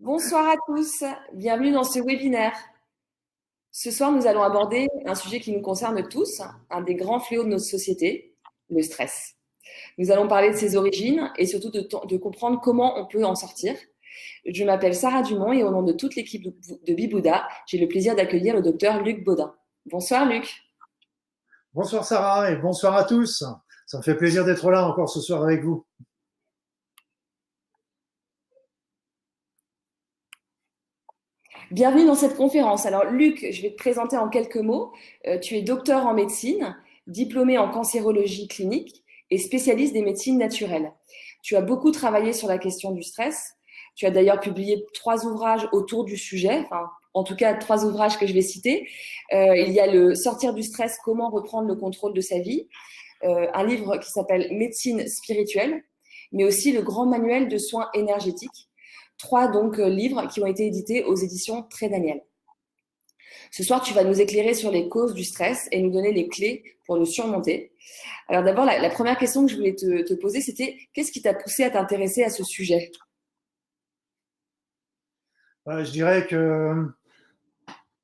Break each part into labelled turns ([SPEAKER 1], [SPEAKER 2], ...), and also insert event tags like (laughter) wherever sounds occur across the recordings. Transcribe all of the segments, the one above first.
[SPEAKER 1] Bonsoir à tous, bienvenue dans ce webinaire. Ce soir, nous allons aborder un sujet qui nous concerne tous, un des grands fléaux de notre société, le stress. Nous allons parler de ses origines et surtout de, comprendre comment on peut en sortir. Je m'appelle Sarah Dumont et au nom de toute l'équipe de Bibouda, j'ai le plaisir d'accueillir le docteur Luc Baudin. Bonsoir Luc.
[SPEAKER 2] Bonsoir Sarah et bonsoir à tous. Ça me fait plaisir d'être là encore ce soir avec vous.
[SPEAKER 1] Bienvenue dans cette conférence. Alors Luc, je vais te présenter en quelques mots. Euh, tu es docteur en médecine, diplômé en cancérologie clinique et spécialiste des médecines naturelles. Tu as beaucoup travaillé sur la question du stress. Tu as d'ailleurs publié trois ouvrages autour du sujet, enfin, en tout cas trois ouvrages que je vais citer. Euh, il y a le Sortir du stress, comment reprendre le contrôle de sa vie, euh, un livre qui s'appelle Médecine spirituelle, mais aussi le grand manuel de soins énergétiques trois donc euh, livres qui ont été édités aux éditions Très Daniel. Ce soir, tu vas nous éclairer sur les causes du stress et nous donner les clés pour le surmonter. Alors d'abord, la, première question que je voulais te, poser, c'était qu'est-ce qui t'a poussé à t'intéresser à ce sujet?
[SPEAKER 2] Bah, Je dirais que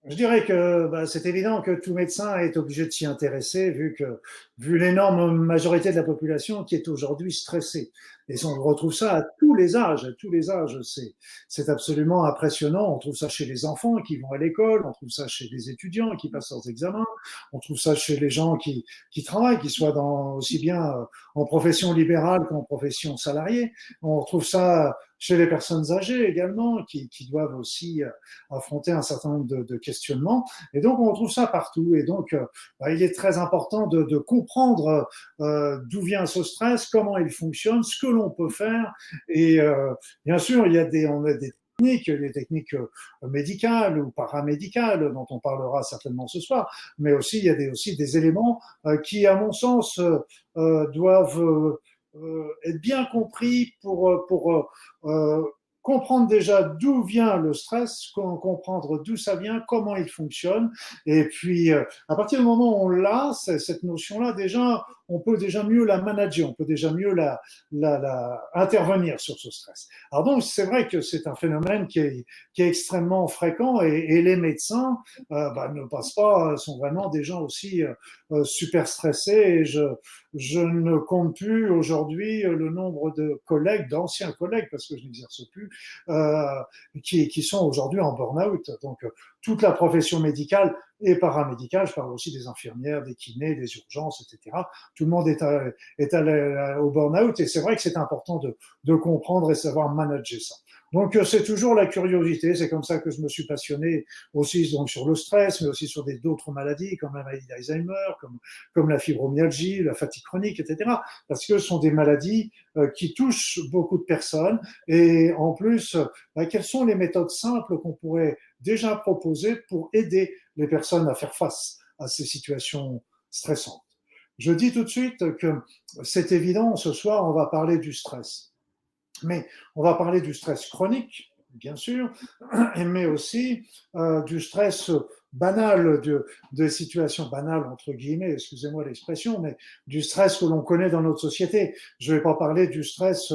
[SPEAKER 2] je dirais que bah, c'est évident que tout médecin est obligé de s'y intéresser vu que vu l'énorme majorité de la population qui est aujourd'hui stressée. Et on retrouve ça à tous les âges, à tous les âges. C'est, c'est absolument impressionnant. On trouve ça chez les enfants qui vont à l'école, on trouve ça chez les étudiants qui passent leurs examens, on trouve ça chez les gens qui, qui travaillent, qui soient dans, aussi bien euh, en profession libérale qu'en profession salariée. On retrouve ça chez les personnes âgées également, qui, qui doivent aussi euh, affronter un certain nombre de, de, questionnements. Et donc, on retrouve ça partout. Et donc, euh, bah, il est très important de, de comprendre euh, d'où vient ce stress, comment il fonctionne, ce que l'on peut faire. Et euh, bien sûr, il y a des, on a des techniques, les techniques euh, médicales ou paramédicales dont on parlera certainement ce soir, mais aussi il y a des, aussi des éléments euh, qui, à mon sens, doivent être bien compris pour, pour comprendre déjà d'où vient le stress, comprendre d'où ça vient, comment il fonctionne. Et puis, à partir du moment où on l'a, cette notion-là, déjà, on peut déjà mieux la manager, on peut déjà mieux la, la, la intervenir sur ce stress. Alors donc, c'est vrai que c'est un phénomène qui est, qui est extrêmement fréquent et, et les médecins euh, bah, ne passent pas, sont vraiment des gens aussi euh, super stressés. Et je, je ne compte plus aujourd'hui le nombre de collègues, d'anciens collègues, parce que je n'exerce plus, euh, qui, qui sont aujourd'hui en burn-out. Donc, toute la profession médicale et paramédicale, je parle aussi des infirmières, des kinés, des urgences, etc. Tout le monde est, à, est à, au burn-out et c'est vrai que c'est important de, de comprendre et savoir manager ça. Donc euh, c'est toujours la curiosité, c'est comme ça que je me suis passionné aussi donc sur le stress, mais aussi sur d'autres maladies comme la maladie d'Alzheimer, comme, comme la fibromyalgie, la fatigue chronique, etc. Parce que ce sont des maladies euh, qui touchent beaucoup de personnes et en plus, bah, quelles sont les méthodes simples qu'on pourrait déjà proposé pour aider les personnes à faire face à ces situations stressantes. Je dis tout de suite que c'est évident, ce soir, on va parler du stress. Mais on va parler du stress chronique, bien sûr, (clears throat) mais aussi euh, du stress banal, de, de situations banales, entre guillemets, excusez-moi l'expression, mais du stress que l'on connaît dans notre société. Je ne vais pas parler du stress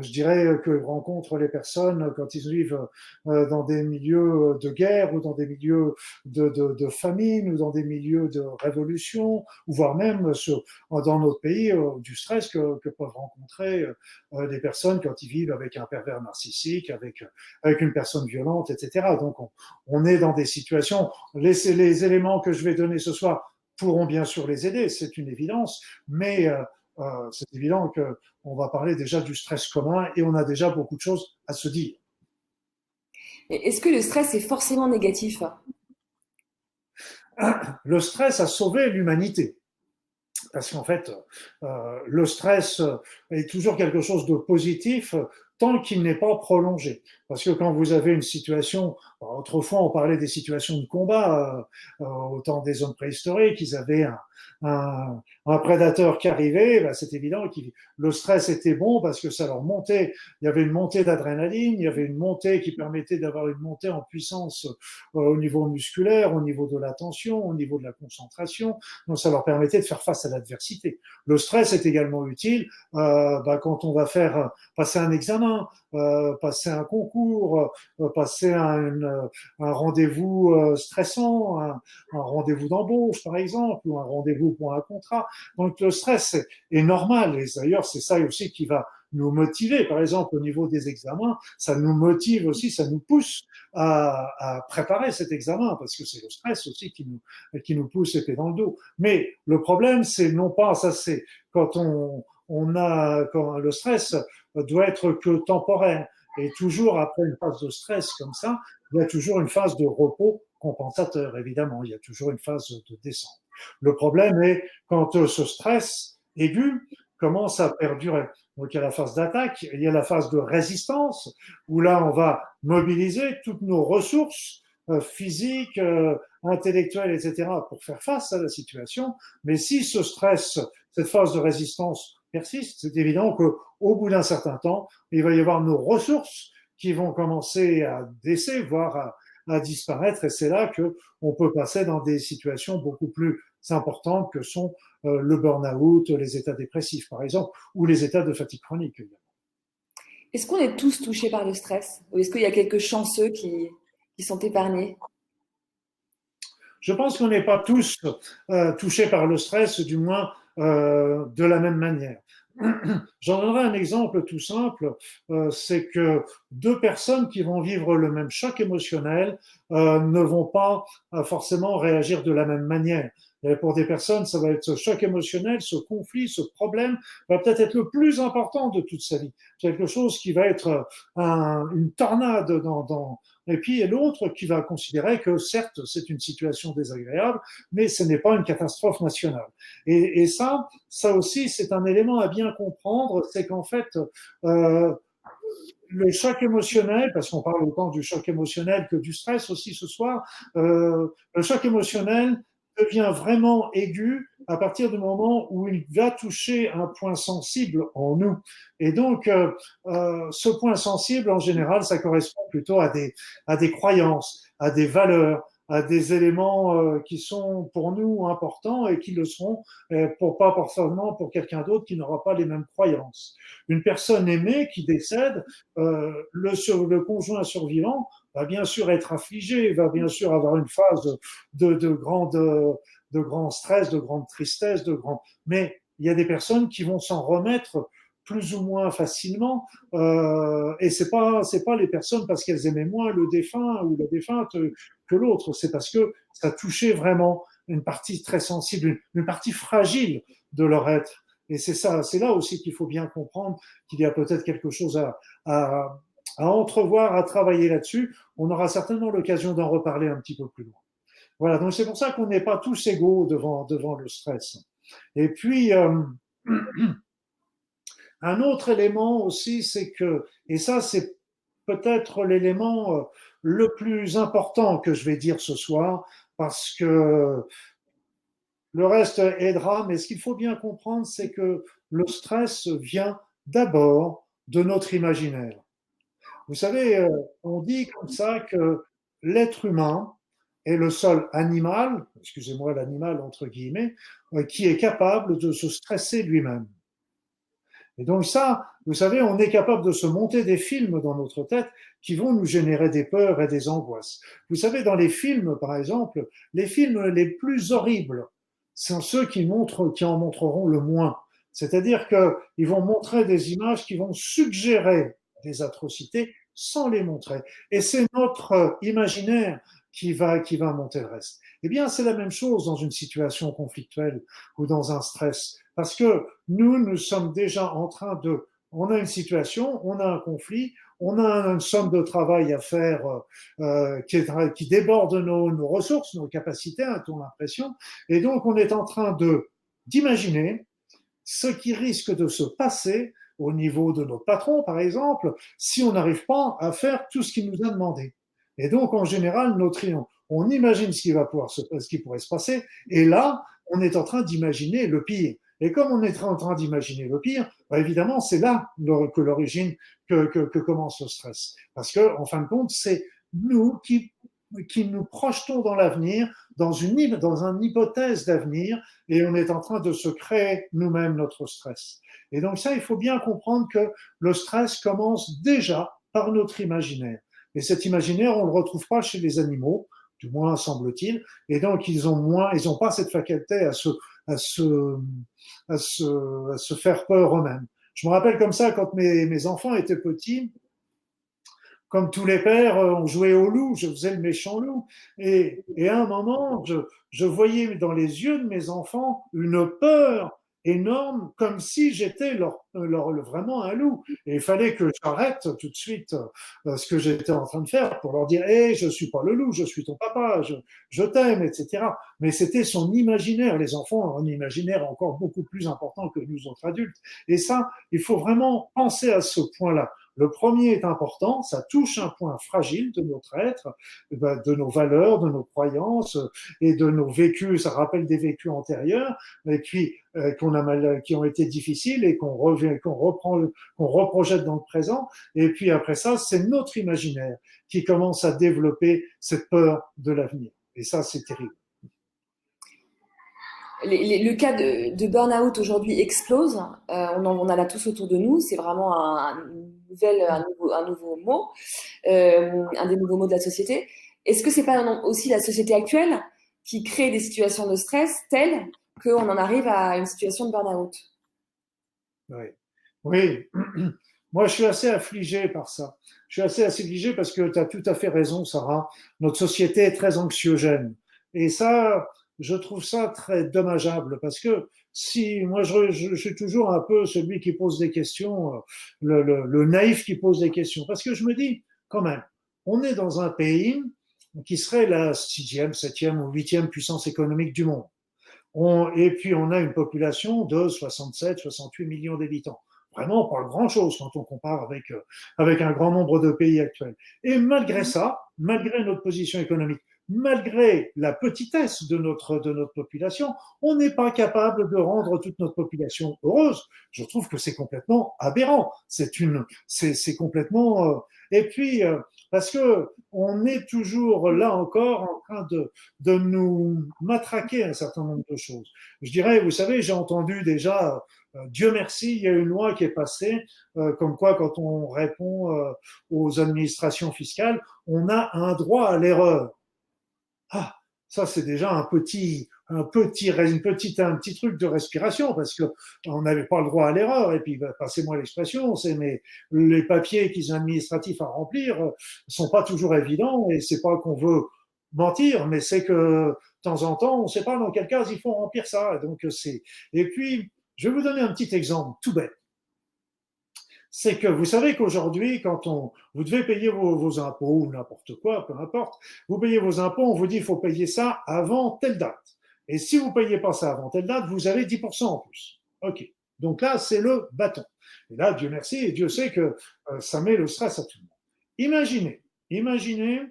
[SPEAKER 2] je dirais que rencontrent les personnes quand ils vivent euh, dans des milieux de guerre ou dans des milieux de, famine ou dans des milieux de révolution, ou voire même dans notre pays euh, du stress que, peuvent rencontrer euh, les personnes quand ils vivent avec un pervers narcissique, avec, avec une personne violente, etc. Donc on, on est dans des situations, les, les éléments que je vais donner ce soir pourront bien sûr les aider, c'est une évidence, mais euh, c'est évident qu'on va parler déjà du stress commun et on a déjà beaucoup de choses à se dire.
[SPEAKER 1] Est-ce que le stress est forcément négatif?
[SPEAKER 2] Le stress a sauvé l'humanité. Parce qu'en fait, euh, le stress est toujours quelque chose de positif tant qu'il n'est pas prolongé. Parce que quand vous avez une situation, autrefois on parlait des situations de combat, euh, au temps des hommes préhistoriques, ils avaient un, un, un prédateur qui arrivait, ben c'est évident que le stress était bon parce que ça leur montait. Il y avait une montée d'adrénaline, il y avait une montée qui permettait d'avoir une montée en puissance euh, au niveau musculaire, au niveau de la tension, au niveau de la concentration. Donc ça leur permettait de faire face à l'adversité. Le stress est également utile euh, ben, quand on va faire passer un examen euh, passer un concours, euh, passer un, un rendez-vous euh, stressant, un, rendez-vous d'embauche par exemple, ou un rendez-vous pour un contrat. Donc le stress est, normal et d'ailleurs c'est ça aussi qui va nous motiver. Par exemple, au niveau des examens, ça nous motive aussi, ça nous pousse à, préparer cet examen parce que c'est le stress aussi qui nous, qui nous pousse épée dans le dos. Mais le problème, c'est non pas, ça c'est quand on, a, le stress doit être que temporaire. Et toujours après une phase de stress comme ça, il y a toujours une phase de repos compensateur, évidemment. Il y a toujours une phase de descente. Le problème est quand ce stress aigu commence à perdurer. Donc il y a la phase d'attaque, il y a la phase de résistance, où là on va mobiliser toutes nos ressources euh, physiques, euh, intellectuelles, etc., pour faire face à la situation. Mais si ce stress, cette phase de résistance persiste, c'est évident qu'au bout d'un certain temps, il va y avoir nos ressources qui vont commencer à baisser, voire à, à disparaître, et c'est là que on peut passer dans des situations beaucoup plus importantes que sont euh, le burn-out, les états dépressifs, par exemple, ou les états de fatigue chronique.
[SPEAKER 1] Est-ce qu'on est tous touchés par le stress? Ou est-ce qu'il y a quelques chanceux qui, qui sont épargnés?
[SPEAKER 2] Je pense qu'on n'est pas tous euh, touchés par le stress, du moins euh, de la même manière. (clears throat) J'en donnerai un exemple tout simple, euh, c'est que deux personnes qui vont vivre le même choc émotionnel euh, ne vont pas euh, forcément réagir de la même manière. Et pour des personnes, ça va être ce choc émotionnel, ce conflit, ce problème va peut-être être le plus important de toute sa vie. Quelque chose qui va être un, une tornade dans, dans, et puis l'autre qui va considérer que certes c'est une situation désagréable, mais ce n'est pas une catastrophe nationale. Et, et ça, ça aussi c'est un élément à bien comprendre, c'est qu'en fait euh, le choc émotionnel, parce qu'on parle autant du choc émotionnel que du stress aussi ce soir, euh, le choc émotionnel devient vraiment aigu à partir du moment où il va toucher un point sensible en nous. Et donc, euh, euh, ce point sensible, en général, ça correspond plutôt à des, à des croyances, à des valeurs, à des éléments euh, qui sont pour nous importants et qui le seront euh, pour pas forcément pour quelqu'un d'autre qui n'aura pas les mêmes croyances. Une personne aimée qui décède, euh, le, sur, le conjoint survivant va bien sûr être affligé, va bien sûr avoir une phase de, de grande de grand stress, de grande tristesse, de grand. Mais il y a des personnes qui vont s'en remettre plus ou moins facilement. Euh, et c'est pas c'est pas les personnes parce qu'elles aimaient moins le défunt ou la défunte que l'autre. C'est parce que ça touchait vraiment une partie très sensible, une, partie fragile de leur être. Et c'est ça, c'est là aussi qu'il faut bien comprendre qu'il y a peut-être quelque chose à entrevoir, à travailler là-dessus. On aura certainement l'occasion d'en reparler un petit peu plus loin. Voilà, donc c'est pour ça qu'on n'est pas tous égaux devant devant le stress. Et puis euh, (clears throat) Un autre élément aussi, c'est que, et ça c'est peut-être l'élément euh, le plus important que je vais dire ce soir, parce que le reste aidera, mais ce qu'il faut bien comprendre, c'est que le stress vient d'abord de notre imaginaire. Vous savez, euh, on dit comme ça que l'être humain est le seul animal, excusez-moi l'animal entre guillemets, euh, qui est capable de se stresser lui-même. Et donc ça, vous savez, on est capable de se monter des films dans notre tête qui vont nous générer des peurs et des angoisses. Vous savez, dans les films, par exemple, les films les plus horribles sont ceux qui montrent, qui en montreront le moins. C'est-à-dire qu'ils vont montrer des images qui vont suggérer des atrocités sans les montrer. Et c'est notre imaginaire qui va, qui va monter le reste. Eh bien, c'est la même chose dans une situation conflictuelle ou dans un stress. Parce que nous, nous sommes déjà en train de, on a une situation, on a un conflit, on a une somme de travail à faire euh, qui, est, qui, déborde nos, ressources, nos capacités, a-t-on l'impression. Et donc, on est en train de d'imaginer ce qui risque de se passer au niveau de nos patrons, par exemple, si on n'arrive pas à faire tout ce qu'il nous a demandé. Et donc, en général, notre, on imagine ce qui va pouvoir se, ce qui pourrait se passer, et là, on est en train d'imaginer le pire. Et comme on est en train d'imaginer le pire, bah évidemment, c'est là que l'origine, que, que, que, commence le stress. Parce que, en fin de compte, c'est nous qui qui nous projetons dans l'avenir, dans une, dans une hypothèse d'avenir, et on est en train de se créer nous-mêmes notre stress. Et donc ça, il faut bien comprendre que le stress commence déjà par notre imaginaire. Et cet imaginaire, on ne le retrouve pas chez les animaux, du moins semble-t-il, et donc ils ont moins, ils n'ont pas cette faculté à se, à se, à se, à se faire peur eux-mêmes. Je me rappelle comme ça quand mes, mes enfants étaient petits, comme tous les pères, on jouait au loup, je faisais le méchant loup. Et, et à un moment, je, je voyais dans les yeux de mes enfants une peur énorme, comme si j'étais leur, leur, vraiment un loup. Et il fallait que j'arrête tout de suite euh, ce que j'étais en train de faire pour leur dire Hé, hey, je suis pas le loup, je suis ton papa, je, je t'aime, etc. Mais c'était son imaginaire. Les enfants ont un imaginaire encore beaucoup plus important que nous autres adultes. Et ça, il faut vraiment penser à ce point-là. Le premier est important, ça touche un point fragile de notre être, eh ben, de nos valeurs, de nos croyances et de nos vécus. Ça rappelle des vécus antérieurs, et puis euh, qui ont été difficiles et qu'on revient, qu'on reprend, qu'on reprojette dans le présent. Et puis après ça, c'est notre imaginaire qui commence à développer cette peur de l'avenir. Et ça, c'est terrible
[SPEAKER 1] le cas de, burn-out aujourd'hui explose. Euh, on, en, a tous autour de nous. C'est vraiment un, nouvel, un, nouveau, un nouveau mot, euh, un des nouveaux mots de la société. Est-ce que c'est pas aussi la société actuelle qui crée des situations de stress telles qu'on en arrive à une situation de burn-out?
[SPEAKER 2] Oui. Oui. (clears throat) Moi, je suis assez affligé par ça. Je suis assez affligé parce que tu as tout à fait raison, Sarah. Notre société est très anxiogène. Et ça, je trouve ça très dommageable parce que si moi je, je, je, suis toujours un peu celui qui pose des questions, euh, le, le, le, naïf qui pose des questions, parce que je me dis quand même, on est dans un pays qui serait la sixième, septième ou huitième puissance économique du monde. On, et puis on a une population de 67, 68 millions d'habitants. Vraiment pas grand chose quand on compare avec, euh, avec un grand nombre de pays actuels. Et malgré ça, malgré notre position économique, malgré la petitesse de notre, de notre population, on n'est pas capable de rendre toute notre population heureuse. Je trouve que c'est complètement aberrant. C'est une, c'est, c'est complètement, euh, et puis, euh, parce que on est toujours là encore en train de, de nous matraquer un certain nombre de choses. Je dirais, vous savez, j'ai entendu déjà, euh, Dieu merci, il y a une loi qui est passée, comme quoi quand on répond aux administrations fiscales, on a un droit à l'erreur. Ah, ça c'est déjà un petit, un petit, une petite, un petit truc de respiration parce que on n'avait pas le droit à l'erreur. Et puis, bah, passez-moi l'expression, c'est mais les papiers qu'ils ont administratifs à remplir euh, sont pas toujours évidents et c'est pas qu'on veut mentir, mais c'est que de temps en temps, on sait pas dans quel cas il faut remplir ça. Donc c'est. Et puis, je vais vous donner un petit exemple tout bête c'est que vous savez qu'aujourd'hui, quand on, vous devez payer vos, impôts ou n'importe quoi, peu importe, vous payez vos impôts, on vous dit il faut payer ça avant telle date. Et si vous payez pas ça avant telle date, vous avez 10% en plus. OK. Donc là, c'est le bâton. Et là, Dieu merci, et Dieu sait que euh, ça met le stress à tout le monde. Imaginez, imaginez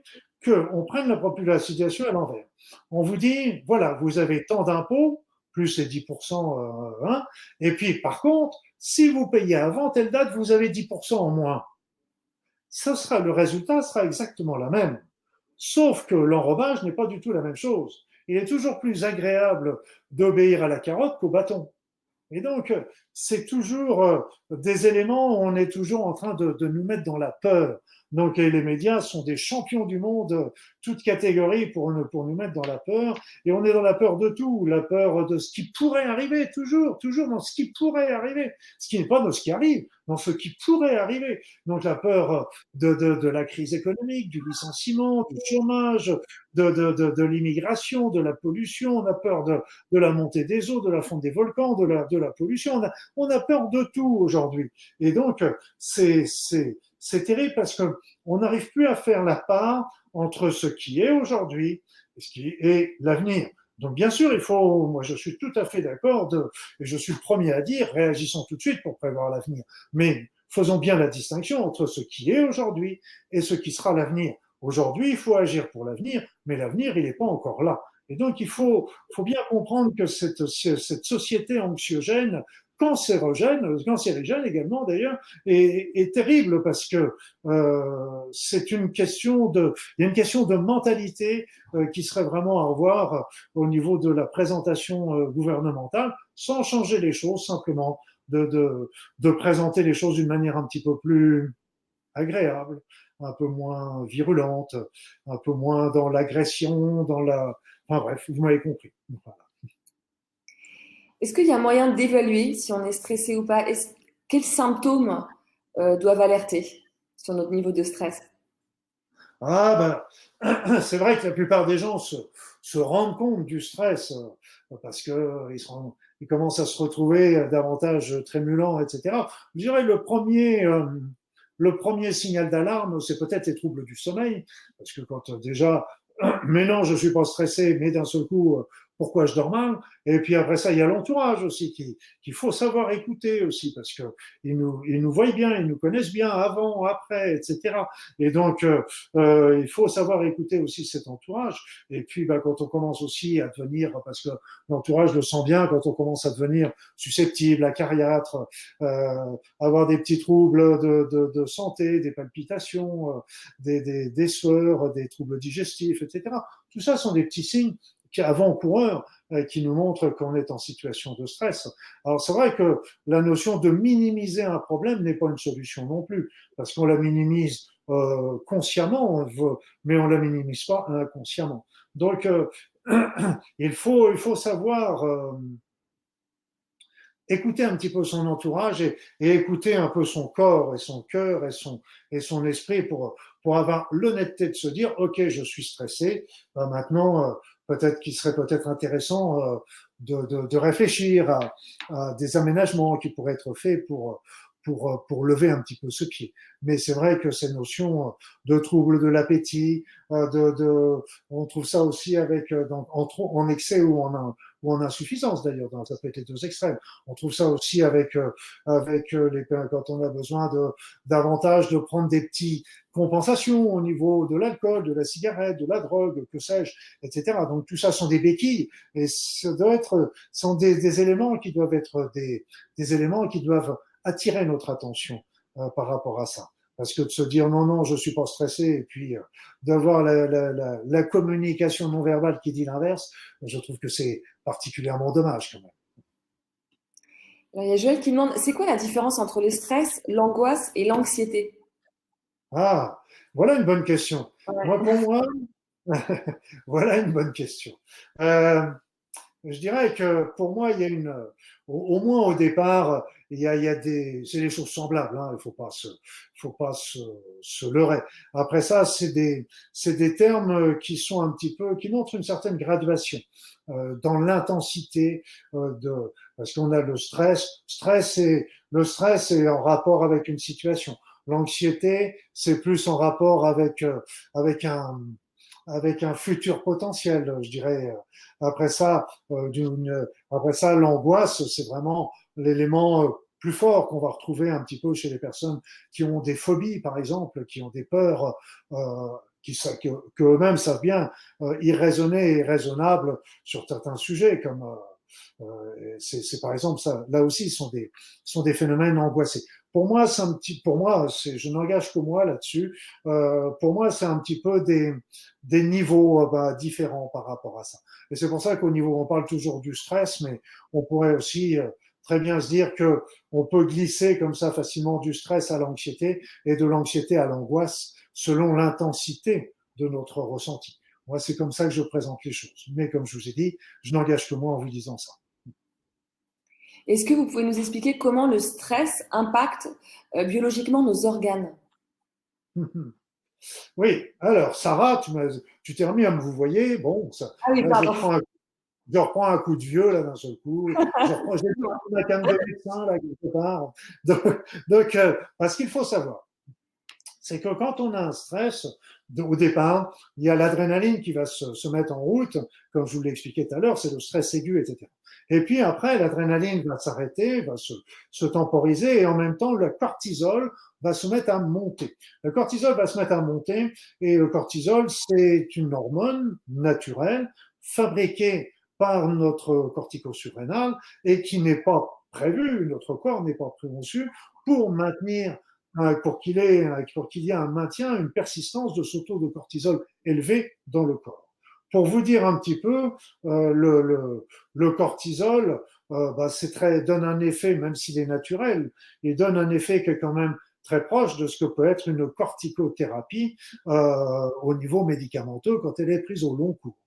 [SPEAKER 2] qu'on prenne la, la situation à l'envers. On vous dit, voilà, vous avez tant d'impôts, plus les 10%, euh, hein, et puis par contre, si vous payez avant telle date, vous avez 10% en moins. Ce sera, le résultat sera exactement la même. Sauf que l'enrobage n'est pas du tout la même chose. Il est toujours plus agréable d'obéir à la carotte qu'au bâton. Et donc, c'est toujours euh, des éléments où on est toujours en train de nous mettre dans la peur. Donc les médias sont des champions du monde, toute catégorie pour pour nous mettre dans la peur. Et on est dans la peur de tout, la peur de ce qui pourrait arriver, toujours, toujours dans ce qui pourrait arriver, ce qui n'est pas dans ce qui arrive, dans ce qui pourrait arriver. Donc la peur de, de, de la crise économique, du licenciement, du chômage, de, de, de, l'immigration, de la pollution, on a peur de, de la montée des eaux, de la fonte des volcans, de la, de la pollution, on a, on a peur de tout aujourd'hui. Et donc, c'est, c'est, terrible parce qu'on n'arrive plus à faire la part entre ce qui est aujourd'hui et ce qui est l'avenir. Donc bien sûr, il faut, moi je suis tout à fait d'accord, et je suis le premier à dire, réagissons tout de suite pour prévoir l'avenir. Mais faisons bien la distinction entre ce qui est aujourd'hui et ce qui sera l'avenir. Aujourd'hui, il faut agir pour l'avenir, mais l'avenir, il n'est pas encore là. Et donc, il faut, faut bien comprendre que cette, cette société anxiogène cancérogène, cancérigène également d'ailleurs, est, est, terrible parce que euh, c'est une question de, il y a une question de mentalité euh, qui serait vraiment à revoir au niveau de la présentation euh, gouvernementale, sans changer les choses, simplement de, de, de présenter les choses d'une manière un petit peu plus agréable, un peu moins virulente, un peu moins dans l'agression, dans la, enfin bref, vous m'avez compris.
[SPEAKER 1] Est-ce qu'il y a moyen d'évaluer si on est stressé ou pas? Quels symptômes euh, doivent alerter sur notre niveau de stress?
[SPEAKER 2] Ah, ben, (clears throat) c'est vrai que la plupart des gens se, rendent compte du stress euh, parce qu'ils ils commencent à se retrouver davantage trémulants, etc. Je dirais le premier, euh, le premier signal d'alarme, c'est peut-être les troubles du sommeil, parce que quand euh, déjà, (clears throat) mais non, je suis pas stressé, mais d'un seul coup, euh, pourquoi je dors mal. Et puis après ça, il y a l'entourage aussi qu'il faut savoir écouter aussi parce que ils nous, ils nous voient bien, ils nous connaissent bien avant, après, etc. Et donc, euh, euh, il faut savoir écouter aussi cet entourage. Et puis, bah, quand on commence aussi à devenir, parce que l'entourage le sent bien, quand on commence à devenir susceptible, acariâtre, euh, avoir des petits troubles de, de, de santé, des palpitations, euh, des, des, des sueurs, des troubles digestifs, etc. Tout ça sont des petits signes avant-coureurs euh, qui nous montrent qu'on est en situation de stress. Alors c'est vrai que la notion de minimiser un problème n'est pas une solution non plus, parce qu'on la minimise euh, consciemment, mais on la minimise pas inconsciemment. Donc euh, (clears throat) il faut il faut savoir écouter un petit peu son entourage et, et, écouter un peu son corps et son cœur et son et son esprit pour pour avoir l'honnêteté de se dire ok je suis stressé ben maintenant peut-être qu'il serait peut-être intéressant euh, de, de, de, réfléchir à, à, des aménagements qui pourraient être faits pour pour, pour lever un petit peu ce pied. Mais c'est vrai que ces notions de troubles de l'appétit, euh, de, de, on trouve ça aussi avec euh, en, en excès ou en, ou en insuffisance d'ailleurs, ça peut être les deux extrêmes. On trouve ça aussi avec euh, avec euh, les quand on a besoin de davantage de prendre des petits compensations au niveau de l'alcool, de la cigarette, de la drogue, que sais-je, etc. Donc tout ça sont des béquilles et ça doit être sont des, des éléments qui doivent être des des éléments qui doivent attirer notre attention euh, par rapport à ça parce que de se dire non, non, je suis pas stressé, et puis euh, d'avoir la, la, la, communication non verbale qui dit l'inverse, je trouve que c'est particulièrement dommage quand même.
[SPEAKER 1] Alors, il y a Joël qui demande, c'est quoi la différence entre le stress, l'angoisse et l'anxiété?
[SPEAKER 2] Ah, voilà une bonne question. Ouais. Moi, pour moi, (laughs) voilà une bonne question. Euh, je dirais que pour moi, il y a une, au, moins au départ, il y a, il y a des, c'est des choses semblables. Hein, il faut pas se, faut pas se, se leurrer. Après ça, c'est des, c'est des termes qui sont un petit peu, qui montrent une certaine graduation euh, dans l'intensité euh, de, parce qu'on a le stress. Stress et le stress est en rapport avec une situation. L'anxiété, c'est plus en rapport avec euh, avec un avec un futur potentiel, je dirais. Après ça, euh, après ça, l'angoisse, c'est vraiment l'élément euh, plus fort qu'on va retrouver un petit peu chez les personnes qui ont des phobies, par exemple, qui ont des peurs, euh, qui que, que eux-mêmes savent bien euh, y raisonner et raisonnable sur certains sujets, comme euh, c'est par exemple ça. Là aussi, sont des sont des phénomènes angoissés. Pour moi, c'est un petit, pour moi, c'est, je n'engage que moi là-dessus. Euh, pour moi, c'est un petit peu des des niveaux euh, bah, différents par rapport à ça. Et c'est pour ça qu'au niveau, on parle toujours du stress, mais on pourrait aussi euh, très bien se dire que on peut glisser comme ça facilement du stress à l'anxiété et de l'anxiété à l'angoisse selon l'intensité de notre ressenti. Moi, c'est comme ça que je présente les choses. Mais comme je vous ai dit, je n'engage que moi en vous disant ça.
[SPEAKER 1] Est-ce que vous pouvez nous expliquer comment le stress impacte euh, biologiquement nos organes? (laughs)
[SPEAKER 2] Oui, alors Sarah, tu t'es remis à me vous voyez, bon, ça,
[SPEAKER 1] ah oui,
[SPEAKER 2] là, je, reprends un, je, reprends un, coup de vieux là d'un seul coup, (laughs) je reprends j'ai ma canne de médecin là quelque part. Donc, donc euh, parce qu'il faut savoir, c'est que quand on a un stress, au départ, il y a l'adrénaline qui va se, se, mettre en route, comme je vous l'ai expliqué tout à l'heure, c'est le stress aigu, etc. Et puis après, l'adrénaline va s'arrêter, va se, se, temporiser, et en même temps, le cortisol va se mettre à monter. Le cortisol va se mettre à monter, et le cortisol, c'est une hormone naturelle fabriquée par notre cortico-surrénal et qui n'est pas prévu, notre corps n'est pas conçu pour maintenir, pour qu'il pour qu'il y ait un maintien, une persistance de ce taux de cortisol élevé dans le corps. Pour vous dire un petit peu, euh, le, le, le, cortisol, euh, bah, c'est très, donne un effet, même s'il est naturel, il donne un effet qui est quand même très proche de ce que peut être une corticothérapie euh, au niveau médicamenteux quand elle est prise au long cours.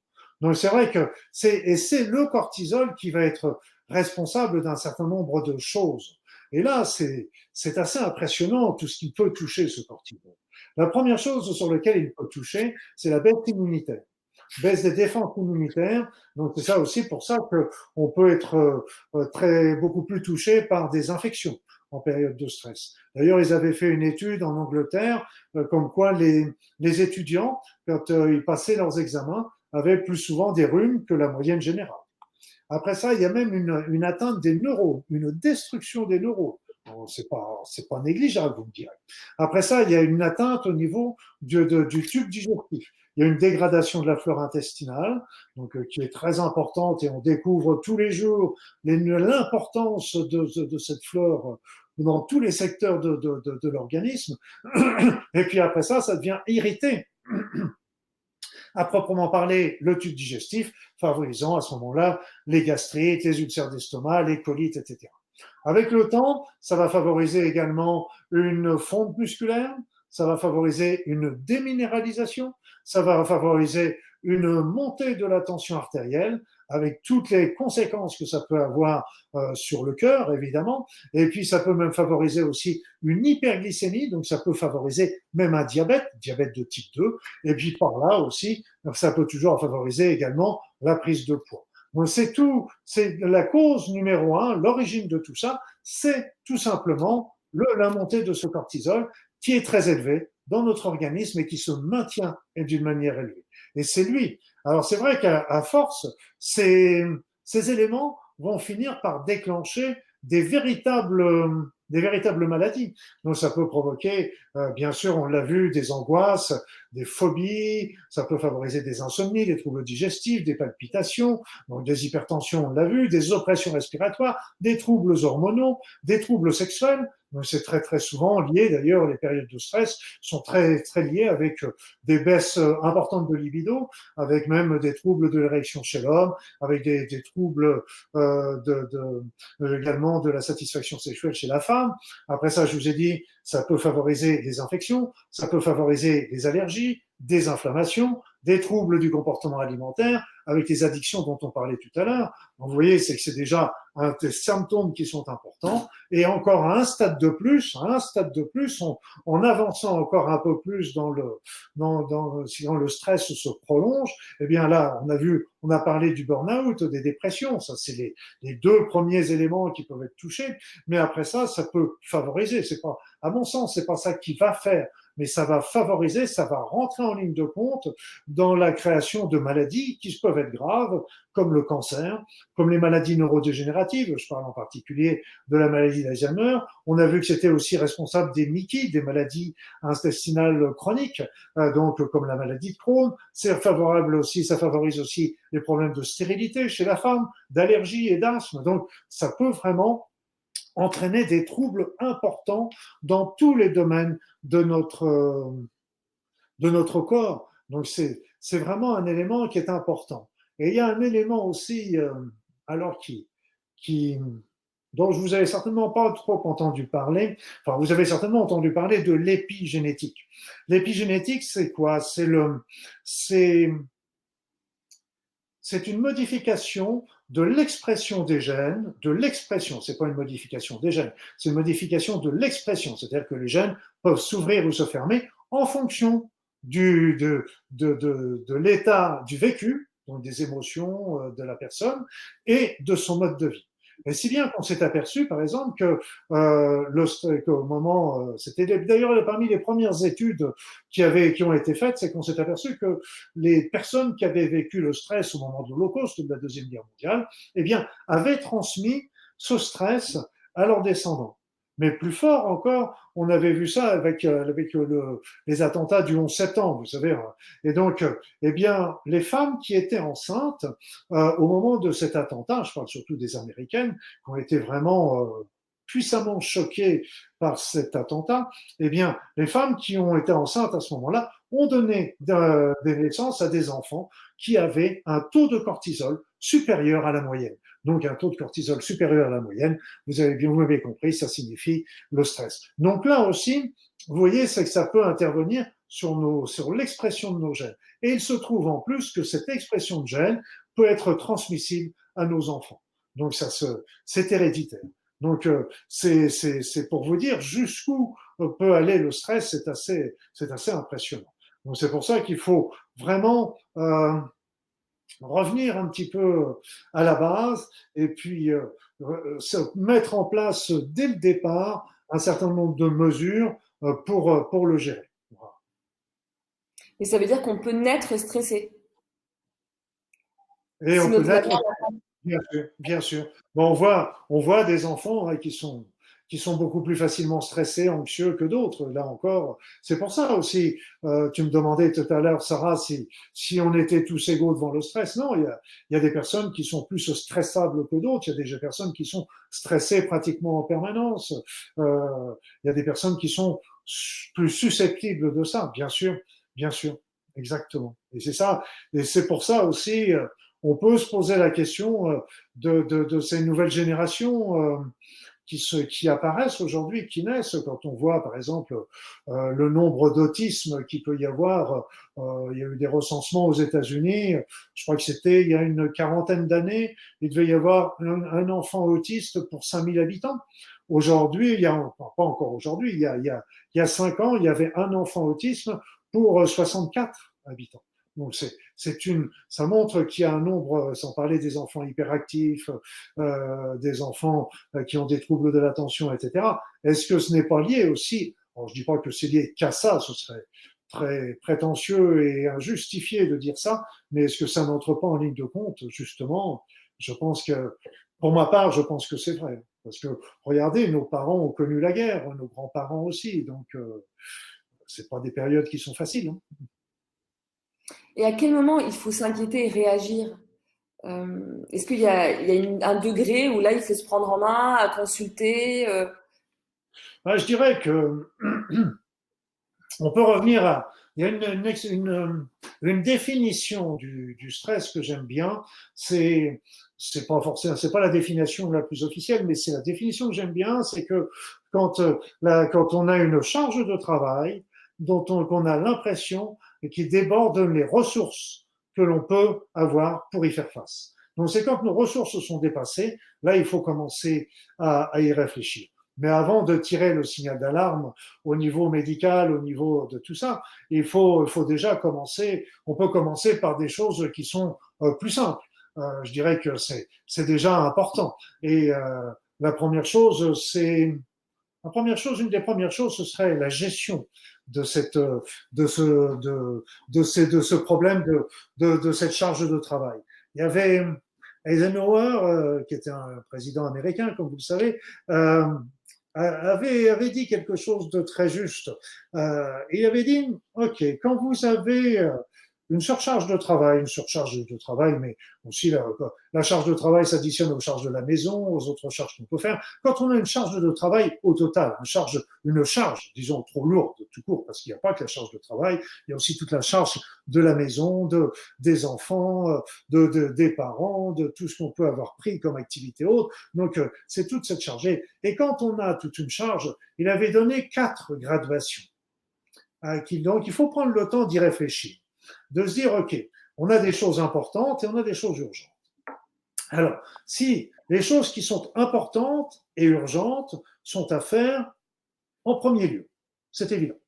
[SPEAKER 2] Donc c'est vrai que c'est et c'est le cortisol qui va être responsable d'un certain nombre de choses. Et là, c'est c'est assez impressionnant tout ce qui peut toucher ce cortisol. La première chose sur laquelle il peut toucher, c'est la baisse immunitaire baisse des défenses immunitaires. Donc c'est ça aussi pour ça que on peut être euh, très beaucoup plus touché par des infections en période de stress. D'ailleurs, ils avaient fait une étude en Angleterre euh, comme quoi les, les étudiants, quand euh, ils passaient leurs examens, avaient plus souvent des rhumes que la moyenne générale. Après ça, il y a même une, une atteinte des neurones, une destruction des neurones. Bon, c'est pas, c'est pas négligeable, vous me direz. Après ça, il y a une atteinte au niveau du, du tube digestif. Il y a une dégradation de la flore intestinale, donc euh, qui est très importante et on découvre tous les jours l'importance de, cette flore dans tous les secteurs de, de l'organisme. (coughs) Et puis après ça, ça devient irrité. (coughs) À proprement parler, le tube digestif, favorisant à ce moment-là les gastrites, les ulcères d'estomac, les colites, etc. Avec le temps, ça va favoriser également une fonte musculaire, ça va favoriser une déminéralisation, ça va favoriser une montée de la tension artérielle avec toutes les conséquences que ça peut avoir euh, sur le cœur, évidemment. Et puis, ça peut même favoriser aussi une hyperglycémie, donc ça peut favoriser même un diabète, diabète de type 2. Et puis, par là aussi, ça peut toujours favoriser également la prise de poids. Donc, c'est tout, c'est la cause numéro un, l'origine de tout ça, c'est tout simplement le, la montée de ce cortisol qui est très élevé dans notre organisme et qui se maintient d'une manière élevée. Et c'est lui. Alors c'est vrai qu'à force, ces, ces éléments vont finir par déclencher des véritables des véritables maladies. Donc ça peut provoquer, euh, bien sûr, on l'a vu, des angoisses, des phobies, ça peut favoriser des insomnies, des troubles digestifs, des palpitations, donc des hypertensions, on l'a vu, des oppressions respiratoires, des troubles hormonaux, des troubles sexuels. C'est très très souvent lié, d'ailleurs, les périodes de stress sont très très liées avec euh, des baisses euh, importantes de libido, avec même des troubles de l'érection chez l'homme, avec des, des troubles euh, de, de, également de la satisfaction sexuelle chez la femme. Après ça, je vous ai dit, ça peut favoriser des infections, ça peut favoriser des allergies, des inflammations, des troubles du comportement alimentaire, avec les addictions dont on parlait tout à l'heure. Vous voyez, c'est que c'est déjà un des symptômes qui sont importants. Et encore un stade de plus, un stade de plus, en avançant encore un peu plus dans le, dans, dans, le stress se prolonge, eh bien là, on a vu, on a parlé du burn-out, des dépressions. Ça, c'est les, les deux premiers éléments qui peuvent être touchés. Mais après ça, ça peut favoriser. C'est pas, à mon sens, c'est pas ça qui va faire mais ça va favoriser, ça va rentrer en ligne de compte dans la création de maladies qui peuvent être graves, comme le cancer, comme les maladies neurodégénératives. Je parle en particulier de la maladie d'Alzheimer. On a vu que c'était aussi responsable des MICI, des maladies intestinales chroniques, euh, donc comme la maladie de Crohn. C'est favorable aussi, ça favorise aussi les problèmes de stérilité chez la femme, d'allergie et d'asthme. Donc, ça peut vraiment entraîner des troubles importants dans tous les domaines de notre, de notre corps. Donc c'est, c'est vraiment un élément qui est important. Et il y a un élément aussi, euh, alors qui, qui, dont je vous avais certainement pas trop entendu parler. Enfin, vous avez certainement entendu parler de l'épigénétique. L'épigénétique, c'est quoi? C'est le, c'est, c'est une modification de l'expression des gènes, de l'expression, c'est pas une modification des gènes, c'est une modification de l'expression, c'est-à-dire que les gènes peuvent s'ouvrir ou se fermer en fonction du, de, de, de, de l'état du vécu, donc des émotions euh, de la personne, et de son mode de vie. Et si bien qu'on s'est aperçu, par exemple, que euh, qu'au moment, euh, c'était d'ailleurs parmi les premières études qui avaient, qui ont été faites, c'est qu'on s'est aperçu que les personnes qui avaient vécu le stress au moment de l'Holocauste, de la deuxième guerre mondiale, eh bien, avaient transmis ce stress à leurs descendants. Mais plus fort encore, on avait vu ça avec, euh, avec le, les attentats du 11 septembre, vous savez. Hein. Et donc, euh, eh bien, les femmes qui étaient enceintes euh, au moment de cet attentat, je parle surtout des Américaines, qui ont été vraiment puissamment choquées par cet attentat, eh bien, les femmes qui ont été enceintes à ce moment-là ont donné des naissances à des enfants qui avaient un taux de cortisol supérieur à la moyenne. Donc un taux de cortisol supérieur à la moyenne, vous avez bien, vous m'avez compris, ça signifie le stress. Donc là aussi, vous voyez, c'est que ça peut intervenir sur nos, sur l'expression de nos gènes. Et il se trouve en plus que cette expression de gènes peut être transmissible à nos enfants. Donc ça se, c'est héréditaire. Donc euh, c'est, c'est, c'est pour vous dire jusqu'où peut aller le stress, c'est assez, c'est assez impressionnant. Donc c'est pour ça qu'il faut vraiment euh, revenir un petit peu à la base et puis euh, mettre en place dès le départ un certain nombre de mesures euh, pour, pour le gérer.
[SPEAKER 1] Et ça veut dire qu'on peut naître stressé.
[SPEAKER 2] Et on peut naître, bien sûr, bien sûr. Bon, on voit, on voit des enfants hein, qui sont qui sont beaucoup plus facilement stressés, anxieux que d'autres. Là encore, c'est pour ça aussi. Euh, tu me demandais tout à l'heure, Sarah, si si on était tous égaux devant le stress. Non, il y a, il y a des personnes qui sont plus stressables que d'autres. Il y a des personnes qui sont stressées pratiquement en permanence. Euh, il y a des personnes qui sont plus susceptibles de ça, bien sûr, bien sûr, exactement. Et c'est ça. Et c'est pour ça aussi. Euh, on peut se poser la question euh, de, de, de ces nouvelles générations. Qui, qui apparaissent aujourd'hui, qui naissent. Quand on voit, par exemple, euh, le nombre d'autisme qu'il peut y avoir, euh, il y a eu des recensements aux États-Unis. Je crois que c'était il y a une quarantaine d'années, il devait y avoir un, enfant autiste pour 5000 habitants. Aujourd'hui, il y a pas encore aujourd'hui, il y a il il y a cinq ans, il y avait un enfant autisme pour 64 habitants. Donc c'est, une, ça montre qu'il y a un nombre, sans parler des enfants hyperactifs, euh, des enfants euh, qui ont des troubles de l'attention, etc. Est-ce que ce n'est pas lié aussi alors, Je dis pas que c'est lié qu'à ça, ce serait très prétentieux et injustifié de dire ça, mais est-ce que ça n'entre pas en ligne de compte Justement, je pense que, pour ma part, je pense que c'est vrai. Parce que regardez, nos parents ont connu la guerre, nos grands-parents aussi, donc euh, c'est pas des périodes qui sont faciles. Hein.
[SPEAKER 1] Et à quel moment il faut s'inquiéter et réagir? Euh, Est-ce qu'il y a, un degré où là, il faut se prendre en main, à consulter euh?
[SPEAKER 2] Je dirais que (clears throat) on peut revenir à. Il y a une, définition du, stress que j'aime bien. C'est c'est pas forcément, c'est pas la définition la plus officielle, mais c'est la définition que j'aime bien. C'est que quand euh, quand on a une charge de travail dont on, qu'on a l'impression et qui déborde les ressources que l'on peut avoir pour y faire face. Donc c'est quand nos ressources sont dépassées, là il faut commencer à, à y réfléchir. Mais avant de tirer le signal d'alarme au niveau médical, au niveau de tout ça, il faut, faut déjà commencer. On peut commencer par des choses qui sont euh, plus simples. Euh, je dirais que c'est déjà important. Et euh, la première chose, c'est la première chose, une des premières choses, ce serait la gestion de cette, de ce, de, de, de ce problème de, de, de, cette charge de travail. Il y avait Eisenhower, euh, qui était un président américain, comme vous le savez, euh, avait, avait dit quelque chose de très juste. Euh, il avait dit, OK, quand vous avez euh, une surcharge de travail, une surcharge de travail, mais aussi la, la charge de travail s'additionne aux charges de la maison, aux autres charges qu'on peut faire. Quand on a une charge de travail au total, une charge, une charge, disons, trop lourde, tout court, parce qu'il n'y a pas que la charge de travail, il y a aussi toute la charge de la maison, de, des enfants, de, de des parents, de tout ce qu'on peut avoir pris comme activité haute. Donc, euh, c'est toute cette charge. Et quand on a toute une charge, il avait donné quatre graduations. Donc, il faut prendre le temps d'y réfléchir de se dire, OK, on a des choses importantes et on a des choses urgentes. Alors, si les choses qui sont importantes et urgentes sont à faire en premier lieu, c'est évident.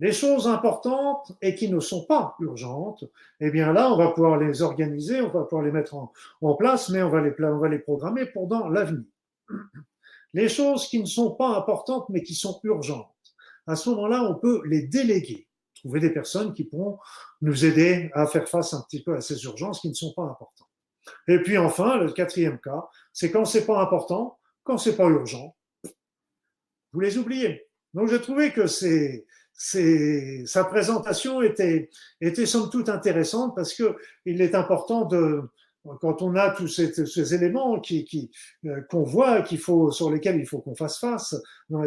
[SPEAKER 2] Les choses importantes et qui ne sont pas urgentes, eh bien là, on va pouvoir les organiser, on va pouvoir les mettre en, place, mais on va les, on va les programmer pour dans l'avenir. Les choses qui ne sont pas importantes mais qui sont urgentes, à ce moment-là, on peut les déléguer trouver des personnes qui pourront nous aider à faire face un petit peu à ces urgences qui ne sont pas importantes. Et puis enfin, le quatrième cas, c'est quand c'est pas important, quand c'est pas urgent, vous les oubliez. Donc j'ai trouvé que c'est, sa présentation était, était somme toute intéressante parce que il est important de, quand on a tous ces, ces éléments qui, qui, euh, qu'on voit, qu'il faut, sur lesquels il faut qu'on fasse face,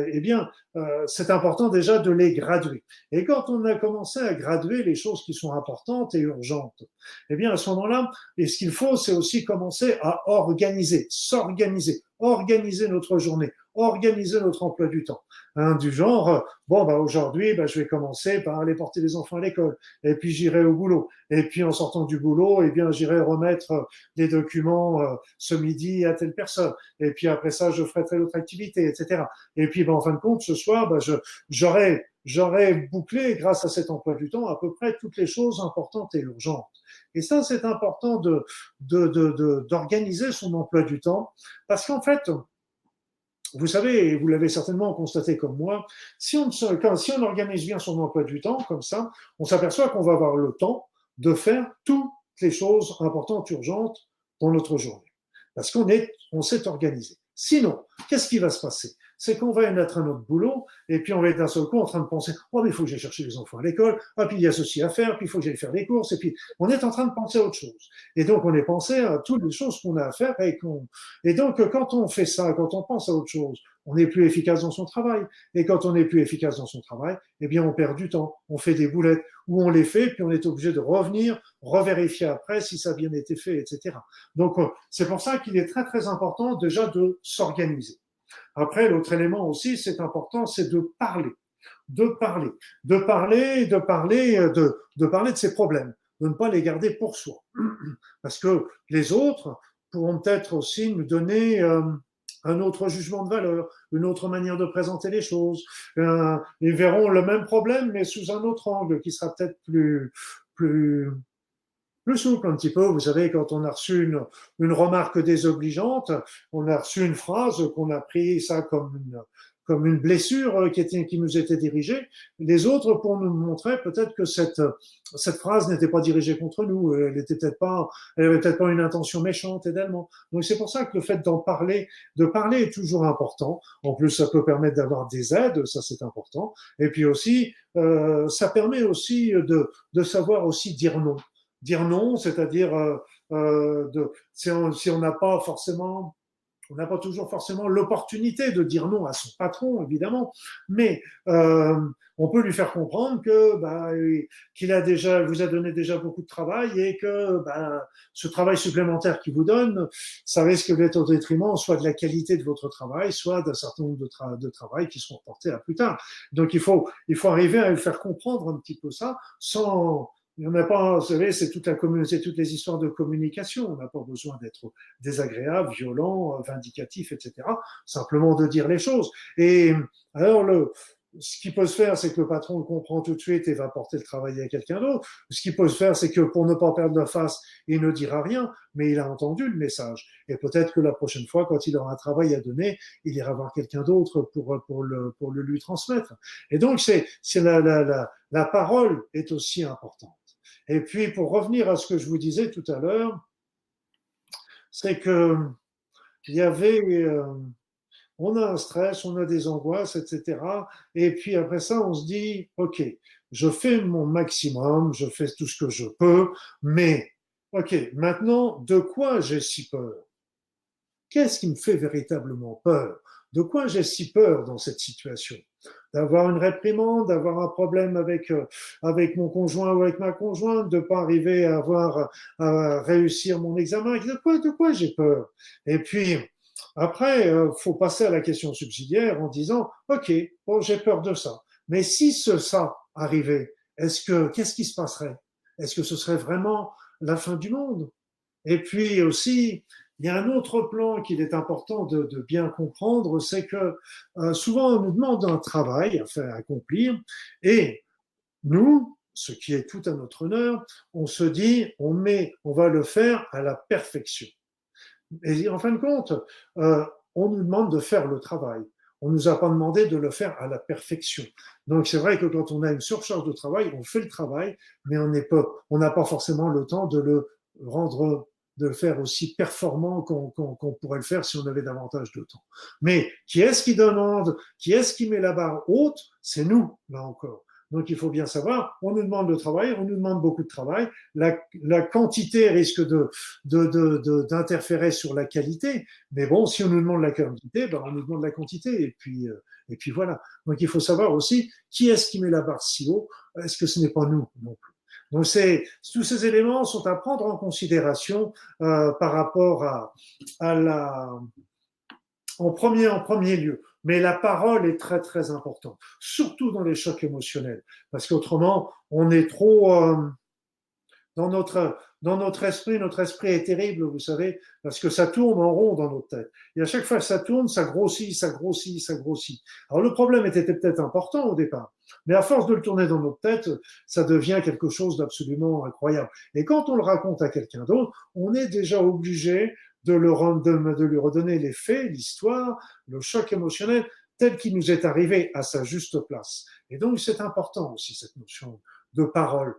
[SPEAKER 2] eh bien, euh, c'est important déjà de les graduer. Et quand on a commencé à graduer les choses qui sont importantes et urgentes, eh bien, à ce moment-là, et ce qu'il faut, c'est aussi commencer à organiser, s'organiser, organiser notre journée, organiser notre emploi du temps. Hein, du genre, bon, bah, aujourd'hui, bah, je vais commencer par aller porter les enfants à l'école, et puis j'irai au boulot. Et puis en sortant du boulot, eh bien, j'irai remettre les documents euh, ce midi à telle personne. Et puis après ça, je ferai telle autre activité, etc. Et puis, bah, en fin de compte, ce soir, bah, j'aurai, j'aurai bouclé, grâce à cet emploi du temps, à peu près toutes les choses importantes et urgentes. Et ça, c'est important de, de, de, d'organiser son emploi du temps, parce qu'en fait, vous savez, et vous l'avez certainement constaté comme moi, si on, organise bien son emploi du temps comme ça, on s'aperçoit qu'on va avoir le temps de faire toutes les choses importantes, urgentes dans notre journée. Parce qu'on est, on s'est organisé. Sinon, qu'est-ce qui va se passer? C'est qu'on va être à notre boulot, et puis on va être d'un seul coup en train de penser, oh, mais il faut que j'aille chercher les enfants à l'école, ah, puis il y a ceci à faire, puis il faut que j'aille faire des courses, et puis on est en train de penser à autre chose. Et donc, on est pensé à toutes les choses qu'on a à faire, et qu'on, et donc, quand on fait ça, quand on pense à autre chose, on est plus efficace dans son travail. Et quand on est plus efficace dans son travail, eh bien, on perd du temps. On fait des boulettes ou on les fait, puis on est obligé de revenir, revérifier après si ça a bien été fait, etc. Donc, c'est pour ça qu'il est très, très important déjà de s'organiser. Après, l'autre élément aussi, c'est important, c'est de parler, de parler, de parler, de parler, de, de parler de ses problèmes, de ne pas les garder pour soi, (clears throat) parce que les autres pourront peut-être aussi nous donner euh, un autre jugement de valeur, une autre manière de présenter les choses. Euh, ils verront le même problème, mais sous un autre angle qui sera peut-être plus, plus, plus souple un petit peu. Vous savez, quand on a reçu une, une remarque désobligeante, on a reçu une phrase qu'on a pris ça comme une, comme une blessure qui, était, qui nous était dirigée. Les autres, pour nous montrer peut-être que cette, cette phrase n'était pas dirigée contre nous, elle était peut-être pas, elle avait peut-être pas une intention méchante également. Donc c'est pour ça que le fait d'en parler, de parler est toujours important. En plus, ça peut permettre d'avoir des aides, ça c'est important. Et puis aussi, euh, ça permet aussi de, de savoir aussi dire non dire non, c'est-à-dire euh, euh, si on n'a pas forcément on n'a pas toujours forcément l'opportunité de dire non à son patron, évidemment, mais euh, on peut lui faire comprendre que bah, qu'il a déjà, vous a donné déjà beaucoup de travail et que bah, ce travail supplémentaire qu'il vous donne, ça risque d'être au détriment soit de la qualité de votre travail, soit d'un certain nombre de, tra de travail qui seront portés à plus tard. Donc il faut, il faut arriver à lui faire comprendre un petit peu ça sans il n'y a pas, vous savez, c'est toute la communauté, toutes les histoires de communication. On n'a pas besoin d'être désagréable, violent, vindicatif, etc. Simplement de dire les choses. Et alors, le, ce qui peut se faire, c'est que le patron le comprend tout de suite et va porter le travail à quelqu'un d'autre. Ce qui peut se faire, c'est que pour ne pas perdre la face, il ne dira rien, mais il a entendu le message. Et peut-être que la prochaine fois, quand il aura un travail à donner, il ira voir quelqu'un d'autre pour, pour, le, pour le lui transmettre. Et donc, c'est, c'est la, la, la, la parole est aussi importante. Et puis, pour revenir à ce que je vous disais tout à l'heure, c'est que il y avait, euh, on a un stress, on a des angoisses, etc. Et puis après ça, on se dit, ok, je fais mon maximum, je fais tout ce que je peux, mais ok, maintenant, de quoi j'ai si peur? Qu'est-ce qui me fait véritablement peur? De quoi j'ai si peur dans cette situation? D'avoir une réprimande, d'avoir un problème avec euh, avec mon conjoint ou avec ma conjointe, de pas arriver à avoir à réussir mon examen. De quoi de quoi j'ai peur? Et puis après, euh, faut passer à la question subsidiaire en disant ok, bon j'ai peur de ça. Mais si ce ça arrivait, est-ce que qu'est-ce qui se passerait? Est-ce que ce serait vraiment la fin du monde? Et puis aussi, il y a un autre plan qu'il est important de, bien comprendre, c'est que euh, souvent on nous demande un travail à faire accomplir et nous, ce qui est tout à notre honneur, on se dit on met, on va le faire à la perfection. Et en fin de compte, euh, on nous demande de faire le travail. On nous a pas demandé de le faire à la perfection. Donc c'est vrai que quand on a une surcharge de travail, on fait le travail, mais on n'a pas forcément le temps de le rendre de le faire aussi performant qu'on pourrait le faire si on avait davantage de temps. Mais qui est-ce qui demande, qui est-ce qui met la barre haute? C'est nous, là encore. Donc il faut bien savoir, on nous demande de travailler, on nous demande beaucoup de travail. La, la quantité risque de, d'interférer de, de, sur la qualité, mais bon, si on nous demande la quantité, ben on nous demande la quantité, et puis, euh, et puis voilà. Donc il faut savoir aussi qui est-ce qui met la barre si haut? Est-ce que ce n'est pas nous non plus? Donc tous ces éléments sont à prendre en considération euh, par rapport à, à la, en premier, en premier lieu. Mais la parole est très très importante, surtout dans les chocs émotionnels, parce qu'autrement on est trop euh, dans notre dans notre esprit. Notre esprit est terrible, vous savez, parce que ça tourne en rond dans notre tête. Et à chaque fois que ça tourne, ça grossit, ça grossit, ça grossit. Alors le problème était peut-être important au départ, mais à force de le tourner dans notre tête, ça devient quelque chose d'absolument incroyable. Et quand on le raconte à quelqu'un d'autre, on est déjà obligé de, le, de, de lui redonner les faits, l'histoire, le choc émotionnel tel qu'il nous est arrivé à sa juste place. Et donc c'est important aussi cette notion de parole.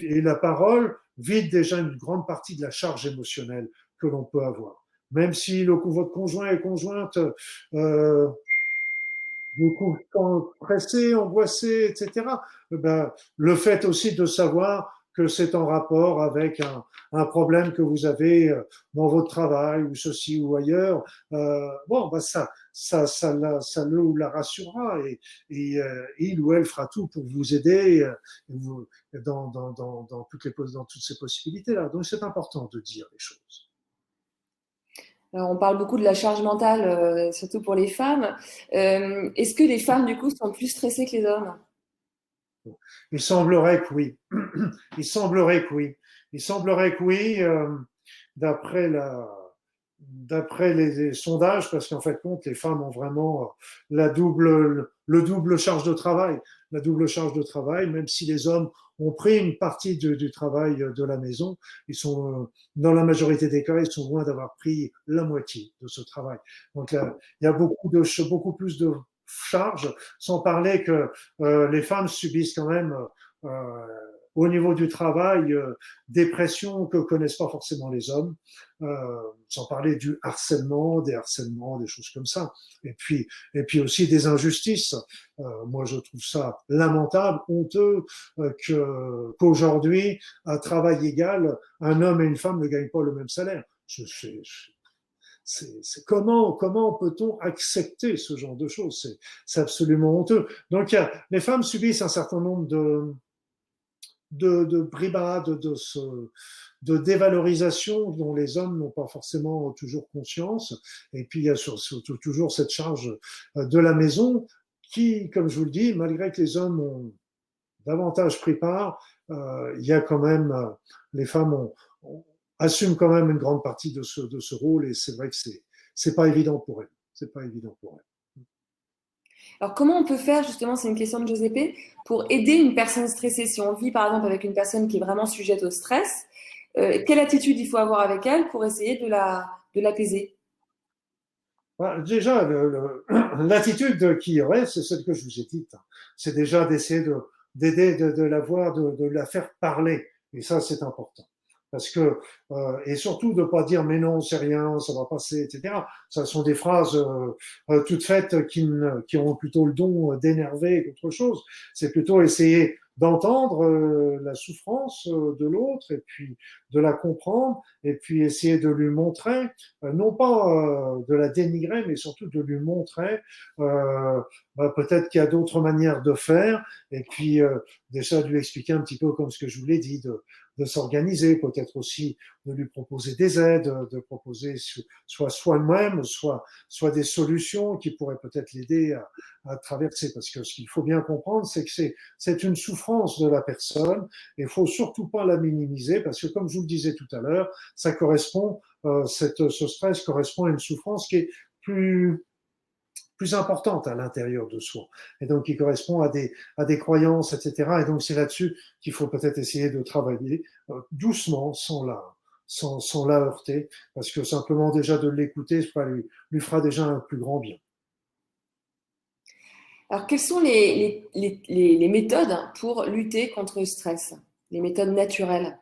[SPEAKER 2] Et la parole vide déjà une grande partie de la charge émotionnelle que l'on peut avoir. Même si le, votre conjoint et conjointe euh, pressé, angoissé, etc. Ben, le fait aussi de savoir que c'est en rapport avec un, problème que vous avez euh, dans votre travail ou ceci ou ailleurs, euh, bon, bah ça, ça, ça, la, le ou la rassurera et, euh, il ou elle fera tout pour vous aider dans, toutes les, dans toutes ces possibilités-là. Donc c'est important de dire les choses.
[SPEAKER 1] On parle beaucoup de la charge mentale, surtout pour les femmes. Est-ce que les femmes, du coup, sont plus stressées que les hommes?
[SPEAKER 2] Il semblerait que oui. (clears throat) Il semblerait que oui. Il semblerait que oui, euh, d'après la, d'après les, sondages, parce qu'en fait, compte, les femmes ont vraiment la double, le double charge de travail, la double charge de travail, même si les hommes ont pris une partie du, travail de la maison, ils sont, dans la majorité des cas, ils sont loin d'avoir pris la moitié de ce travail. Donc il y a beaucoup de, beaucoup plus de charge, sans parler que euh, les femmes subissent quand même euh, au niveau du travail euh, des pressions que connaissent pas forcément les hommes, euh, sans parler du harcèlement, des harcèlements, des choses comme ça. Et puis, et puis aussi des injustices. Euh, moi, je trouve ça lamentable, honteux euh, que qu'aujourd'hui, à travail égal, un homme et une femme ne gagnent pas le même salaire. C'est comment comment peut-on accepter ce genre de choses? C'est absolument honteux. Donc les femmes subissent un certain nombre de de, de bribades, de, ce, de dévalorisation dont les hommes n'ont pas forcément toujours conscience. Et puis il y a surtout toujours cette charge de la maison qui, comme je vous le dis, malgré que les hommes ont davantage pris part, euh, il y a quand même les femmes ont, assume quand même une grande partie de ce, de ce rôle et c'est vrai que c'est, c'est pas évident pour elle. C'est pas évident pour elle.
[SPEAKER 1] Alors, comment on peut faire, justement, c'est une question de Giuseppe, pour aider une personne stressée? Si on vit, par exemple, avec une personne qui est vraiment sujette au stress, euh, quelle attitude il faut avoir avec elle pour essayer de, la, de l'apaiser?
[SPEAKER 2] Déjà, le, le, (clears throat) l'attitude qu'il y aurait, c'est celle que je vous ai dite. C'est déjà d'essayer de, d'aider, de, de la voir, de, de la faire parler. Et ça, c'est important parce que euh, et surtout de pas dire mais non c'est rien ça va passer etc ça sont des phrases euh, euh toutes faites qui, qui ont plutôt le don d'énerver qu'autre chose. C'est plutôt essayer d'entendre euh, la souffrance euh, de l'autre et puis de la comprendre et puis essayer de lui montrer, euh, non pas de la dénigrer, mais surtout de lui montrer bah, peut-être qu'il y a d'autres manières de faire. Et puis déjà de lui expliquer un petit peu comme ce que je vous l'ai dit, de, de s'organiser, peut-être aussi de lui proposer des aides, de proposer soit soi-même, soit, soit des solutions qui pourraient peut-être l'aider à, à, traverser. Parce que ce qu'il faut bien comprendre, c'est que c'est, une souffrance de la personne et il faut surtout pas la minimiser parce que comme je vous le disais tout à l'heure, ça correspond, euh, cette, ce stress correspond à une souffrance qui est plus, plus importante à l'intérieur de soi. Et donc, qui correspond à des, à des croyances, etc. Et donc, c'est là-dessus qu'il faut peut-être essayer de travailler euh, doucement, sans la, sans, sans la heurter, parce que simplement déjà de l'écouter, lui, lui fera déjà un plus grand bien.
[SPEAKER 1] Alors, quelles sont les, les, les, les méthodes pour lutter contre le stress? Les méthodes naturelles?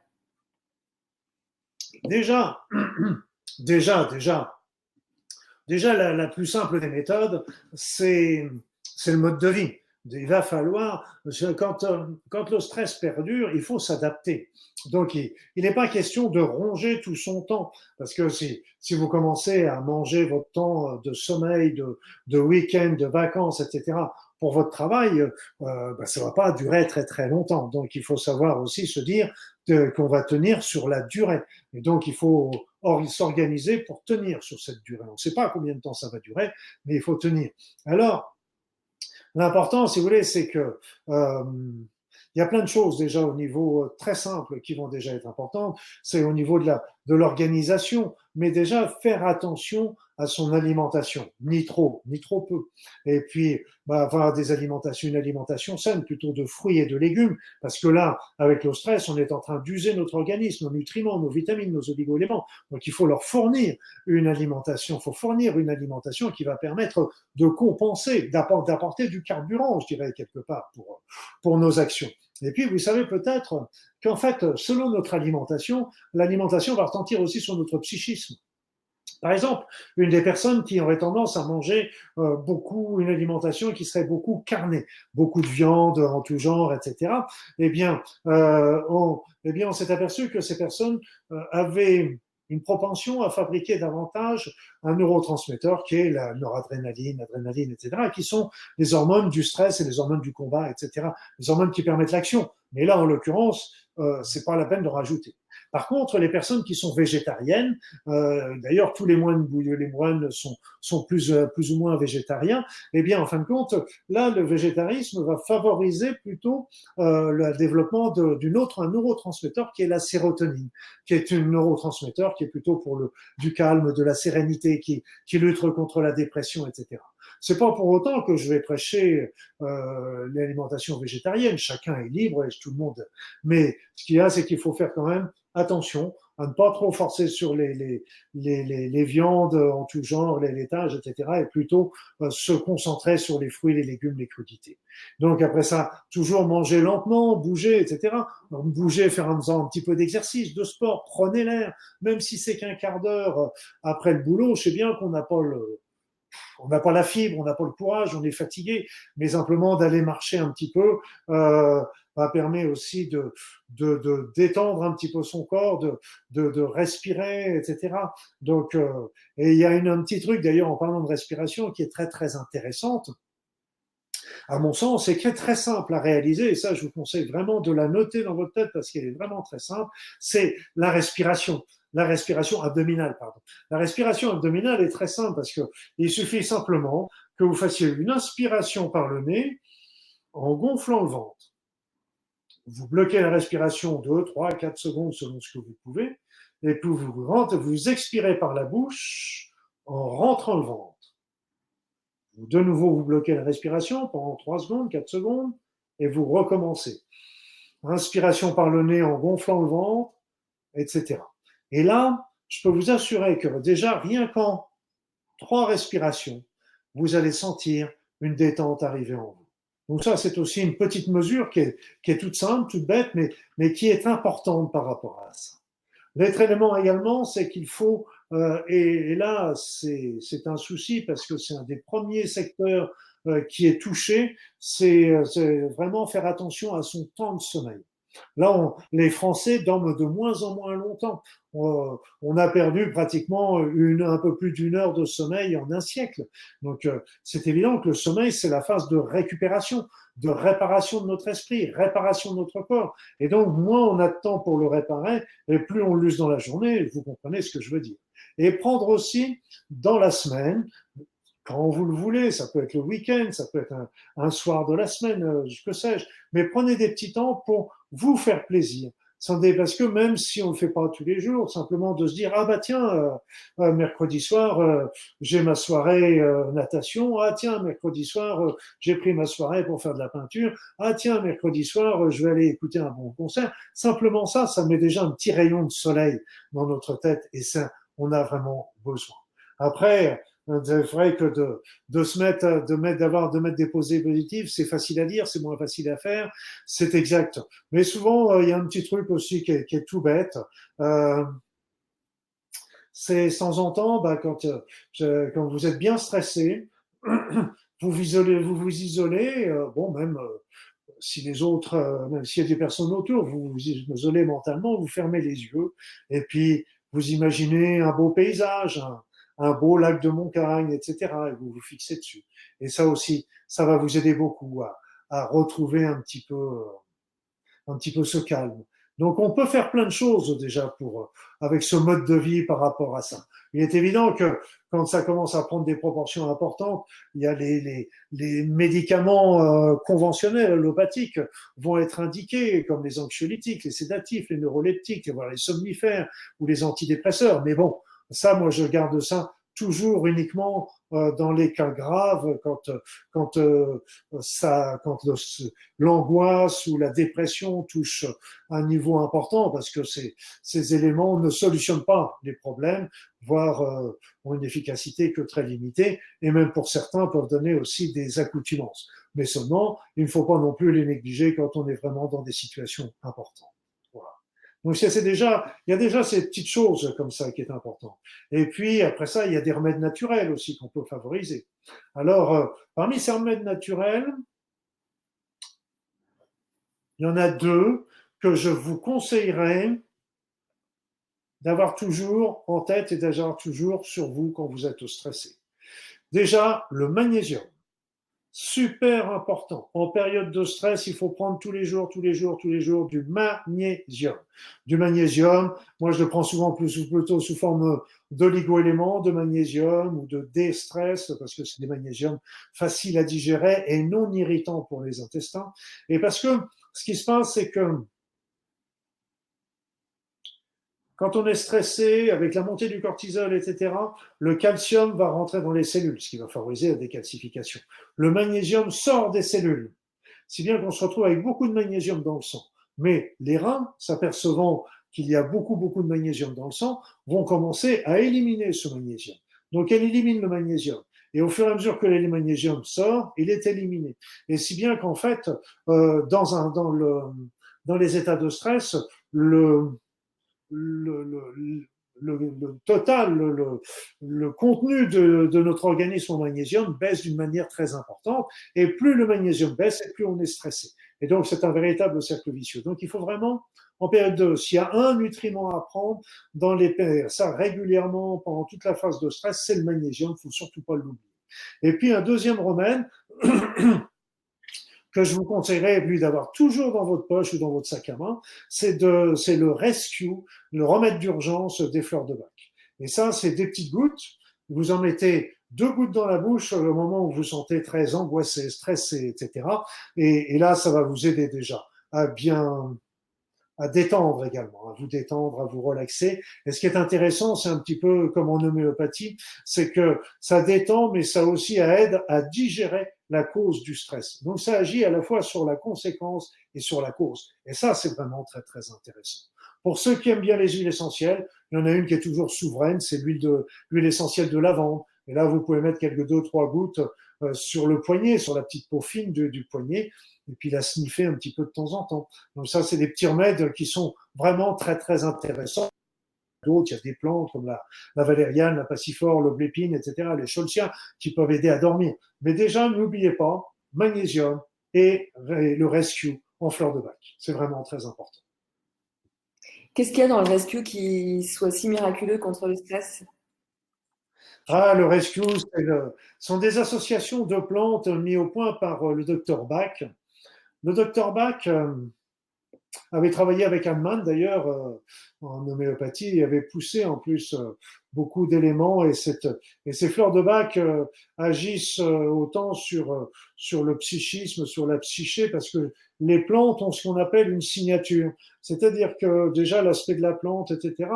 [SPEAKER 1] (clears throat)
[SPEAKER 2] Déjà, déjà, déjà, déjà, la, plus simple des méthodes, c'est le mode de vie. Il va falloir, quand, quand le stress perdure, il faut s'adapter. Donc, il n'est pas question de ronger tout son temps, parce que si, vous commencez à manger votre temps de sommeil, de, de week-end, de vacances, etc., pour votre travail, euh, ben, ça va pas durer très très longtemps. Donc, il faut savoir aussi se dire qu'on va tenir sur la durée. Et donc, il faut s'organiser pour tenir sur cette durée. On ne sait pas combien de temps ça va durer, mais il faut tenir. Alors, L'important, si vous voulez, c'est que euh, il y a plein de choses déjà au niveau euh, très simple qui vont déjà être importantes. C'est au niveau de l'organisation, mais déjà faire attention à son alimentation, ni trop, ni trop peu. Et puis, bah, avoir des alimentations, une alimentation saine, plutôt de fruits et de légumes, parce que là, avec le stress, on est en train d'user notre organisme, nos nutriments, nos vitamines, nos oligo-éléments. Donc, il faut leur fournir une alimentation, il faut fournir une alimentation qui va permettre de compenser, d'apporter du carburant, je dirais, quelque part, pour, pour nos actions. Et puis, vous savez peut-être qu'en fait, selon notre alimentation, l'alimentation va retentir aussi sur notre psychisme. Par exemple, une des personnes qui aurait tendance à manger euh, beaucoup, une alimentation qui serait beaucoup carnée, beaucoup de viande en tout genre, etc. Eh bien, euh, on, eh bien, on s'est aperçu que ces personnes euh, avaient une propension à fabriquer davantage un neurotransmetteur qui est la noradrénaline, l'adrénaline, etc., qui sont les hormones du stress et les hormones du combat, etc., les hormones qui permettent l'action. Mais là, en l'occurrence, euh, c'est pas la peine de rajouter. Par contre, les personnes qui sont végétariennes, euh, d'ailleurs tous les moines, les moines sont, euh, plus ou moins végétariens, eh bien en fin de compte, là le végétarisme va favoriser plutôt euh, le développement d'une autre, un neurotransmetteur qui est la sérotonine, qui est un neurotransmetteur qui est plutôt pour le, du calme, de la sérénité, qui lutte contre la dépression, etc. C'est pas pour autant que je vais prêcher euh, l'alimentation végétarienne. Chacun est libre et tout le monde. Mais ce qu'il y a, c'est qu'il faut faire quand même attention à ne pas trop forcer sur les, les, les, les, viandes en tout genre, les laitages, etc., et plutôt euh, se concentrer sur les fruits, les légumes, les crudités. Donc après ça, toujours manger lentement, bouger, etc. Donc, bouger, faire un, petit peu d'exercice, de sport, prenez l'air, même si c'est qu'un quart d'heure euh, après le boulot, je sais bien qu'on n'a pas le, on n'a pas la fibre, on n'a pas le courage, on est fatigué, mais simplement d'aller marcher un petit peu euh, permet aussi de, détendre un petit peu son corps, de, respirer, etc. Donc, euh, et il y a une, un petit truc d'ailleurs en parlant de respiration qui est très très intéressante. À mon sens, c'est qui est très simple à réaliser, et ça, je vous conseille vraiment de la noter dans votre tête parce qu'elle est vraiment très simple. C'est la respiration la respiration abdominale. La respiration abdominale est très simple parce que il suffit simplement que vous fassiez une inspiration par le nez en gonflant le ventre. Vous bloquez la respiration 2, 3, 4 secondes selon ce que vous pouvez, et puis vous, rentrez, vous expirez par la bouche en rentrant le ventre. De nouveau, vous bloquez la respiration pendant 3 secondes, 4 secondes, et vous recommencez. Inspiration par le nez en gonflant le ventre, etc. Et là, je peux vous assurer que déjà, rien qu'en trois respirations, vous allez sentir une détente arriver en vous. Donc ça, c'est aussi une petite mesure qui est, qui est toute simple, toute bête, mais, mais qui est importante par rapport à ça. L'autre élément également, c'est qu'il faut, euh, et, là, c'est un souci parce que c'est un des premiers secteurs euh, qui est touché, c'est vraiment faire attention à son temps de sommeil. Là, les Français dorment de moins en moins longtemps. On, a perdu pratiquement une, un peu plus d'une heure de sommeil en un siècle. Donc, euh, c'est évident que le sommeil, c'est la phase de récupération, de réparation de notre esprit, réparation de notre corps. Et donc, moins on a de temps pour le réparer, et plus on l'use dans la journée. Vous comprenez ce que je veux dire. Et prendre aussi dans la semaine quand vous le voulez, ça peut être le week-end, ça peut être un, soir de la semaine, euh, que sais-je, mais prenez des petits temps pour vous faire plaisir. Parce que même si on ne le fait pas tous les jours, simplement de se dire ah bah tiens euh, euh, mercredi soir j'ai ma soirée natation. Ah tiens mercredi soir j'ai pris ma soirée pour faire de la peinture. Ah tiens mercredi soir je vais aller écouter un bon concert. Simplement ça ça met déjà un petit rayon de soleil dans notre tête et ça on a vraiment besoin. Après c'est vrai que de, de se mettre, de mettre, d'avoir, de mettre des posées positives, c'est facile à dire, c'est moins facile à faire, c'est exact. Mais souvent, euh, il y a un petit truc aussi qui est, qui est tout bête. Euh, c'est temps en temps, bah, quand, euh, quand vous êtes bien stressé, (clears throat) vous vous isolez, vous, vous isolez euh, bon, même euh, si les autres, même s'il y a des personnes autour, vous vous isolez mentalement, vous fermez les yeux, et puis vous imaginez un beau paysage, un beau lac de montagne, etc. Et vous vous fixez dessus. Et ça aussi, ça va vous aider beaucoup à, à retrouver un petit peu, un petit peu ce calme. Donc on peut faire plein de choses déjà pour avec ce mode de vie par rapport à ça. Il est évident que quand ça commence à prendre des proportions importantes, il y a les, les, les médicaments euh, conventionnels allopathiques vont être indiqués comme les anxiolytiques, les sédatifs, les neuroleptiques, les somnifères ou les antidépresseurs. Mais bon, ça, moi, je garde ça toujours uniquement euh, dans les cas graves, quand, quand, euh, quand l'angoisse ou la dépression touche un niveau important, parce que ces, ces éléments ne solutionnent pas les problèmes, voire euh, ont une efficacité que très limitée, et même pour certains peuvent donner aussi des accoutumances. Mais seulement, il ne faut pas non plus les négliger quand on est vraiment dans des situations importantes. Donc c'est déjà, il y a déjà ces petites choses comme ça qui est important. Et puis après ça, il y a des remèdes naturels aussi qu'on peut favoriser. Alors euh, parmi ces remèdes naturels, il y en a deux que je vous conseillerais d'avoir toujours en tête et d'avoir toujours sur vous quand vous êtes stressé. Déjà, le magnésium super important. En période de stress, il faut prendre tous les jours, tous les jours, tous les jours du magnésium. Du magnésium, moi je le prends souvent plus, plutôt sous forme d'oligo-éléments, de magnésium ou de déstress, parce que c'est des magnésiums faciles à digérer et non irritants pour les intestins. Et parce que ce qui se passe, c'est que quand on est stressé, avec la montée du cortisol, etc., le calcium va rentrer dans les cellules, ce qui va favoriser la décalcification. Le magnésium sort des cellules, si bien qu'on se retrouve avec beaucoup de magnésium dans le sang. Mais les reins, s'apercevant qu'il y a beaucoup, beaucoup de magnésium dans le sang, vont commencer à éliminer ce magnésium. Donc, elle élimine le magnésium. Et au fur et à mesure que le magnésium sort, il est éliminé. Et si bien qu'en fait, euh, dans, les états de stress, le, le, le, le, total, le, le contenu de, de, notre organisme en magnésium baisse d'une manière très importante. Et plus le magnésium baisse, et plus on est stressé. Et donc, c'est un véritable cercle vicieux. Donc, il faut vraiment, en période de, s'il y a un nutriment à prendre dans les ça régulièrement pendant toute la phase de stress, c'est le magnésium. Il faut surtout pas l'oublier. Et puis, un deuxième remède, (clears throat) que je vous conseillerais, lui, d'avoir toujours dans votre poche ou dans votre sac à main, c'est de, c'est le rescue, le remède d'urgence des fleurs de bac. Et ça, c'est des petites gouttes. Vous en mettez deux gouttes dans la bouche au moment où vous sentez très angoissé, stressé, etc. Et, et là, ça va vous aider déjà à bien, à détendre également, à vous détendre, à vous relaxer. Et ce qui est intéressant, c'est un petit peu comme en homéopathie, c'est que ça détend, mais ça aussi aide à digérer la cause du stress. Donc ça agit à la fois sur la conséquence et sur la cause. Et ça, c'est vraiment très, très intéressant. Pour ceux qui aiment bien les huiles essentielles, il y en a une qui est toujours souveraine, c'est l'huile essentielle de lavande. Et là, vous pouvez mettre quelques deux, trois gouttes sur le poignet, sur la petite peau fine du poignet, et puis la sniffer un petit peu de temps en temps. Donc ça, c'est des petits remèdes qui sont vraiment très, très intéressants d'autres, il y a des plantes comme la, valériane, la passiflore, l'oblépine, etc., les cholcias, qui peuvent aider à dormir. Mais déjà, n'oubliez pas, magnésium et le rescue en fleur de bac. C'est vraiment très important.
[SPEAKER 1] Qu'est-ce qu'il y a dans le rescue qui soit si miraculeux contre le stress?
[SPEAKER 2] Ah, le rescue, le, sont des associations de plantes mises au point par euh, le docteur Bach. Le docteur Bach, euh, avait travaillé avec Hahnemann d'ailleurs euh, en homéopathie il avait poussé en plus euh, beaucoup d'éléments et, cette, et ces fleurs de bac euh, agissent autant sur, sur le psychisme, sur la psyché, parce que les plantes ont ce qu'on appelle une signature. C'est-à-dire que déjà l'aspect de la plante, etc.,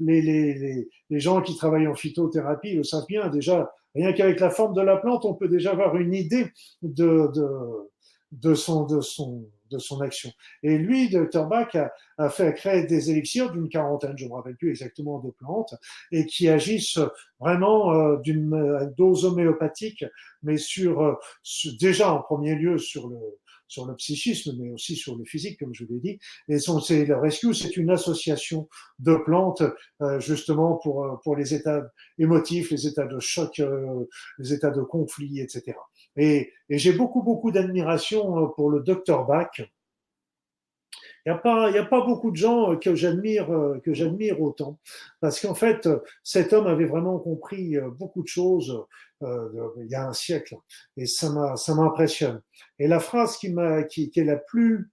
[SPEAKER 2] les, les, les, les gens qui travaillent en phytothérapie le savent bien, déjà, rien qu'avec la forme de la plante, on peut déjà avoir une idée de, de, de son, de son, de son action. Et lui, Dr. Bach, a, a fait créer des élixirs d'une quarantaine, je ne me rappelle plus exactement, de plantes, et qui agissent vraiment euh, d'une dose homéopathique, mais sur, euh, déjà en premier lieu sur le, sur le psychisme, mais aussi sur le physique, comme je l'ai dit. Et son, c'est, le Rescue, c'est une association de plantes, euh, justement, pour, euh, pour les états émotifs, les états de choc, euh, les états de conflit, etc. Et, et j'ai beaucoup, beaucoup d'admiration pour le docteur Bach, il n'y a, pas, a pas beaucoup de gens que j'admire, que j'admire autant, parce qu'en fait, cet homme avait vraiment compris beaucoup de choses euh, il y a un siècle, et ça, m'a, ça m'impressionne. Et la phrase qui, m'a, qui, qui est la plus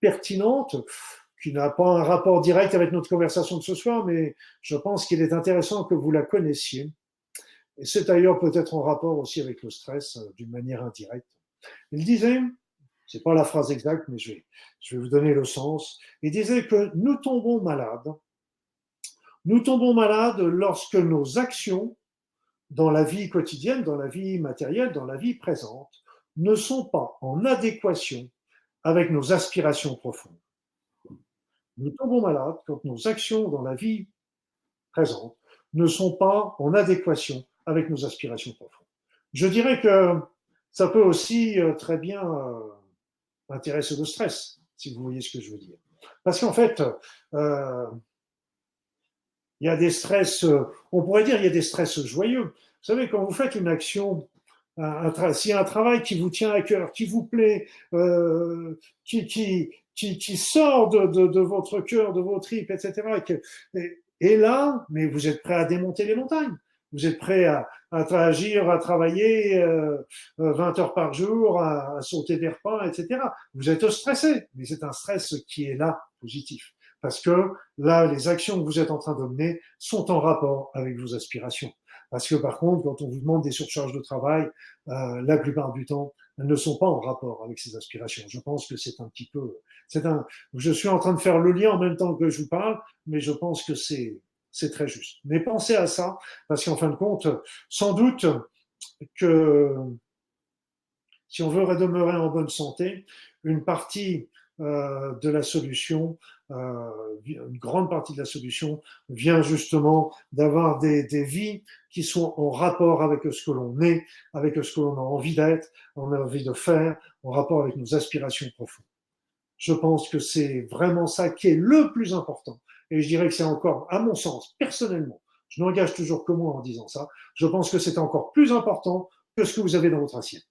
[SPEAKER 2] pertinente, qui n'a pas un rapport direct avec notre conversation de ce soir, mais je pense qu'il est intéressant que vous la connaissiez. Et c'est d'ailleurs peut-être en rapport aussi avec le stress d'une manière indirecte. Il disait, c'est pas la phrase exacte, mais je vais, je vais vous donner le sens. Il disait que nous tombons malades. Nous tombons malades lorsque nos actions dans la vie quotidienne, dans la vie matérielle, dans la vie présente, ne sont pas en adéquation avec nos aspirations profondes. Nous tombons malades quand nos actions dans la vie présente ne sont pas en adéquation avec nos aspirations profondes. Je dirais que ça peut aussi euh, très bien euh, intéresser le stress, si vous voyez ce que je veux dire. Parce qu'en fait, euh, il y a des stress, on pourrait dire il y a des stress joyeux. Vous savez, quand vous faites une action, un, s'il y a un travail qui vous tient à cœur, qui vous plaît, qui, qui, sort de, de, de, votre cœur, de vos tripes, etc. Et, et, là, mais vous êtes prêt à démonter les montagnes. Vous êtes prêt à, à agir, à travailler euh, 20 heures par jour, à, à sauter des repas, etc. Vous êtes stressé, mais c'est un stress qui est là, positif. Parce que là, les actions que vous êtes en train de mener sont en rapport avec vos aspirations. Parce que par contre, quand on vous demande des surcharges de travail, euh, la plupart du temps, elles ne sont pas en rapport avec ces aspirations. Je pense que c'est un petit peu, c'est un, je suis en train de faire le lien en même temps que je vous parle, mais je pense que c'est, c'est très juste. Mais pensez à ça, parce qu'en fin de compte, sans doute que si on veut demeurer en bonne santé, une partie euh, de la solution, euh, une grande partie de la solution vient justement d'avoir des, des, vies qui sont en rapport avec ce que l'on est, avec ce que l'on a envie d'être, on a envie de faire, en rapport avec nos aspirations profondes. Je pense que c'est vraiment ça qui est le plus important. Et je dirais que c'est encore, à mon sens, personnellement, je n'engage toujours que moi en disant ça, je pense que c'est encore plus important que ce que vous avez dans votre assiette.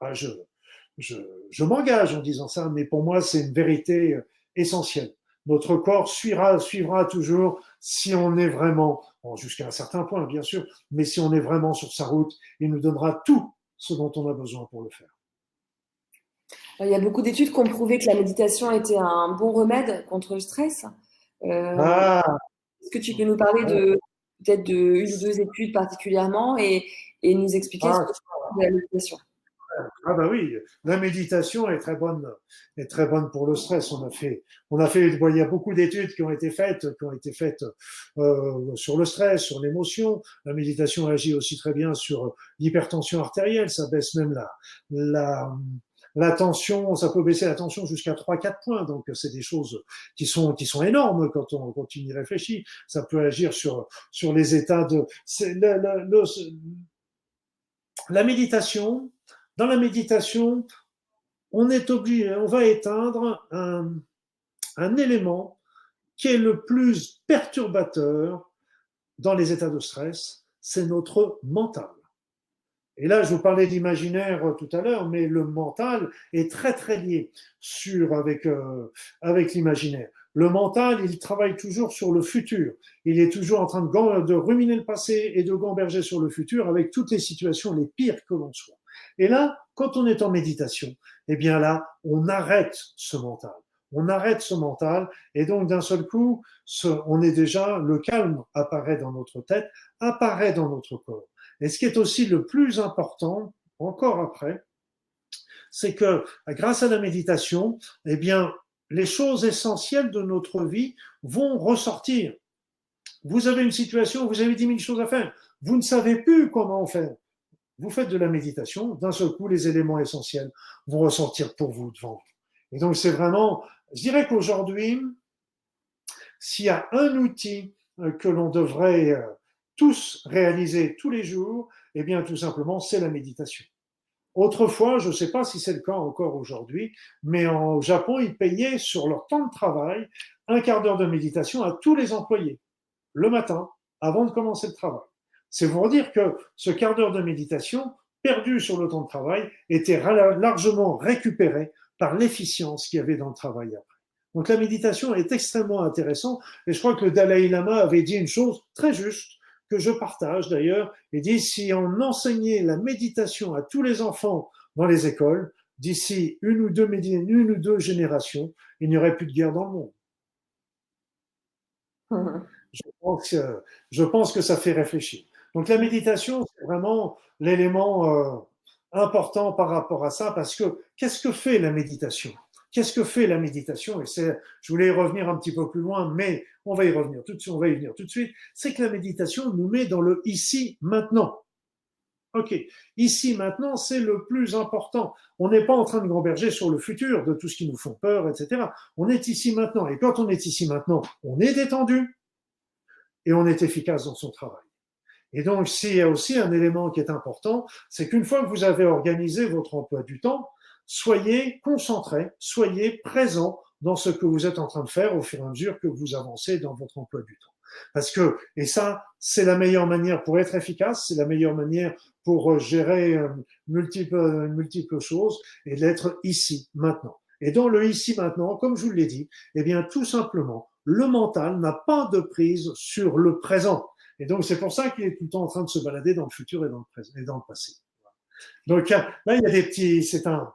[SPEAKER 2] Ah, je, je, m'engage en disant ça, mais pour moi, c'est une vérité essentielle. Notre corps suivra, suivra toujours si on est vraiment, jusqu'à un certain point bien sûr, mais si on est vraiment sur sa route, il nous donnera tout ce dont on a besoin pour le faire.
[SPEAKER 1] Il y a beaucoup d'études qui ont prouvé que la méditation était un bon remède contre le stress. Euh, ah. Est-ce que tu peux nous parler de peut-être de une ou deux études particulièrement et, et nous expliquer ah. ce que c'est la méditation?
[SPEAKER 2] Ah bah oui, la méditation est très bonne, est très bonne pour le stress. On a fait, on a fait, il y a beaucoup d'études qui ont été faites, qui ont été faites euh, sur le stress, sur l'émotion. La méditation agit aussi très bien sur l'hypertension artérielle. Ça baisse même la, la, la tension, ça peut baisser la tension jusqu'à 3-4 points. Donc c'est des choses qui sont énormes quand on quand on y réfléchit. Ça peut agir sur les états de. La méditation, dans la méditation, on est obligé, on va éteindre un élément qui est le plus perturbateur dans les états de stress, c'est notre mental. Et là, je vous parlais d'imaginaire tout à l'heure, mais le mental est très très lié sur avec euh, avec l'imaginaire. Le mental, il travaille toujours sur le futur. Il est toujours en train de, de ruminer le passé et de gamberger sur le futur avec toutes les situations les pires que l'on soit. Et là, quand on est en méditation, eh bien là, on arrête ce mental. On arrête ce mental et donc d'un seul coup, ce, on est déjà, le calme apparaît dans notre tête, apparaît dans notre corps. Et ce qui est aussi le plus important, encore après, c'est que grâce à la méditation, eh bien, les choses essentielles de notre vie vont ressortir. Vous avez une situation, vous avez dix mille choses à faire. Vous ne savez plus comment faire vous faites de la méditation, d'un seul coup, les éléments essentiels vont ressortir pour vous devant vous. Et donc, c'est vraiment, je dirais qu'aujourd'hui, s'il y a un outil euh, que l'on devrait euh, tous réaliser tous les jours, eh bien, tout simplement, c'est la méditation. Autrefois, je ne sais pas si c'est le cas encore aujourd'hui, mais au Japon, ils payaient sur leur temps de travail un quart d'heure de méditation à tous les employés, le matin, avant de commencer le travail. C'est pour dire que ce quart d'heure de méditation, perdu sur le temps de travail, était largement récupéré par l'efficience qu'il y avait dans le travail après. Donc la méditation est extrêmement intéressante et je crois que le Dalai Lama avait dit une chose très juste que je partage d'ailleurs et dit si on enseignait la méditation à tous les enfants dans les écoles, d'ici une ou deux une ou deux générations, il n'y aurait plus de guerre dans le monde. (laughs) Je pense, que, je pense que ça fait réfléchir. Donc la méditation, c'est vraiment l'élément euh, important par rapport à ça, parce que qu'est-ce que fait la méditation? Qu'est-ce que fait la méditation? Et c'est, je voulais y revenir un petit peu plus loin, mais on va y revenir tout de suite. On va y venir tout de suite. C'est que la méditation nous met dans le ici maintenant. Ok, ici maintenant, c'est le plus important. On n'est pas en train de gamberger sur le futur, de tout ce qui nous font peur, etc. On est ici maintenant. Et quand on est ici maintenant, on est détendu et on est efficace dans son travail. Et donc, s'il y a aussi un élément qui est important, c'est qu'une fois que vous avez organisé votre emploi du temps, soyez concentrés, soyez présents dans ce que vous êtes en train de faire au fur et à mesure que vous avancez dans votre emploi du temps. Parce que, et ça, c'est la meilleure manière pour être efficace, c'est la meilleure manière pour euh, gérer euh, multiples, multiples choses et d'être ici, maintenant. Et dans le ici, maintenant, comme je vous l'ai dit, eh bien, tout simplement, le mental n'a pas de prise sur le présent. Et donc, c'est pour ça qu'il est tout le temps en train de se balader dans le futur et dans le, présent, et dans le passé. Donc, là, il y a des petits, c'est un,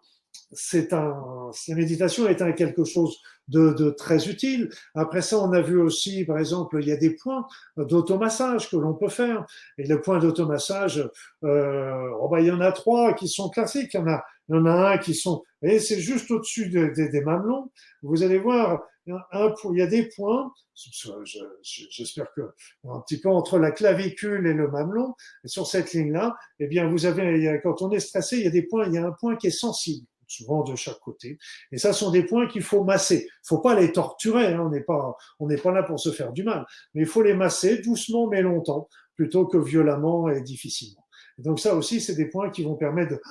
[SPEAKER 2] c'est un, la méditation est un quelque chose de, de, très utile. Après ça, on a vu aussi, par exemple, il y a des points d'automassage que l'on peut faire. Et les points d'automassage, euh, oh ben, il y en a trois qui sont classiques. Il y en a, il y en a un qui sont, et c'est juste au-dessus des mamelons. Vous allez voir, un, il y a des points, j'espère que un petit peu entre la clavicule et le mamelon, et sur cette ligne-là, eh bien, vous avez, quand on est stressé, il y a des points, il y a un point qui est sensible souvent de chaque côté. Et ça sont des points qu'il faut masser. Il faut pas les torturer, hein, on n'est pas, on n'est pas là pour se faire du mal, mais il faut les masser doucement mais longtemps, plutôt que violemment et difficilement. Et donc ça aussi, c'est des points qui vont permettre de.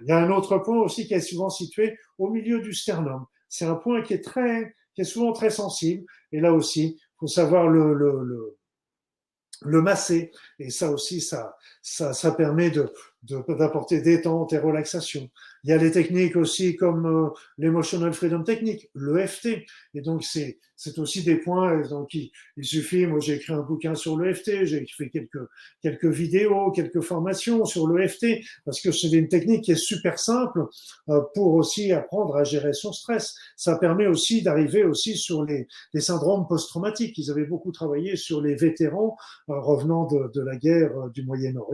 [SPEAKER 2] Il y a un autre point aussi qui est souvent situé au milieu du sternum. C'est un point qui est très, qui est souvent très sensible. Et là aussi, faut savoir le, le, le le masser. Et ça aussi, ça, ça, ça permet de, d'apporter détente et relaxation. Il y a les techniques aussi comme euh, l'Emotional Freedom Technique, l'EFT. Et donc, c'est, aussi des points. Donc, il, suffit, moi, j'ai écrit un bouquin sur l'EFT, j'ai fait quelques, quelques vidéos, quelques formations sur l'EFT, parce que c'est une technique qui est super simple euh, pour aussi apprendre à gérer son stress. Ça permet aussi d'arriver aussi sur les, les syndromes post-traumatiques. Ils avaient beaucoup travaillé sur les vétérans euh, revenant de, de, la guerre du Moyen-Orient,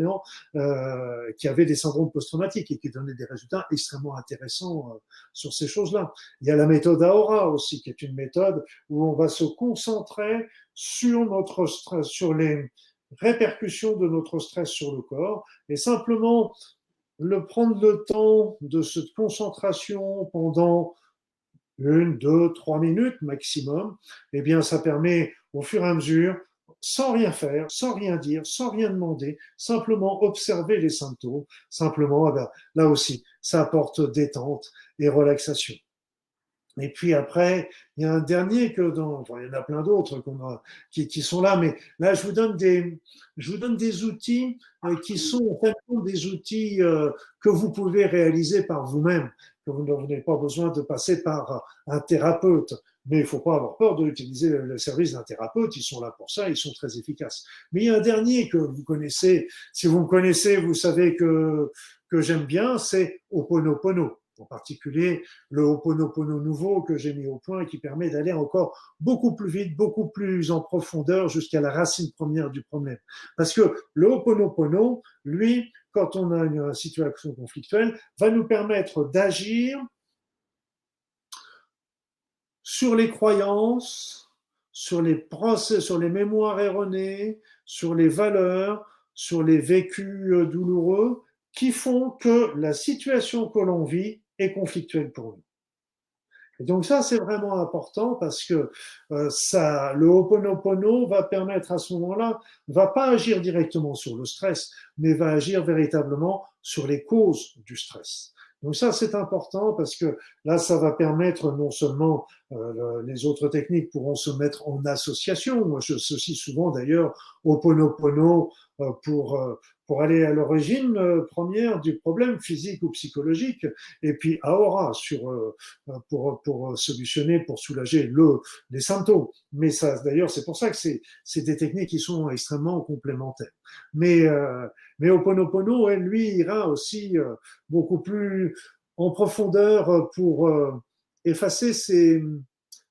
[SPEAKER 2] euh, qui avaient des syndromes post-traumatiques et qui donnaient des résultats extrêmement intéressants euh, sur ces choses-là. Il y a la méthode Aura aussi, qui est une méthode où on va se concentrer sur notre stress, sur les répercussions de notre stress sur le corps et simplement le prendre le temps de cette concentration pendant une, deux, trois minutes maximum, eh bien, ça permet au fur et à mesure sans rien faire, sans rien dire, sans rien demander, simplement observer les symptômes, simplement, eh ben, là aussi, ça apporte détente et relaxation. Et puis après, il y a un dernier que dans, il y en a plein d'autres qui, qui, sont là, mais là, je vous donne des, je vous donne des outils euh, qui sont en fait des outils euh, que vous pouvez réaliser par vous-même, que vous n'avez pas besoin de passer par un thérapeute. Mais il ne faut pas avoir peur d'utiliser le service d'un thérapeute, ils sont là pour ça, ils sont très efficaces. Mais il y a un dernier que vous connaissez, si vous me connaissez, vous savez que, que j'aime bien, c'est Oponopono. En particulier, le Oponopono nouveau que j'ai mis au point et qui permet d'aller encore beaucoup plus vite, beaucoup plus en profondeur jusqu'à la racine première du problème. Parce que le Oponopono, lui, quand on a une situation conflictuelle, va nous permettre d'agir sur les croyances, sur les procès, sur les mémoires erronées, sur les valeurs, sur les vécus euh, douloureux qui font que la situation que l'on vit est conflictuelle pour nous. Et donc ça, c'est vraiment important parce que euh, ça, le Ho'oponopono va permettre à ce moment-là, va pas agir directement sur le stress, mais va agir véritablement sur les causes du stress. Donc ça, c'est important parce que là, ça va permettre non seulement euh, les autres techniques pourront se mettre en association. Moi, je ceci souvent d'ailleurs au Ponopono euh, pour euh, pour aller à l'origine première du problème physique ou psychologique, et puis Aora sur pour pour solutionner, pour soulager le les symptômes. Mais ça, d'ailleurs, c'est pour ça que c'est c'est des techniques qui sont extrêmement complémentaires. Mais mais Oponopono, elle, lui, ira aussi beaucoup plus en profondeur pour effacer ces,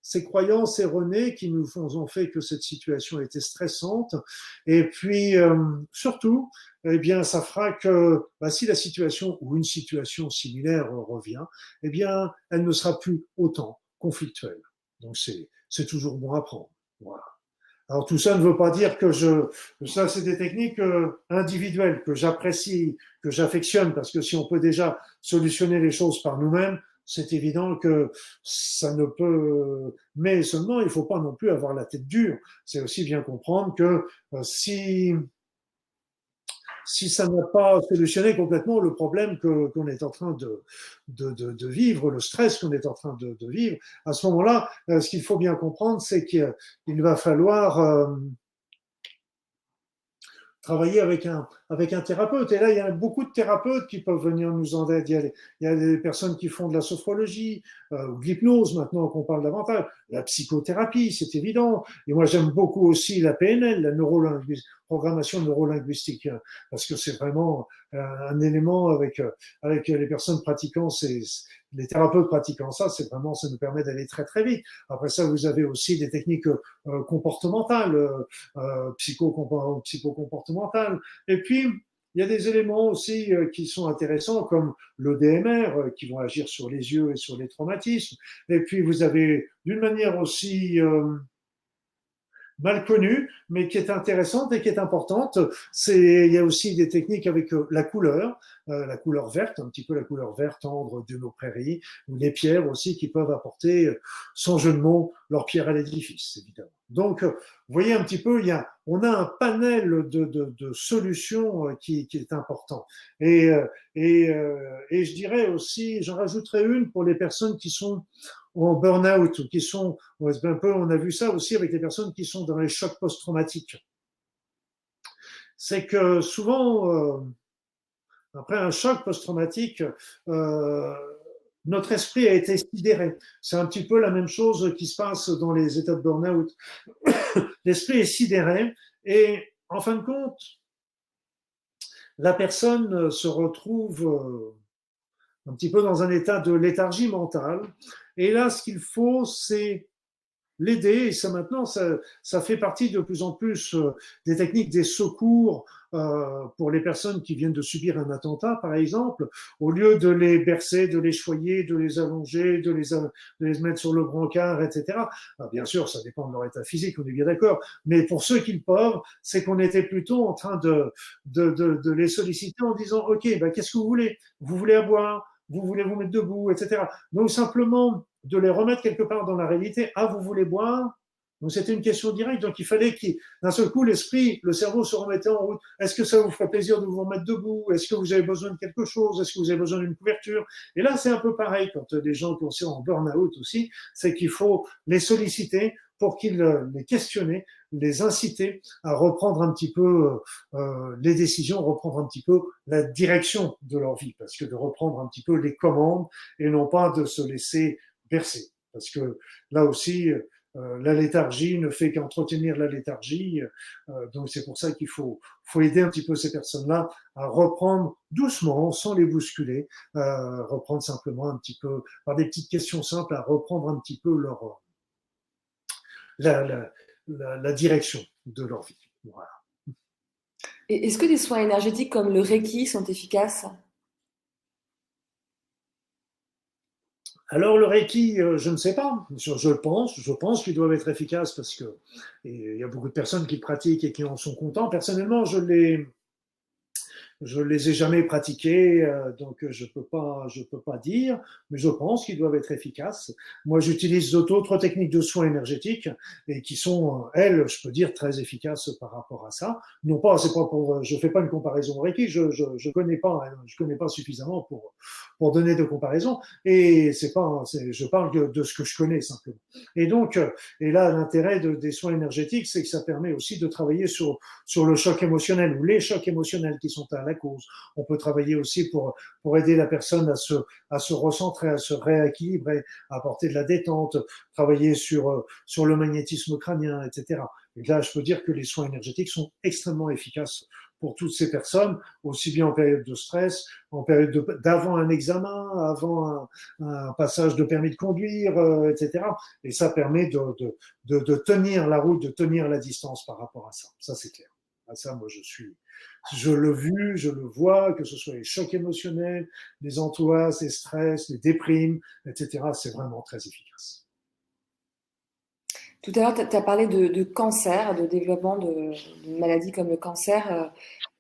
[SPEAKER 2] ces croyances erronées qui nous ont fait que cette situation était stressante. Et puis, euh, surtout, eh bien, ça fera que bah, si la situation ou une situation similaire revient, eh bien, elle ne sera plus autant conflictuelle. Donc, c'est toujours bon à prendre. Alors tout ça ne veut pas dire que je, ça c'est des techniques euh, individuelles que j'apprécie, que j'affectionne, parce que si on peut déjà solutionner les choses par nous-mêmes, c'est évident que ça ne peut, mais seulement il ne faut pas non plus avoir la tête dure. C'est aussi bien comprendre que euh, si si ça n'a pas solutionné complètement le problème que qu'on est en train de, de, de, de, vivre, le stress qu'on est en train de, vivre, à ce moment-là, euh, ce qu'il faut bien comprendre, c'est qu'il va falloir euh, travailler avec un, avec un thérapeute. Et là, il y a beaucoup de thérapeutes qui peuvent venir nous en aide. Il y a, des personnes qui font de la sophrologie euh, ou de l'hypnose, maintenant qu'on parle davantage. La psychothérapie, c'est évident. Et moi, j'aime beaucoup aussi la PNL, la programmation neurolinguistique, hein, parce que c'est vraiment un, élément avec, avec les personnes pratiquant ces, les thérapeutes pratiquant ça, c'est vraiment, ça nous permet d'aller très très vite. Après ça, vous avez aussi des techniques euh, comportementales, euh, euh psycho-comportementales. Et puis, il y a des éléments aussi euh, qui sont intéressants, comme le DMR, qui vont agir sur les yeux et sur les traumatismes. Et puis, vous avez d'une manière aussi mal connue, mais qui est intéressante et qui est importante. C'est, il y a aussi des techniques avec euh, la couleur, euh, la couleur verte, un petit peu la couleur verte tendre de nos prairies, ou les pierres aussi qui peuvent apporter, euh, sans jeu de mots, leur pierre à l'édifice, évidemment. Donc, vous voyez un petit peu, il y a, on a un panel de, de, de solutions qui, qui, est important. Et, et, et je dirais aussi, j'en rajouterai une pour les personnes qui sont en burn-out, ou qui sont, un peu, on a vu ça aussi avec les personnes qui sont dans les chocs post-traumatiques. C'est que souvent, euh, après un choc post-traumatique, euh, notre esprit a été sidéré. C'est un petit peu la même chose qui se passe dans les états de burn-out. (coughs) L'esprit est sidéré et en fin de compte, la personne se retrouve euh, un petit peu dans un état de léthargie mentale. Et là, ce qu'il faut, c'est l'aider. Et ça maintenant, ça, ça, fait partie de plus en plus euh, des techniques des secours euh, pour les personnes qui viennent de subir un attentat, par exemple. Au lieu de les bercer, de les choyer, de les allonger, de les, de les mettre sur le brancard, etc. Ah, bien sûr, ça dépend de leur état physique, on est bien d'accord. Mais pour ceux qui le peuvent, c'est qu'on était plutôt en train de, de, de, de les solliciter en disant, OK, ben, qu'est-ce que vous voulez? Vous voulez avoir vous voulez vous mettre debout, etc. Donc simplement de les remettre quelque part dans la réalité. Ah, vous voulez boire? Donc c'était une question directe. Donc il fallait qu'il, d'un seul coup, l'esprit, le cerveau se remettait en route. Est-ce que ça vous ferait plaisir de vous remettre debout? Est-ce que vous avez besoin de quelque chose? Est-ce que vous avez besoin d'une couverture? Et là, c'est un peu pareil quand des gens qui sont en burn-out aussi, c'est qu'il faut les solliciter pour qu'ils euh, les questionner, les inciter à reprendre un petit peu euh, les décisions, reprendre un petit peu la direction de leur vie, parce que de reprendre un petit peu les commandes et non pas de se laisser Parce que là aussi, euh, la léthargie ne fait qu'entretenir la léthargie. Euh, donc c'est pour ça qu'il faut, faut aider un petit peu ces personnes-là à reprendre doucement, sans les bousculer, euh, reprendre simplement un petit peu, par des petites questions simples, à reprendre un petit peu leur la, direction de leur vie.
[SPEAKER 1] Est-ce que des soins énergétiques comme le Reiki sont efficaces?
[SPEAKER 2] Alors le Reiki, euh, je ne sais pas. Je, pense, je pense qu'ils doivent être efficaces parce que il y a beaucoup de personnes qui le pratiquent et qui en sont contents. Personnellement, je l'ai, je les ai jamais pratiqués, euh, donc je peux pas, je peux pas dire, mais je pense qu'ils doivent être efficaces. Moi, j'utilise d'autres techniques de soins énergétiques et qui sont, elles, je peux dire, très efficaces par rapport à ça. Non pas, c'est pas pour, je fais pas une comparaison avec qui, je, je, je connais pas, hein, je connais pas suffisamment pour pour donner de comparaison. Et c'est pas, je parle de, de, ce que je connais simplement. Et donc, et là, l'intérêt de, des soins énergétiques, c'est que ça permet aussi de travailler sur sur le choc émotionnel ou les chocs émotionnels qui sont à la cause. On peut travailler aussi pour, pour aider la personne à se, à se recentrer, à se rééquilibrer, à apporter de la détente, travailler sur, sur le magnétisme crânien, etc. Et là, je peux dire que les soins énergétiques sont extrêmement efficaces pour toutes ces personnes, aussi bien en période de stress, en période d'avant un examen, avant un, passage de permis de conduire, euh, etc. Et ça permet de, de, de, tenir la route, de tenir la distance par rapport à ça. Ça, c'est clair. À ça, moi, je suis, je le vu, je le vois, que ce soit les chocs émotionnels, les angoisses, les stress, les déprimes, etc. C'est vraiment très efficace.
[SPEAKER 1] Tout à l'heure, tu as parlé de, de, cancer, de développement de, de, maladies comme le cancer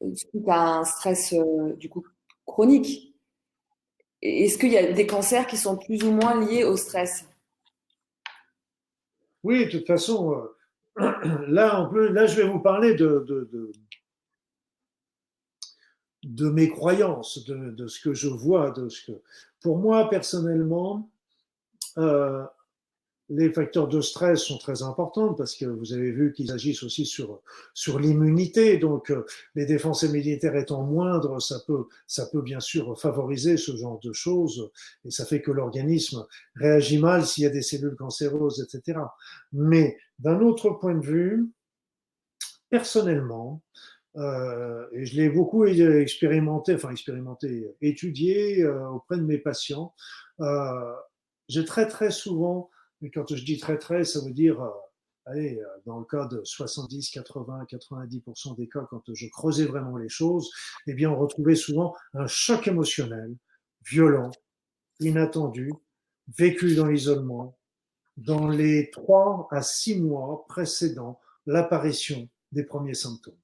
[SPEAKER 1] euh, suite à un stress euh, du coup chronique? Est-ce qu'il y a des cancers qui sont plus ou moins liés au stress?
[SPEAKER 2] Oui, de toute façon, euh, (clears throat) là, on peut, là, je vais vous parler de, de, de, de mes croyances, de, ce que je vois, de ce que. Pour moi, personnellement, euh, les facteurs de stress sont très importants parce que vous avez vu qu'ils agissent aussi sur sur l'immunité. Donc, euh, les défenses immunitaires étant moindres, ça peut ça peut bien sûr favoriser ce genre de choses et ça fait que l'organisme réagit mal s'il y a des cellules cancéreuses, etc. Mais d'un autre point de vue, personnellement, euh, et je l'ai beaucoup expérimenté, enfin expérimenté, étudié euh, auprès de mes patients. Euh, j'ai très très souvent mais quand je dis très très, ça veut dire, euh, allez, euh, dans le cas de 70, 80, 90% des cas, quand je creusais vraiment les choses, eh bien, on retrouvait souvent un choc émotionnel, violent, inattendu, vécu dans l'isolement, dans les trois à six mois précédant l'apparition des premiers symptômes.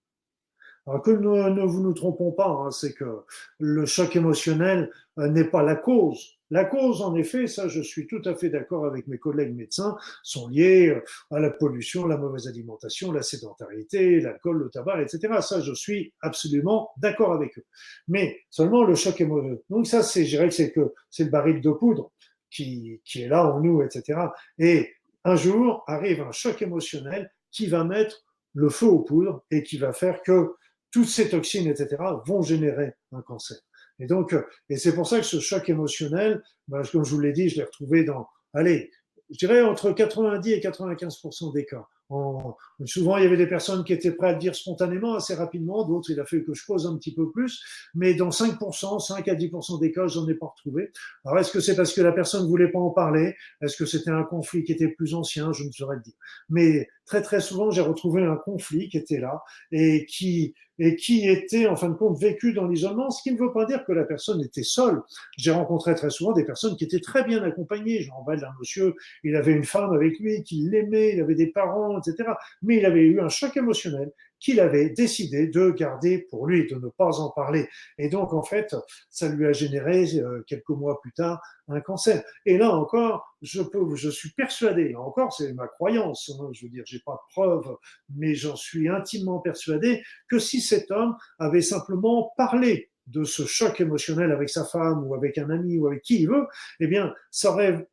[SPEAKER 2] Alors que nous, ne vous nous trompons pas, hein, c'est que le choc émotionnel euh, n'est pas la cause la cause, en effet, ça je suis tout à fait d'accord avec mes collègues médecins, sont liées euh, à la pollution, la mauvaise alimentation, la sédentarité, l'alcool, le tabac, etc. Ça, je suis absolument d'accord avec eux. Mais seulement le choc émotionnel. Donc ça, c'est, je dirais que c'est que c'est le baril de poudre qui, qui est là en nous, etc. Et un jour arrive un choc émotionnel qui va mettre le feu aux poudres et qui va faire que toutes ces toxines, etc., vont générer un cancer. Et donc, euh, et c'est pour ça que ce choc émotionnel, ben, comme je vous l'ai dit, je l'ai retrouvé dans, allez, je dirais entre 90 et 95% des cas. En, souvent, il y avait des personnes qui étaient prêtes à dire spontanément assez rapidement, d'autres, il a fallu que je pose un petit peu plus, mais dans 5% 5 à 10% des cas, j'en ai pas retrouvé. Alors, est-ce que c'est parce que la personne voulait pas en parler? Est-ce que c'était un conflit qui était plus ancien? Je ne saurais le dire. Mais très, très souvent, j'ai retrouvé un conflit qui était là et qui, et qui était en fin de compte vécu dans l'isolement, ce qui ne veut pas dire que la personne était seule. J'ai rencontré très souvent des personnes qui étaient très bien accompagnées. J'en rappelle un monsieur, il avait une femme avec lui qui l'aimait, il avait des parents, etc. Mais il avait eu un choc émotionnel qu'il avait décidé de garder pour lui, de ne pas en parler. Et donc, en fait, ça lui a généré euh, quelques mois plus tard un cancer. Et là encore, je peux, je suis persuadé, là encore, c'est ma croyance, hein, je veux dire, j'ai pas de preuves, mais j'en suis intimement persuadé que si cet homme avait simplement parlé de ce choc émotionnel avec sa femme ou avec un ami ou avec qui il veut, eh bien, ça aurait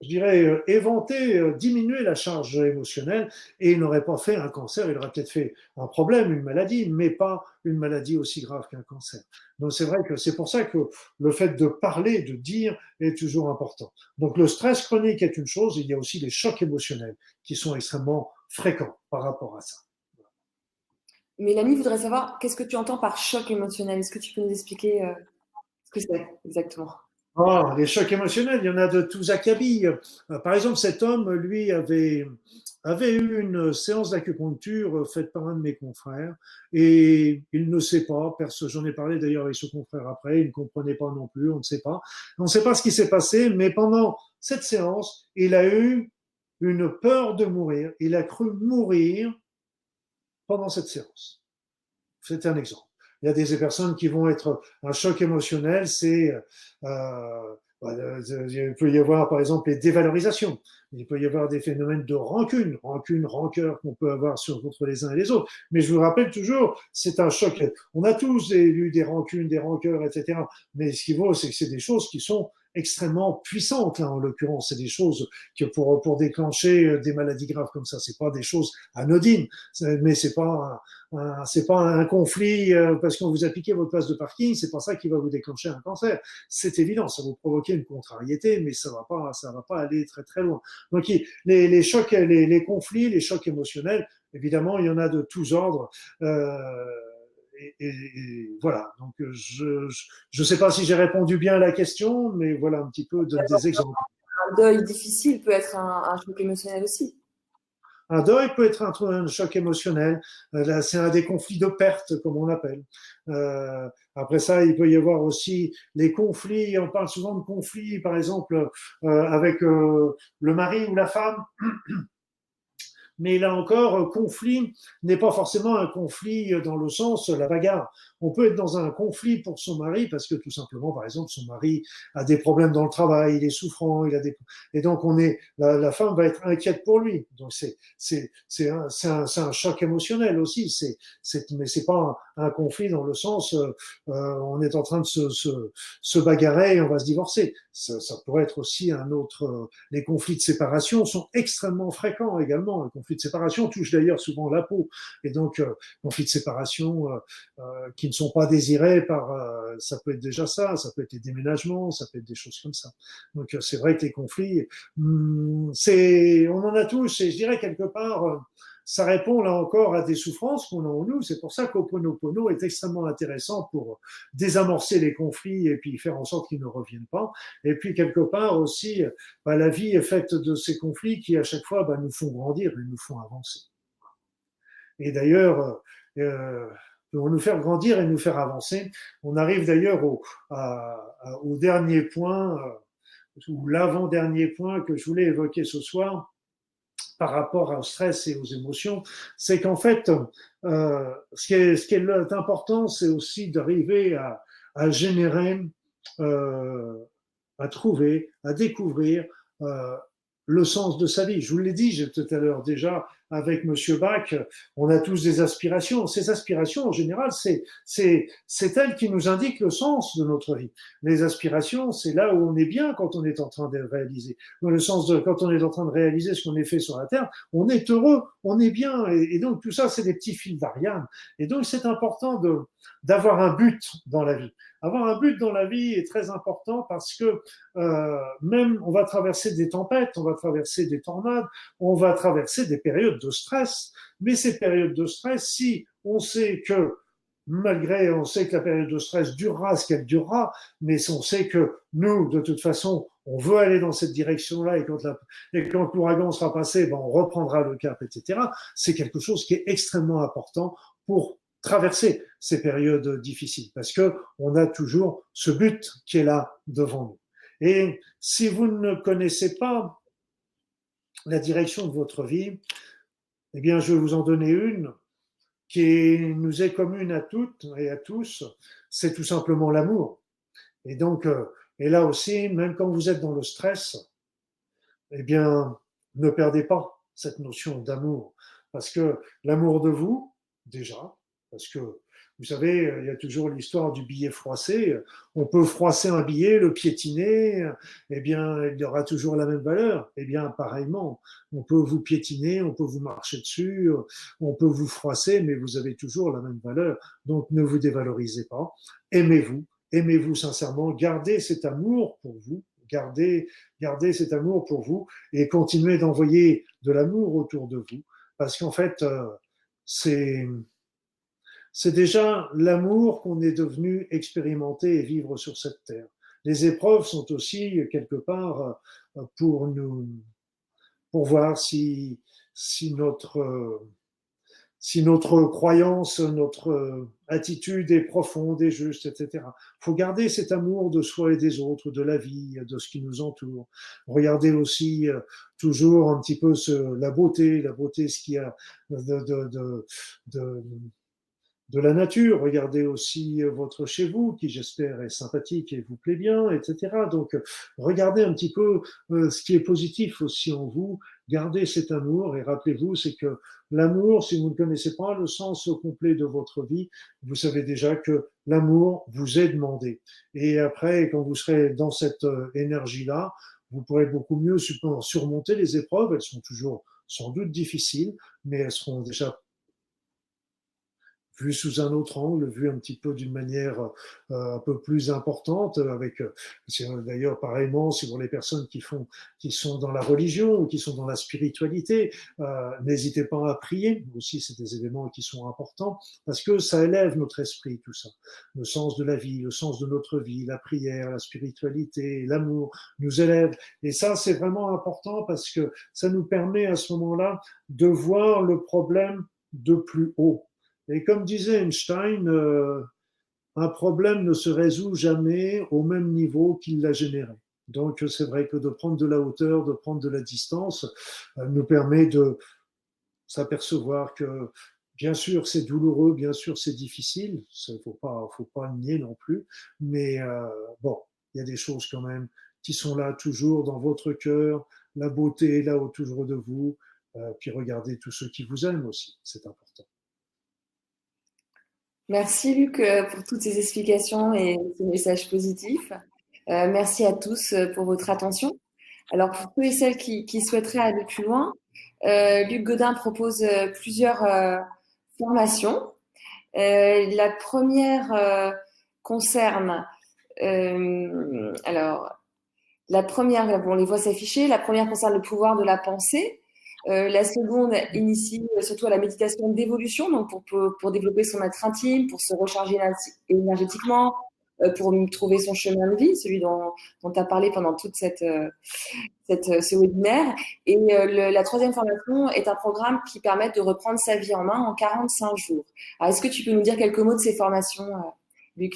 [SPEAKER 2] je dirais, euh, éventer, euh, diminuer la charge émotionnelle et il n'aurait pas fait un cancer, il aurait peut-être fait un problème, une maladie, mais pas une maladie aussi grave qu'un cancer. Donc c'est vrai que c'est pour ça que le fait de parler, de dire est toujours important. Donc le stress chronique est une chose, il y a aussi les chocs émotionnels qui sont extrêmement fréquents par rapport à ça.
[SPEAKER 1] Mélanie voudrait savoir qu'est-ce que tu entends par choc émotionnel? Est-ce que tu peux nous expliquer euh, ce que c'est exactement?
[SPEAKER 2] Oh, les chocs émotionnels, il y en a de tous acabit. Euh, par exemple, cet homme, lui, avait, avait eu une séance d'acupuncture faite par un de mes confrères et il ne sait pas, j'en ai parlé d'ailleurs avec ce confrère après, il ne comprenait pas non plus, on ne sait pas. On ne sait pas ce qui s'est passé, mais pendant cette séance, il a eu une peur de mourir. Il a cru mourir pendant cette séance. C'est un exemple. Il y a des personnes qui vont être un choc émotionnel, c'est euh, il peut y avoir par exemple les dévalorisations. Il peut y avoir des phénomènes de rancune, rancune, rancœur qu'on peut avoir sur, contre les uns et les autres. Mais je vous rappelle toujours, c'est un choc. On a tous eu des rancunes, des rancœurs, etc. Mais ce qui vaut, c'est que c'est des choses qui sont extrêmement puissantes là en l'occurrence. C'est des choses que pour pour déclencher euh, des maladies graves comme ça c'est pas des choses anodines. Mais c'est pas c'est pas un conflit euh, parce qu'on vous a piqué votre place de parking c'est pas ça qui va vous déclencher un cancer. C'est évident ça va vous provoquer une contrariété mais ça va pas ça va pas aller très très loin. Donc les, les chocs les, les conflits les chocs émotionnels évidemment il y en a de tous ordres euh, et, voilà. Donc, euh, je ne sais pas si j'ai répondu bien à la question, mais voilà un petit peu de, des exemples.
[SPEAKER 1] Un deuil difficile peut être un, choc émotionnel aussi.
[SPEAKER 2] Un deuil peut être un, choc émotionnel. Euh, c'est un des conflits de perte, comme on appelle. Euh, après ça, il peut y avoir aussi les conflits. On parle souvent de conflits, par exemple, avec le mari ou la femme. (clears throat) mais là encore, conflit n'est pas forcément un conflit dans le sens la bagarre. On peut être dans un conflit pour son mari parce que tout simplement, par exemple, son mari a des problèmes dans le travail, il est souffrant, il a des et donc on est la, la femme va être inquiète pour lui. Donc c'est c'est c'est un, un, un choc émotionnel aussi. C'est c'est mais c'est pas un, conflit dans le sens euh, on est en train de se, se, se bagarrer et on va se divorcer. Ça, ça pourrait être aussi un autre. les conflits de séparation sont extrêmement fréquents également. Les conflits de séparation touchent d'ailleurs souvent la peau et donc euh, conflits de séparation euh, euh qui ne sont pas désirés par, euh, ça peut être déjà ça, ça peut être les déménagements, ça peut être des choses comme ça. Donc euh, c'est vrai que les conflits, hmm, c'est, on en a tous et je dirais quelque part, euh, ça répond là encore à des souffrances qu'on a en nous. C'est pour ça qu'Oponopono est extrêmement intéressant pour désamorcer les conflits et puis faire en sorte qu'ils ne reviennent pas. Et puis quelque part aussi, bah, la vie est faite de ces conflits qui à chaque fois bah, nous font grandir et nous font avancer. Et d'ailleurs, euh, vont nous faire grandir et nous faire avancer. On arrive d'ailleurs au, au, dernier point, euh, ou l'avant-dernier point que je voulais évoquer ce soir par rapport au stress et aux émotions, c'est qu'en fait, euh, ce, qui est, ce qui est important, c'est aussi d'arriver à, à générer, euh, à trouver, à découvrir euh, le sens de sa vie. Je vous l'ai dit tout à l'heure déjà avec Monsieur Bach, on a tous des aspirations. Ces aspirations, en général, c'est c'est c'est elles qui nous indiquent le sens de notre vie. Les aspirations, c'est là où on est bien quand on est en train de réaliser. Dans le sens de quand on est en train de réaliser ce qu'on est fait sur la terre, on est heureux, on est bien, et, donc tout ça, c'est des petits fils d'Ariane. Et donc c'est important de d'avoir un but dans la vie. Avoir un but dans la vie est très important parce que euh, même on va traverser des tempêtes, on va traverser des tornades, on va traverser des périodes de stress. Mais ces périodes de stress, si on sait que malgré, on sait que la période de stress durera ce qu'elle durera, mais on sait que nous, de toute façon, on veut aller dans cette direction-là et quand, quand l'ouragan sera passé, ben on reprendra le cap, etc. C'est quelque chose qui est extrêmement important pour traverser ces périodes difficiles parce que on a toujours ce but qui est là devant nous. Et si vous ne connaissez pas la direction de votre vie, eh bien, je vais vous en donner une qui nous est commune à toutes et à tous, c'est tout simplement l'amour. Et donc, euh, et là aussi, même quand vous êtes dans le stress, eh bien, ne perdez pas cette notion d'amour. Parce que l'amour de vous, déjà, parce que vous savez, il y a toujours l'histoire du billet froissé. On peut froisser un billet, le piétiner, eh bien, il aura toujours la même valeur. Eh bien, pareillement, on peut vous piétiner, on peut vous marcher dessus, on peut vous froisser, mais vous avez toujours la même valeur. Donc, ne vous dévalorisez pas. Aimez-vous, aimez-vous sincèrement, gardez cet amour pour vous, gardez, gardez cet amour pour vous et continuez d'envoyer de l'amour autour de vous, parce qu'en fait, euh, c'est c'est déjà l'amour qu'on est devenu expérimenter et vivre sur cette terre. Les épreuves sont aussi quelque part euh, pour nous, pour voir si, si notre, si notre croyance, notre attitude est profonde et juste, etc. Faut garder cet amour de soi et des autres, de la vie, de ce qui nous entoure. Regardez aussi euh, toujours un petit peu ce, la beauté, la beauté, ce qu'il y a de, de, de, de de la nature, regardez aussi votre chez vous, qui j'espère est sympathique et vous plaît bien, etc. Donc, regardez un petit peu ce qui est positif aussi en vous, gardez cet amour et rappelez-vous, c'est que l'amour, si vous ne connaissez pas le sens complet de votre vie, vous savez déjà que l'amour vous est demandé. Et après, quand vous serez dans cette énergie-là, vous pourrez beaucoup mieux surmonter les épreuves. Elles sont toujours sans doute difficiles, mais elles seront déjà vu sous un autre angle, vu un petit peu d'une manière euh, un peu plus importante, avec euh, d'ailleurs pareillement si pour les personnes qui font, qui sont dans la religion ou qui sont dans la spiritualité, euh, n'hésitez pas à prier. Aussi, c'est des éléments qui sont importants parce que ça élève notre esprit tout ça, le sens de la vie, le sens de notre vie, la prière, la spiritualité, l'amour nous élève et ça c'est vraiment important parce que ça nous permet à ce moment-là de voir le problème de plus haut et comme disait Einstein, euh, un problème ne se résout jamais au même niveau qu'il l'a généré. Donc c'est vrai que de prendre de la hauteur, de prendre de la distance, euh, nous permet de s'apercevoir que bien sûr c'est douloureux, bien sûr c'est difficile, il ne faut pas, faut pas nier non plus, mais euh, bon, il y a des choses quand même qui sont là toujours dans votre cœur, la beauté est là autour de vous, puis regardez tous ceux qui vous aiment aussi, c'est important.
[SPEAKER 1] Merci Luc euh, pour toutes ces explications et ces messages positifs. Euh, merci à tous euh, pour votre attention. Alors pour ceux et celles qui, souhaiteraient aller plus loin, Luc Godin propose plusieurs formations. la première concerne, alors la première, on les voit s'afficher, la première concerne le pouvoir de la pensée. Euh, la seconde initie surtout à la méditation d'évolution, donc pour, pour, développer son être intime, pour se recharger énergétiquement, euh, pour trouver son chemin de vie, celui dont, tu as parlé pendant toute cette, euh, ce webinaire. Et la troisième formation est un programme qui permet de reprendre sa vie en main en 45 jours. Est-ce que tu peux nous dire quelques mots de ces formations, Luc?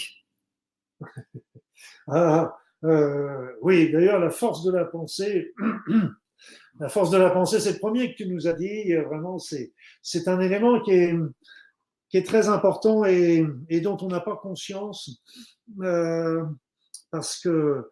[SPEAKER 1] (laughs)
[SPEAKER 2] Ah, Oui, d'ailleurs, la force de la pensée. (clears throat) La force de la pensée, c'est le premier que tu nous as dit. Euh, vraiment, c'est un élément qui est qui est très important et, et dont on n'a pas conscience euh, parce que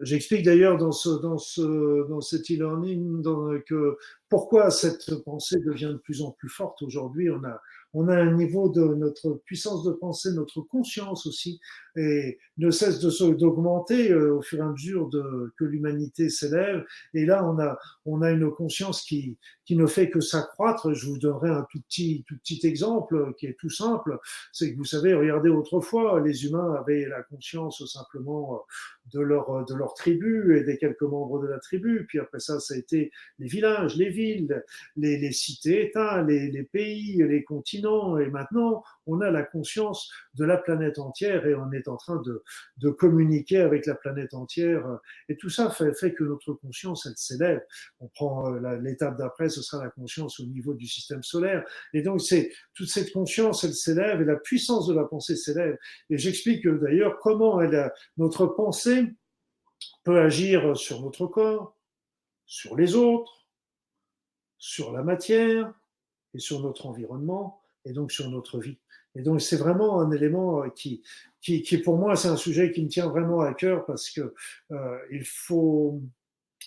[SPEAKER 2] j'explique d'ailleurs dans ce dans ce dans cet e-learning que pourquoi cette pensée devient de plus en plus forte aujourd'hui. On a on a un niveau de notre puissance de pensée, notre conscience aussi, et ne cesse de d'augmenter euh, au fur et à mesure que l'humanité s'élève. Et là, on a, on a une conscience qui, qui ne fait que s'accroître. Je vous donnerai un tout petit, tout petit exemple qui est tout simple. C'est que vous savez, regardez autrefois, les humains avaient la conscience simplement de leur, de leur tribu et des quelques membres de la tribu. Puis après ça, ça a été les villages, les villes, les, les cités-États, les, les pays, les continents. Et maintenant, on a la conscience de la planète entière et on est en train de, de communiquer avec la planète entière. Et tout ça fait, fait que notre conscience, elle s'élève. On prend euh, l'étape d'après, ce sera la conscience au niveau du système solaire. Et donc, c'est toute cette conscience, elle s'élève et la puissance de la pensée s'élève. Et j'explique d'ailleurs comment elle notre pensée peut agir sur notre corps, sur les autres, sur la matière et sur notre environnement et donc sur notre vie. Et donc c'est vraiment un élément euh, qui, qui, qui, pour moi, c'est un sujet qui me tient vraiment à cœur parce que euh, il faut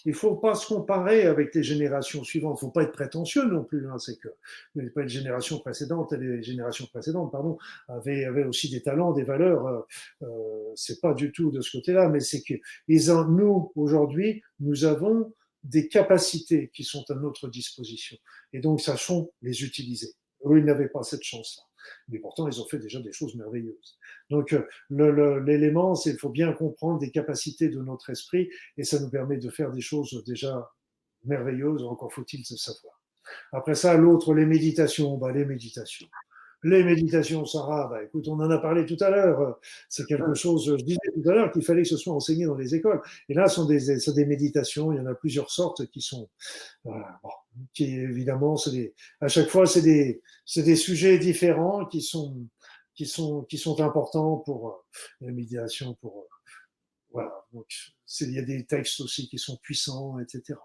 [SPEAKER 2] il faut pas se comparer avec les générations suivantes. Il faut pas être prétentieux non plus. Hein, c'est que pas les générations précédentes, les générations précédentes, pardon, avaient, avaient aussi des talents, des valeurs. Euh, euh c'est pas du tout de ce côté-là, mais c'est que ils ont, nous aujourd'hui, nous avons des capacités qui sont à notre disposition. Et donc, sachons les utiliser. Eux, ils n'avaient pas cette chance-là mais pourtant ils ont fait déjà des choses merveilleuses. Donc euh, l'élément, c'est qu'il faut bien comprendre des capacités de notre esprit et ça nous permet de faire des choses déjà merveilleuses, encore faut-il le savoir. Après ça, l'autre, les méditations, bah, les méditations. Les méditations, Sarah, bah, écoute, on en a parlé tout à l'heure. C'est quelque chose, je disais tout à l'heure qu'il fallait que ce soit enseigné dans les écoles. Et là, ce sont des, des méditations, il y en a plusieurs sortes qui sont, voilà, bon, qui évidemment, c'est des, à chaque fois, c'est des, c'est des sujets différents qui sont, qui sont, qui sont importants pour euh, la médiation, pour, euh, voilà. Donc, il y a des textes aussi qui sont puissants, etc.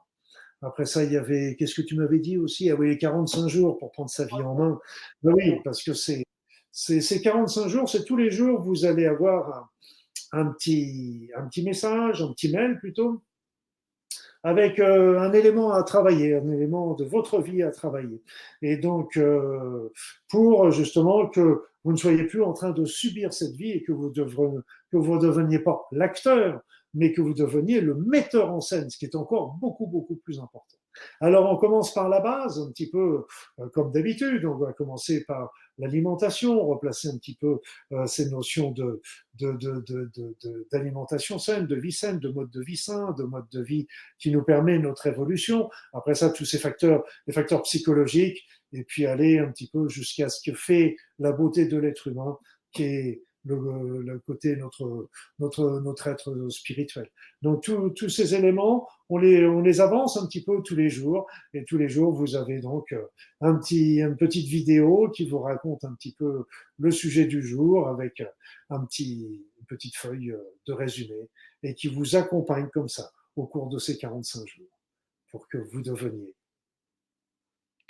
[SPEAKER 2] Après ça, il y avait, qu'est-ce que tu m'avais dit aussi? Ah oui, 45 jours pour prendre sa vie en main. Ben oui, parce que c'est, ces, ces 45 jours, c'est tous les jours, vous allez avoir un, petit, un petit message, un petit mail plutôt, avec euh, un élément à travailler, un élément de votre vie à travailler. Et donc, euh, pour justement que vous ne soyez plus en train de subir cette vie et que vous ne deveniez pas l'acteur, mais que vous deveniez le metteur en scène, ce qui est encore beaucoup, beaucoup plus important. Alors on commence par la base, un petit peu euh, comme d'habitude. On va commencer par l'alimentation, replacer un petit peu euh, ces notions de, d'alimentation saine, de vie saine, de mode de vie sain, de mode de vie qui nous permet notre évolution. Après ça, tous ces facteurs, les facteurs psychologiques, et puis aller un petit peu jusqu'à ce que fait la beauté de l'être humain, qui est le, le, côté notre notre notre être spirituel. Donc tous ces éléments, on les on les avance un petit peu tous les jours et tous les jours vous avez donc euh, un petit une petite vidéo qui vous raconte un petit peu le sujet du jour avec un petit une petite feuille euh, de résumé et qui vous accompagne comme ça au cours de ces 45 jours pour que vous deveniez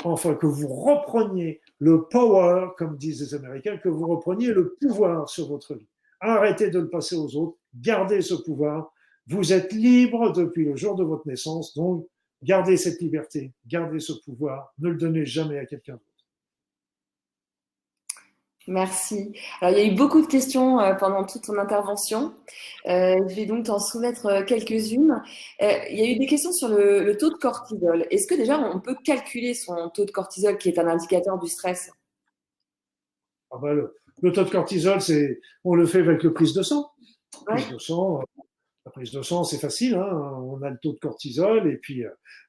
[SPEAKER 2] enfin que vous repreniez le power, comme disent les Américains, que vous repreniez le pouvoir sur votre vie. Arrêtez de le passer aux autres, gardez ce pouvoir. Vous êtes libre depuis le jour de votre naissance, donc gardez cette liberté, gardez ce pouvoir, ne le donnez jamais à quelqu'un d'autre.
[SPEAKER 1] Merci. Alors, il y a eu beaucoup de questions euh, pendant toute ton intervention. Euh, je vais donc t'en soumettre euh, quelques-unes. il y a eu des questions sur le, taux de cortisol. Est-ce que déjà on peut calculer son taux de cortisol, qui est un indicateur du stress?
[SPEAKER 2] Ah bah, le, taux de cortisol, c'est, on le fait avec le prise de sang. La prise de sang, la prise de sang, c'est facile. Hein. on a le taux de cortisol et puis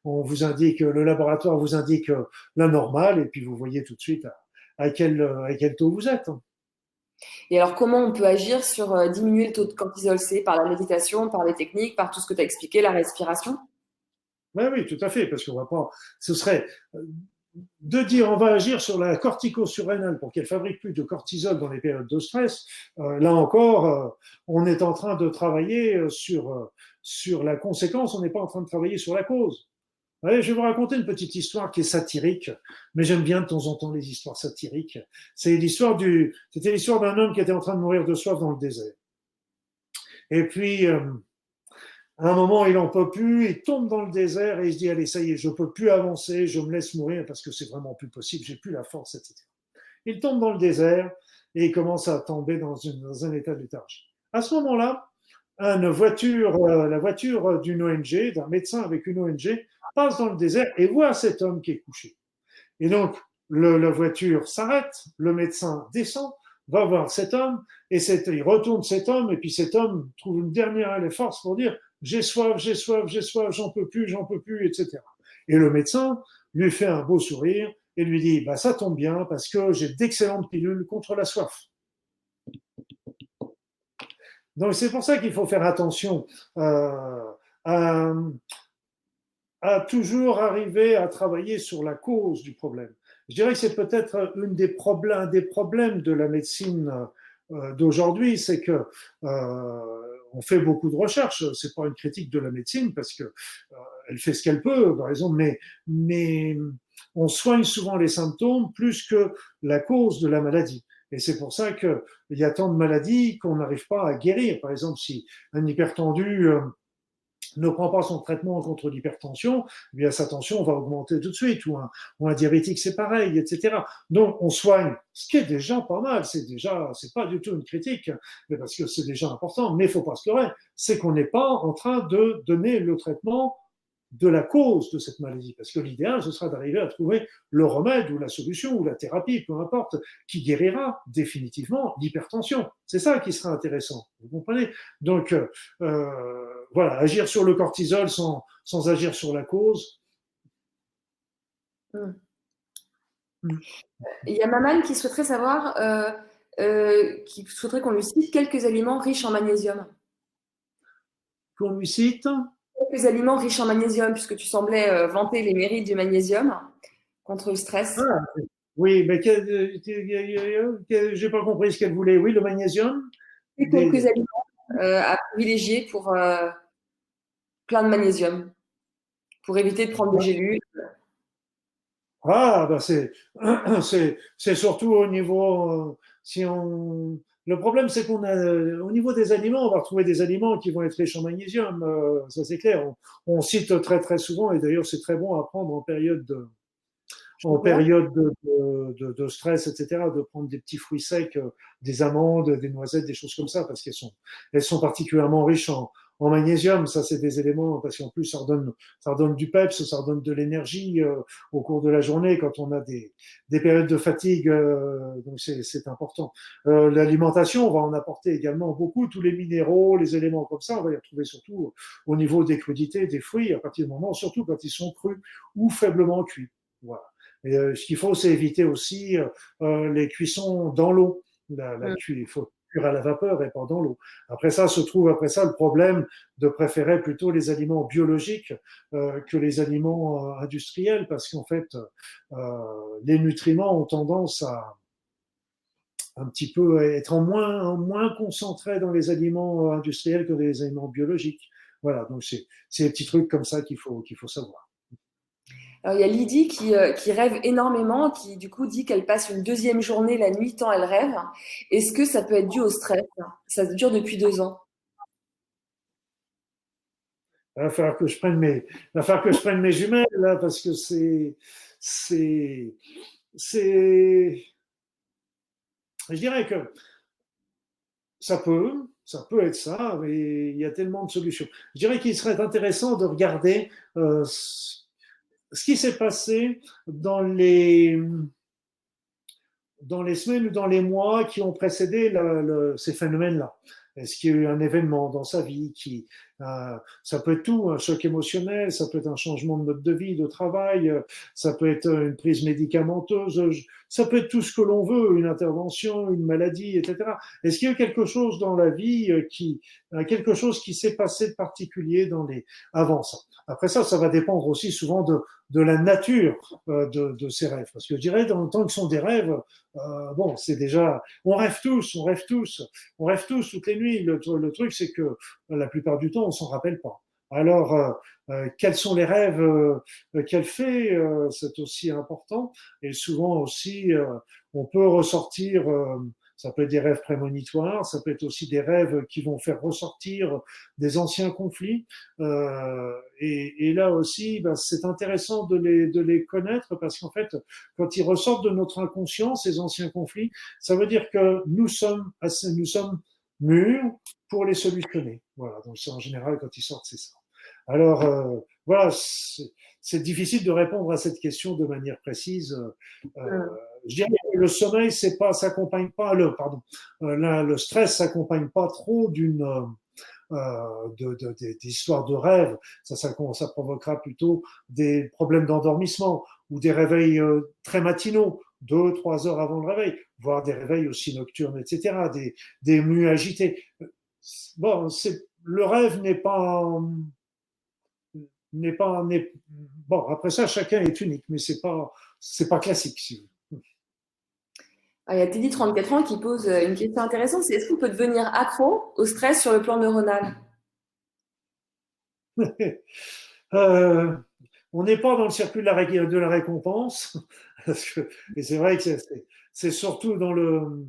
[SPEAKER 2] on vous indique, le laboratoire vous indique la normale et puis vous voyez tout de suite à quel, à quel taux vous êtes.
[SPEAKER 1] Et alors, comment on peut agir sur euh, diminuer le taux de cortisol C'est par la méditation, par les techniques, par tout ce que tu as expliqué, la respiration?
[SPEAKER 2] Oui, oui, tout à fait, parce qu'on va pas. Ce serait euh, de dire on va agir sur la cortico-surrénale pour qu'elle fabrique plus de cortisol dans les périodes de stress. Euh, là encore, on est en train de travailler sur, sur la conséquence, on n'est pas en train de travailler sur la cause. Allez, je vais vous raconter une petite histoire qui est satirique, mais j'aime bien de temps en temps les histoires satiriques. C'était l'histoire d'un homme qui était en train de mourir de soif dans le désert. Et puis, euh, à un moment, il en peut plus, il tombe dans le désert et il se dit, allez, ça y est, je peux plus avancer, je me laisse mourir parce que c'est vraiment plus possible, j'ai plus la force, etc. Il tombe dans le désert et il commence à tomber dans, un état de léthargie. À ce moment-là, une voiture, euh, la voiture d'une ONG, d'un médecin avec une ONG, passe dans le désert et voit cet homme qui est couché. Et donc, la voiture s'arrête, le médecin descend, va voir cet homme, et cet, il retourne cet homme, et puis cet homme trouve une dernière force pour dire j'ai soif, j'ai soif, j'ai soif, j'en peux plus, j'en peux plus, etc. Et le médecin lui fait un beau sourire et lui dit bah ça tombe bien parce que j'ai d'excellentes pilules contre la soif. Donc c'est pour ça qu'il faut faire attention euh, à, à toujours arriver à travailler sur la cause du problème. Je dirais que c'est peut-être une des problèmes, des problèmes de la médecine euh, d'aujourd'hui, c'est que euh, on fait beaucoup de recherches. C'est pas une critique de la médecine parce que euh, elle fait ce qu'elle peut, par exemple, mais mais on soigne souvent les symptômes plus que la cause de la maladie. Et c'est pour ça qu'il y a tant de maladies qu'on n'arrive pas à guérir. Par exemple, si un hypertendu euh, ne prend pas son traitement contre l'hypertension, bien sa tension va augmenter tout de suite, ou un, ou un diabétique c'est pareil, etc. Donc on soigne, ce qui est déjà pas mal, c'est déjà, c'est pas du tout une critique, mais parce que c'est déjà important, mais il faut pas se leurrer, c'est qu'on n'est pas en train de donner le traitement de la cause de cette maladie. Parce que l'idéal, ce sera d'arriver à trouver le remède ou la solution ou la thérapie, peu importe, qui guérira définitivement l'hypertension. C'est ça qui sera intéressant. Vous comprenez? Donc, euh, euh, voilà, agir sur le cortisol sans, sans agir sur la cause.
[SPEAKER 1] Hmm. Hmm. Il y a Maman qui souhaiterait savoir, euh, euh, qui souhaiterait qu'on lui cite quelques aliments riches en magnésium.
[SPEAKER 2] Qu'on lui cite?
[SPEAKER 1] Quelques aliments riches en magnésium, puisque tu semblais euh, vanter les mérites du magnésium contre le stress. Ah,
[SPEAKER 2] oui, mais j'ai pas compris ce qu'elle voulait. Oui, le magnésium?
[SPEAKER 1] Et quelques aliments à privilégier pour euh, plein de magnésium, pour éviter de prendre des gélules.
[SPEAKER 2] Ah, bah c'est, (clears throat) surtout au niveau, si on, le problème, c'est qu'on a, au niveau des aliments, on va retrouver des aliments qui vont être riches en magnésium, euh, ça c'est clair. On, on, cite très très souvent, et d'ailleurs c'est très bon à prendre en période de, en période de, de, de, stress, etc., de prendre des petits fruits secs, euh, des amandes, des noisettes, des choses comme ça, parce qu'elles sont, elles sont particulièrement riches en, en magnésium, ça c'est des éléments parce qu'en plus ça redonne, ça redonne du peps, ça redonne de l'énergie euh, au cours de la journée quand on a des, des périodes de fatigue, euh, donc c'est important. Euh, L'alimentation, on va en apporter également beaucoup, tous les minéraux, les éléments comme ça, on va y retrouver surtout au niveau des crudités, des fruits, à partir du moment, surtout quand ils sont crus ou faiblement cuits. Voilà. Et, euh, ce qu'il faut, c'est éviter aussi les cuissons dans l'eau. La, la, il faut à la vapeur et pas dans l'eau. Après ça se trouve après ça le problème de préférer plutôt les aliments biologiques euh, que les aliments euh, industriels parce qu'en fait euh, les nutriments ont tendance à un petit peu être en moins, en moins concentrés dans les aliments industriels que dans les aliments biologiques. Voilà, donc c'est des petits trucs comme ça qu'il faut, qu'il faut savoir.
[SPEAKER 1] Alors, il y a Lydie qui, euh, qui, rêve énormément, qui du coup dit qu'elle passe une deuxième journée la nuit tant elle rêve. Est-ce que ça peut être dû au stress? Ça dure depuis deux ans.
[SPEAKER 2] Il va falloir que je prenne mes, va falloir que je prenne mes jumelles là, parce que c'est, c'est, c'est, je dirais que ça peut, ça peut être ça, mais il y a tellement de solutions. Je dirais qu'il serait intéressant de regarder euh, ce qui s'est passé dans les, dans les semaines ou dans les mois qui ont précédé ces phénomènes-là. Est-ce qu'il y a eu un événement dans sa vie qui, euh, ça peut être tout, un choc émotionnel, ça peut être un changement de mode de vie, de travail, euh, ça peut être une prise médicamenteuse, ça peut être tout ce que l'on veut, une intervention, une maladie, etc. Est-ce qu'il y a quelque chose dans la vie euh, qui, quelque chose qui s'est passé de particulier dans les avant ça? Après ça, ça va dépendre aussi souvent de, de la nature de, de, ces rêves, parce que je dirais, dans temps que sont des rêves, euh, bon, c'est déjà, on rêve tous, on rêve tous, on rêve tous toutes les nuits. Le, le truc, c'est que la plupart du temps, on s'en rappelle pas. Alors, euh, euh, quels sont les rêves euh, qu'elle fait C'est aussi important. Et souvent aussi, on peut ressortir ça peut être des rêves prémonitoires, ça peut être aussi des rêves qui vont faire ressortir des anciens conflits. Euh, et, et, là aussi, ben, c'est intéressant de les, de les connaître parce qu'en fait, quand ils ressortent de notre inconscient, ces anciens conflits, ça veut dire que nous sommes, assez, nous sommes mûrs pour les solutionner. Voilà, donc c'est en général quand ils sortent, c'est ça. Alors, euh, voilà, c'est difficile de répondre à cette question de manière précise. Euh, je dirais que le sommeil, c'est pas, s'accompagne pas, le, pardon, euh, le stress s'accompagne pas trop d'une, euh, de, de, d'histoires de rêve. Ça, ça, provoquera plutôt des problèmes d'endormissement ou des réveils euh, très matinaux, deux, trois heures avant le réveil, voire des réveils aussi nocturnes, etc., des, des mues agités. Bon, c'est, le rêve n'est pas, n'est pas, n'est, bon, après ça, chacun est unique, mais c'est pas, c'est pas classique, si
[SPEAKER 1] ah, il y a Teddy, 34 ans, qui pose euh, une question intéressante, c'est est-ce qu'on peut devenir accro au stress sur le plan neuronal? (laughs)
[SPEAKER 2] Euh, On n'est pas dans le circuit de la récompense, (laughs) et c'est vrai que c'est surtout dans le,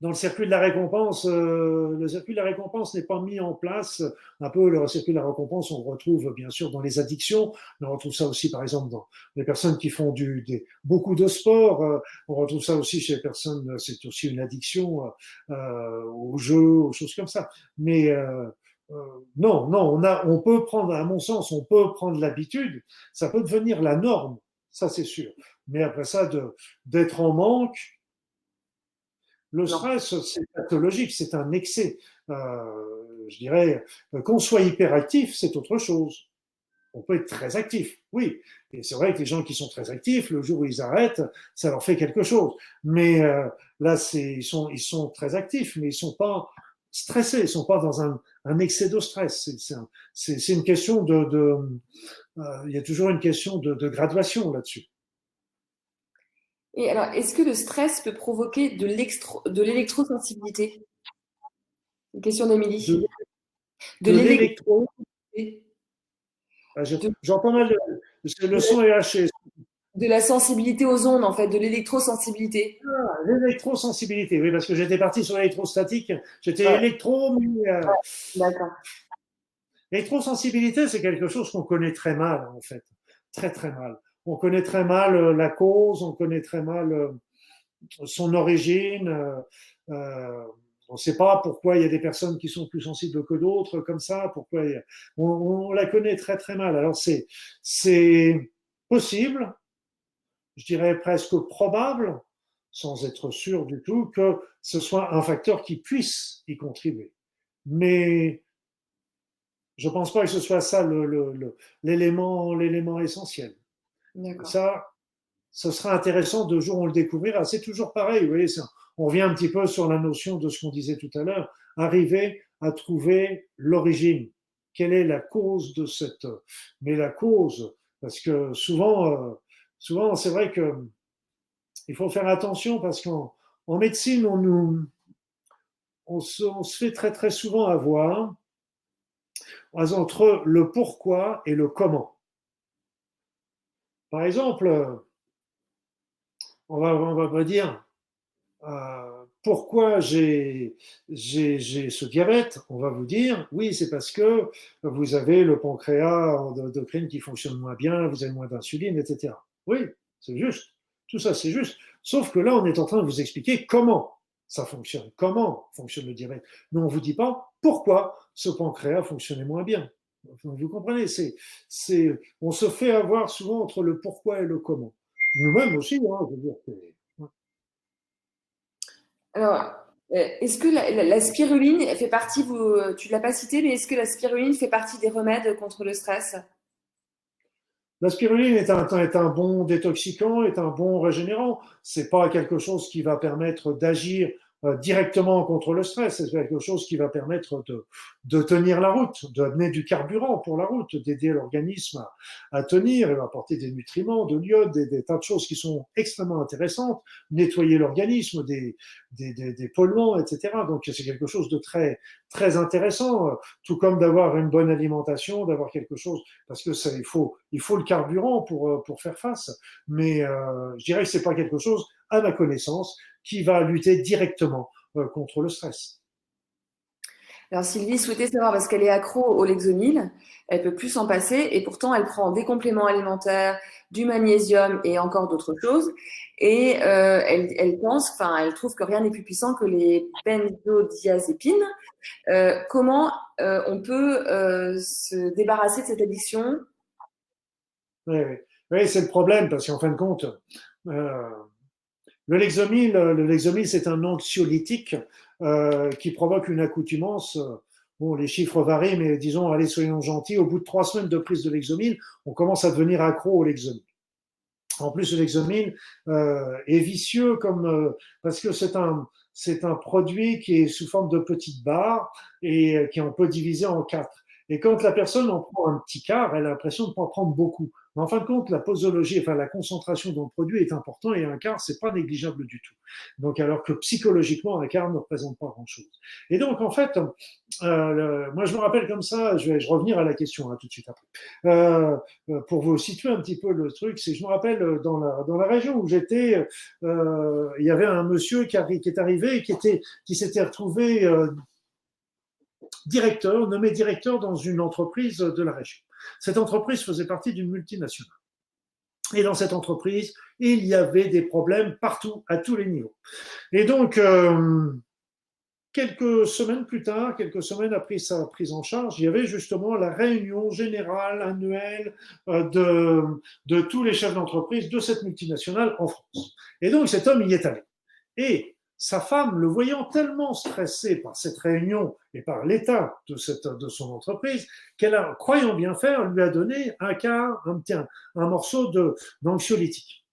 [SPEAKER 2] dans le circuit de la récompense, euh, le circuit de la récompense n'est pas mis en place. Un peu le circuit de la récompense, on retrouve bien sûr dans les addictions, mais on retrouve ça aussi par exemple dans les personnes qui font du, des, beaucoup de sport. Euh, on retrouve ça aussi chez les personnes, c'est aussi une addiction euh, aux jeux, aux choses comme ça. Mais euh, euh, non, non, on, a, on peut prendre, à mon sens, on peut prendre l'habitude. Ça peut devenir la norme, ça c'est sûr. Mais après ça, d'être en manque, le stress, c'est pathologique, c'est un excès. Euh, je dirais, euh, qu'on soit hyperactif, c'est autre chose. On peut être très actif, oui. Et c'est vrai que les gens qui sont très actifs, le jour où ils arrêtent, ça leur fait quelque chose. Mais euh, là, ils sont, ils sont très actifs, mais ils sont pas stressés, ils sont pas dans un, un excès de stress. C'est une question de, de euh, il y a toujours une question de, de graduation là-dessus.
[SPEAKER 1] Et alors, est-ce que le stress peut provoquer de l'électrosensibilité? Une question d'Émilie.
[SPEAKER 2] De, l'électro. Ah, j'entends mal, le son est haché.
[SPEAKER 1] De la sensibilité aux ondes, en fait, de l'électrosensibilité.
[SPEAKER 2] Ah, l'électrosensibilité, oui, parce que j'étais parti sur l'électrostatique. J'étais électro, mais. Euh, D'accord. L'électrosensibilité, c'est quelque chose qu'on connaît très mal, en fait. Très, très mal. On connaît très mal euh, la cause, on connaît très mal euh, son origine. Euh, on ne sait pas pourquoi il y a des personnes qui sont plus sensibles que d'autres, comme ça. Pourquoi on, on, la connaît très, très mal. Alors, c'est, c'est possible, je dirais presque probable, sans être sûr du tout, que ce soit un facteur qui puisse y contribuer. Mais je ne pense pas que ce soit ça l'élément l'élément essentiel. Ça, ce sera intéressant de jour on le découvrira. C'est toujours pareil, vous voyez, on revient un petit peu sur la notion de ce qu'on disait tout à l'heure, arriver à trouver l'origine. Quelle est la cause de cette... Mais la cause, parce que souvent, euh, souvent c'est vrai que il faut faire attention parce qu'en en médecine, on nous, on se, on se, fait très très souvent avoir entre le pourquoi et le comment. Par exemple, on va, on va dire euh, pourquoi j'ai ce diabète. On va vous dire oui, c'est parce que vous avez le pancréas endocrine qui fonctionne moins bien, vous avez moins d'insuline, etc. Oui, c'est juste. Tout ça, c'est juste. Sauf que là, on est en train de vous expliquer comment ça fonctionne, comment fonctionne le diabète. Mais on ne vous dit pas pourquoi ce pancréas fonctionnait moins bien. Vous comprenez, c'est, c'est, on se fait avoir souvent entre le pourquoi et le comment. Nous-mêmes aussi, hein, je veux dire.
[SPEAKER 1] Alors, euh, est-ce que la, spiruline fait partie, vous, tu ne l'as pas cité, mais est-ce que la spiruline fait partie des remèdes contre le stress?
[SPEAKER 2] La spiruline est un, est un bon détoxicant, est un bon régénérant. C'est pas quelque chose qui va permettre d'agir directement contre le stress. C'est quelque chose qui va permettre de, de tenir la route, d'amener du carburant pour la route, d'aider l'organisme à, à, tenir, et apporter des nutriments, de l'iode, des, des, tas de choses qui sont extrêmement intéressantes, nettoyer l'organisme des, polluants, etc. Donc c'est quelque chose de très très intéressant, tout comme d'avoir une bonne alimentation, d'avoir quelque chose, parce que il faut il faut le carburant pour pour faire face. Mais euh, je dirais que c'est pas quelque chose, à ma connaissance, qui va lutter directement euh, contre le stress.
[SPEAKER 1] Alors Sylvie souhaitait savoir parce qu'elle est accro au Lexomil, elle peut plus s'en passer et pourtant elle prend des compléments alimentaires, du magnésium et encore d'autres choses et euh, elle, elle, pense, enfin elle trouve que rien n'est plus puissant que les benzodiazépines. Euh, comment euh, on peut se débarrasser de cette addiction?
[SPEAKER 2] Oui, oui. oui c'est le problème parce qu'en fin de compte, le Lexomil, le Lexomil, c'est un anxiolytique euh, qui provoque une accoutumance. Bon, les chiffres varient, mais disons, allez, soyons gentils, au bout de trois semaines de prise de Lexomil, on commence à devenir accro au Lexomil. En plus, le Lexomil euh, est vicieux euh, parce que c'est un c'est un produit qui est sous forme de petites barres et euh, qui on peut diviser en quatre. Et quand la personne en prend un petit quart, elle a l'impression de en prendre beaucoup. Mais en fin de compte, la posologie, enfin la concentration le produit est important et un quart, c'est pas négligeable du tout. Donc alors que psychologiquement, un quart ne représente pas grand-chose. Et donc en fait, euh, moi je me rappelle comme ça, je vais, revenir à la question hein, tout de suite après. Euh, euh, pour vous situer un petit peu le truc, c'est je me rappelle dans la dans la région où j'étais, il y avait un monsieur qui, qui est arrivé qui était qui s'était retrouvé directeur, nommé directeur dans une entreprise de la région. Cette entreprise faisait partie d'une multinationale. Et dans cette entreprise, il y avait des problèmes partout, à tous les niveaux. Et donc, euh, quelques semaines plus tard, quelques semaines après sa prise en charge, il y avait justement la réunion générale annuelle euh, de, de tous les chefs d'entreprise de cette multinationale en France. Et donc, cet homme y est allé. Et sa femme, le voyant tellement stressé par cette réunion et par l'état de, de son entreprise, qu'elle a, croyant bien faire, lui a donné un quart, un, un, un morceau d'anxiolytique.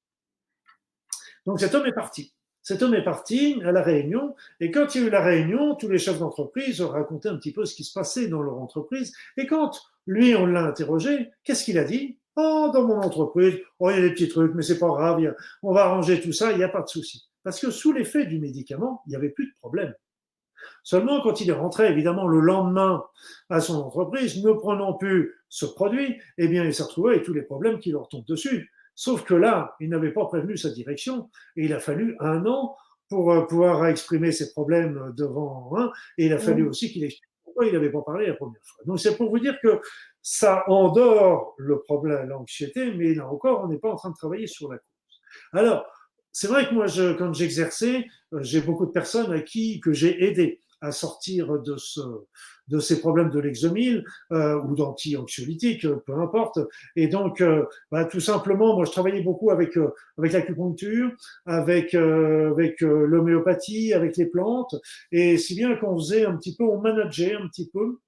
[SPEAKER 2] Donc cet homme est parti. Cet homme est parti à la réunion, et quand il y a eu la réunion, tous les chefs d'entreprise ont raconté un petit peu ce qui se passait dans leur entreprise, et quand lui, on l'a interrogé, qu'est-ce qu'il a dit Oh, dans mon entreprise, oh, il y a des petits trucs, mais c'est pas grave, on va arranger tout ça, il n'y a pas de souci. Parce que sous l'effet du médicament, il n'y avait plus de problème. Seulement, quand il est rentré, évidemment, le lendemain à son entreprise, ne prenant plus ce produit, eh bien, il s'est retrouvé avec tous les problèmes qui leur tombent dessus. Sauf que là, il n'avait pas prévenu sa direction et il a fallu un an pour euh, pouvoir exprimer ses problèmes devant un. Et il a fallu aussi qu'il explique pourquoi il n'avait pas parlé la première fois. Donc c'est pour vous dire que ça endort le problème, l'anxiété, mais là encore, on n'est pas en train de travailler sur la cause. Alors, c'est vrai que moi, je, quand j'exerçais, euh, j'ai beaucoup de personnes à qui que j'ai aidé à sortir de, ce, de ces problèmes de l'exomile euh, ou d'anti-anxiolytiques, peu importe. Et donc, euh, bah, tout simplement, moi, je travaillais beaucoup avec euh, avec l'acupuncture, avec euh, avec l'homéopathie, avec les plantes, et si bien qu'on faisait un petit peu, on manageait un petit peu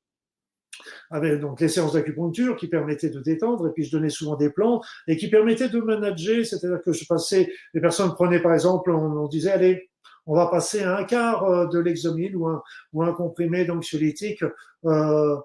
[SPEAKER 2] avec donc les séances d'acupuncture qui permettaient de détendre, et puis je donnais souvent des plans et qui permettaient de manager, c'est-à-dire que je passais, les personnes prenaient par exemple, on, disait allez, on va passer à un quart euh, de l'exomile ou un, ou un comprimé d'anxiolytique, euh,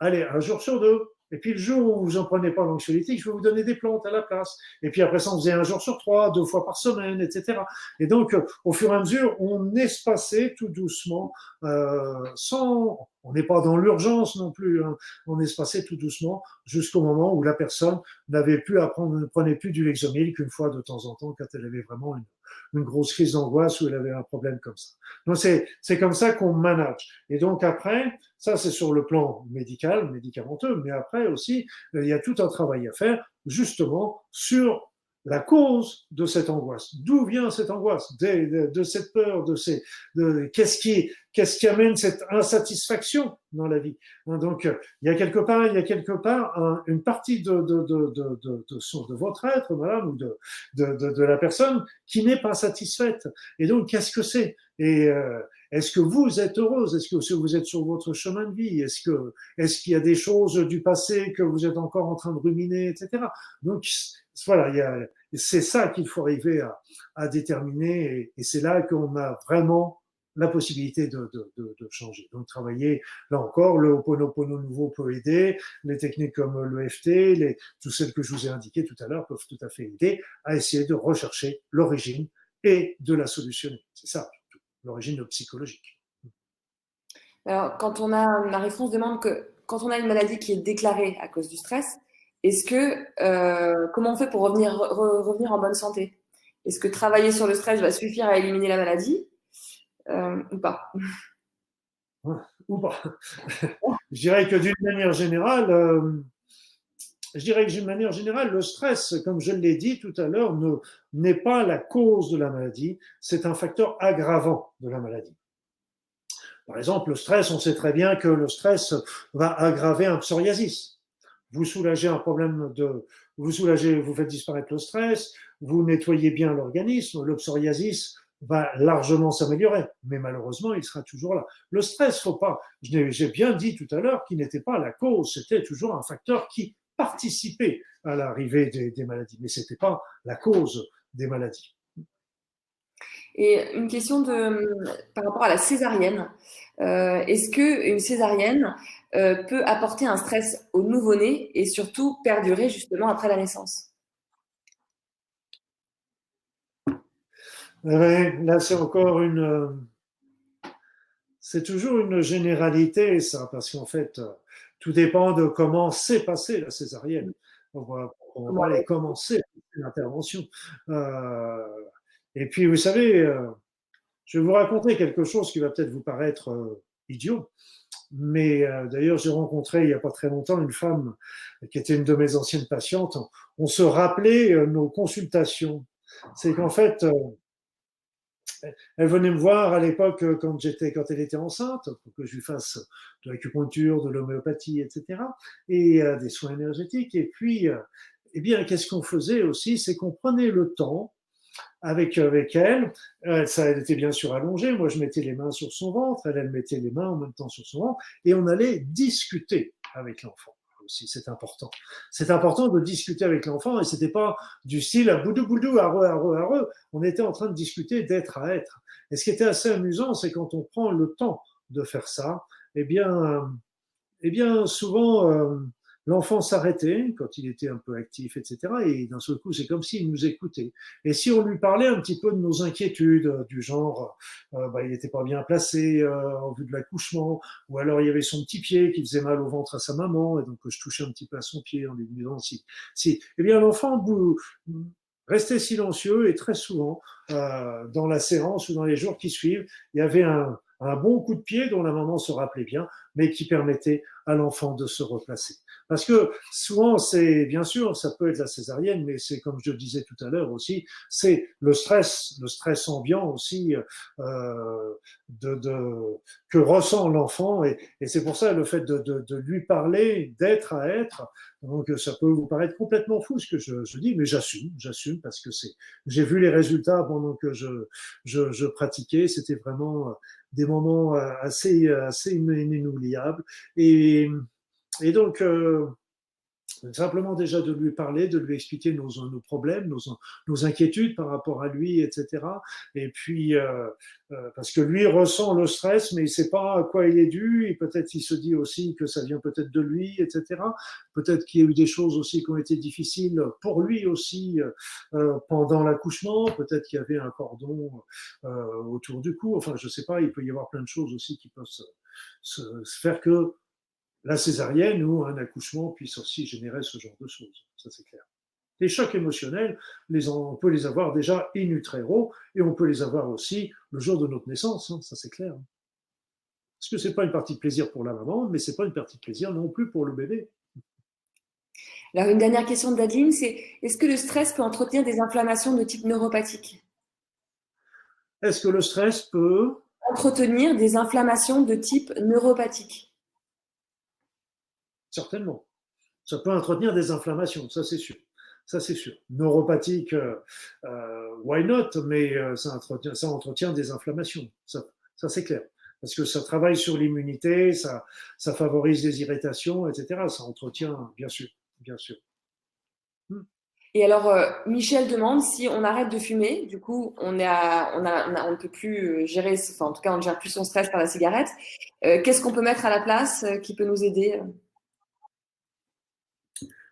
[SPEAKER 2] allez, un jour sur deux. Et puis le jour où vous en prenez pas l'anxiolytique, je vais vous donner des plantes à la place. Et puis après ça, on faisait un jour sur trois, deux fois par semaine, etc. Et donc, au fur et à mesure, on espacait tout doucement, euh, sans, on n'est pas dans l'urgence non plus, hein, on espacait tout doucement jusqu'au moment où la personne n'avait plus à prendre, ne prenait plus du lexomil qu'une fois de temps en temps quand elle avait vraiment une, une grosse crise d'angoisse où elle avait un problème comme ça. Donc c'est c'est comme ça qu'on manage. Et donc après, ça c'est sur le plan médical, médicamenteux, mais après aussi il y a tout un travail à faire justement sur la cause de cette angoisse. D'où vient cette angoisse de, de, de, cette peur, de ces, de, qu'est-ce qui, qu'est-ce qui amène cette insatisfaction dans la vie? Hein, Donc, il y a quelque part, il y a quelque part un, une partie de, de, de, de, de, de, votre être, madame, ou de, de, de, de la personne qui n'est pas satisfaite. Et donc, qu'est-ce que c'est? Et euh, est-ce que vous êtes heureuse? Est-ce que vous êtes sur votre chemin de vie? Est-ce que, est-ce qu'il y a des choses du passé que vous êtes encore en train de ruminer, etc. Donc voilà, c'est ça qu'il faut arriver à, à déterminer, et, et c'est là qu'on a vraiment la possibilité de, de, de, de, changer. Donc travailler, là encore, le Ho'oponopono nouveau peut aider, les techniques comme l'EFT, les, toutes celles que je vous ai indiquées tout à l'heure peuvent tout à fait aider à essayer de rechercher l'origine et de la solutionner. C'est ça, l'origine psychologique.
[SPEAKER 1] Alors, quand on a, réponse demande que quand on a une maladie qui est déclarée à cause du stress, est-ce que euh, comment on fait pour revenir re, revenir en bonne santé? Est-ce que travailler sur le stress va suffire à éliminer la maladie? Euh, ou pas?
[SPEAKER 2] Ou pas. (laughs) je dirais que d'une manière générale, euh, je dirais que d'une manière générale, le stress, comme je l'ai dit tout à l'heure, ne n'est pas la cause de la maladie, c'est un facteur aggravant de la maladie. Par exemple, le stress, on sait très bien que le stress va aggraver un psoriasis vous soulagez un problème de, vous soulagez, vous faites disparaître le stress, vous nettoyez bien l'organisme, le psoriasis va largement s'améliorer, mais malheureusement, il sera toujours là. Le stress, faut pas, j'ai bien dit tout à l'heure qu'il n'était pas la cause, c'était toujours un facteur qui participait à l'arrivée des, des, maladies, mais c'était pas la cause des maladies.
[SPEAKER 1] Et une question de, par rapport à la césarienne. Euh, Est-ce que une césarienne euh, peut apporter un stress au nouveau-né et surtout perdurer justement après la naissance?
[SPEAKER 2] Ouais, Là, c'est encore une. C'est toujours une généralité, ça, parce qu'en fait, tout dépend de comment s'est passée la césarienne. On va, on va aller commencer l'intervention. Euh, et puis, vous savez, euh, je vais vous raconter quelque chose qui va peut-être vous paraître euh, idiot. Mais d'ailleurs, j'ai rencontré il n'y a pas très longtemps une femme qui était une de mes anciennes patientes. On se rappelait nos consultations. C'est qu'en fait, elle venait me voir à l'époque euh, quand j'étais, quand elle était enceinte, pour que je lui fasse de l'acupuncture, de l'homéopathie, etc., et euh, des soins énergétiques. Et puis, euh, eh bien, qu'est-ce qu'on faisait aussi, c'est qu'on prenait le temps avec, avec elle. Ça, elle était bien sûr allongée. Moi, je mettais les mains sur son ventre. Elle, elle mettait les mains en même temps sur son ventre. Et on allait discuter avec l'enfant aussi. C'est important. C'est important de discuter avec l'enfant et c'était pas du style à boudou boudou, areux, areux, areux. On était en train de discuter d'être à être. Et ce qui était assez amusant, c'est quand on prend le temps de faire ça, eh bien, eh bien, souvent, euh, l'enfant s'arrêtait quand il était un peu actif, etc. Et d'un seul coup, c'est comme s'il nous écoutait. Et si on lui parlait un petit peu de nos inquiétudes, du genre, euh, bah, il n'était pas bien placé euh, en vue de l'accouchement, ou alors il y avait son petit pied qui faisait mal au ventre à sa maman, et donc je touchais un petit peu à son pied en lui disant si, si. Eh bien, l'enfant restait silencieux et très souvent, euh, dans la séance ou dans les jours qui suivent, il y avait un, un bon coup de pied dont la maman se rappelait bien, mais qui permettait à l'enfant de se replacer. Parce que souvent, c'est bien sûr, ça peut être la césarienne, mais c'est comme je le disais tout à l'heure aussi, c'est le stress, le stress ambiant aussi euh, de, de, que ressent l'enfant, et, et c'est pour ça le fait de, de, de lui parler, d'être à être. Donc ça peut vous paraître complètement fou ce que je, je dis, mais j'assume, j'assume parce que c'est, j'ai vu les résultats pendant que je, je, je pratiquais, c'était vraiment des moments euh, assez, assez inoubliables. Et, et donc, euh, simplement déjà de lui parler, de lui expliquer nos, problèmes, nos, inquiétudes par rapport à lui, etc. Et puis, euh, euh, parce que lui ressent le stress, mais il sait pas à quoi il est dû, et peut-être il se dit aussi que ça vient peut-être de lui, etc. Peut-être qu'il y a eu des choses aussi qui ont été difficiles pour lui aussi pendant l'accouchement, peut-être qu'il y avait un cordon autour du cou, enfin je sais pas, il peut y avoir plein de choses aussi qui peuvent se faire que la césarienne ou un accouchement puisse aussi générer ce genre de choses. Ça, c'est clair. Les chocs émotionnels, les, on peut les avoir déjà in utero et on peut les avoir aussi le jour de notre naissance. Hein, ça, c'est clair. Parce que c'est pas une partie de plaisir pour la maman, mais c'est pas une partie de plaisir non plus pour le bébé.
[SPEAKER 1] Alors, une dernière question d'Adeline, c'est est-ce que le stress peut entretenir des inflammations de type neuropathique?
[SPEAKER 2] Est-ce que le stress peut
[SPEAKER 1] entretenir des inflammations de type neuropathique?
[SPEAKER 2] Certainement. Ça peut entretenir des inflammations, ça c'est sûr. Ça c'est sûr. Neuropathique, euh, euh, why not? Mais euh, ça, entretient, des inflammations. Ça, c'est clair. Parce que ça travaille sur l'immunité, ça, favorise des irritations, etc. Ça entretient, bien sûr, bien sûr.
[SPEAKER 1] Hmm. Et alors, Michel demande si on arrête de fumer, du coup, on on, ne peut plus gérer, enfin, en tout cas, on ne gère plus son stress par la cigarette. Qu'est-ce qu'on peut mettre à la place qui peut nous aider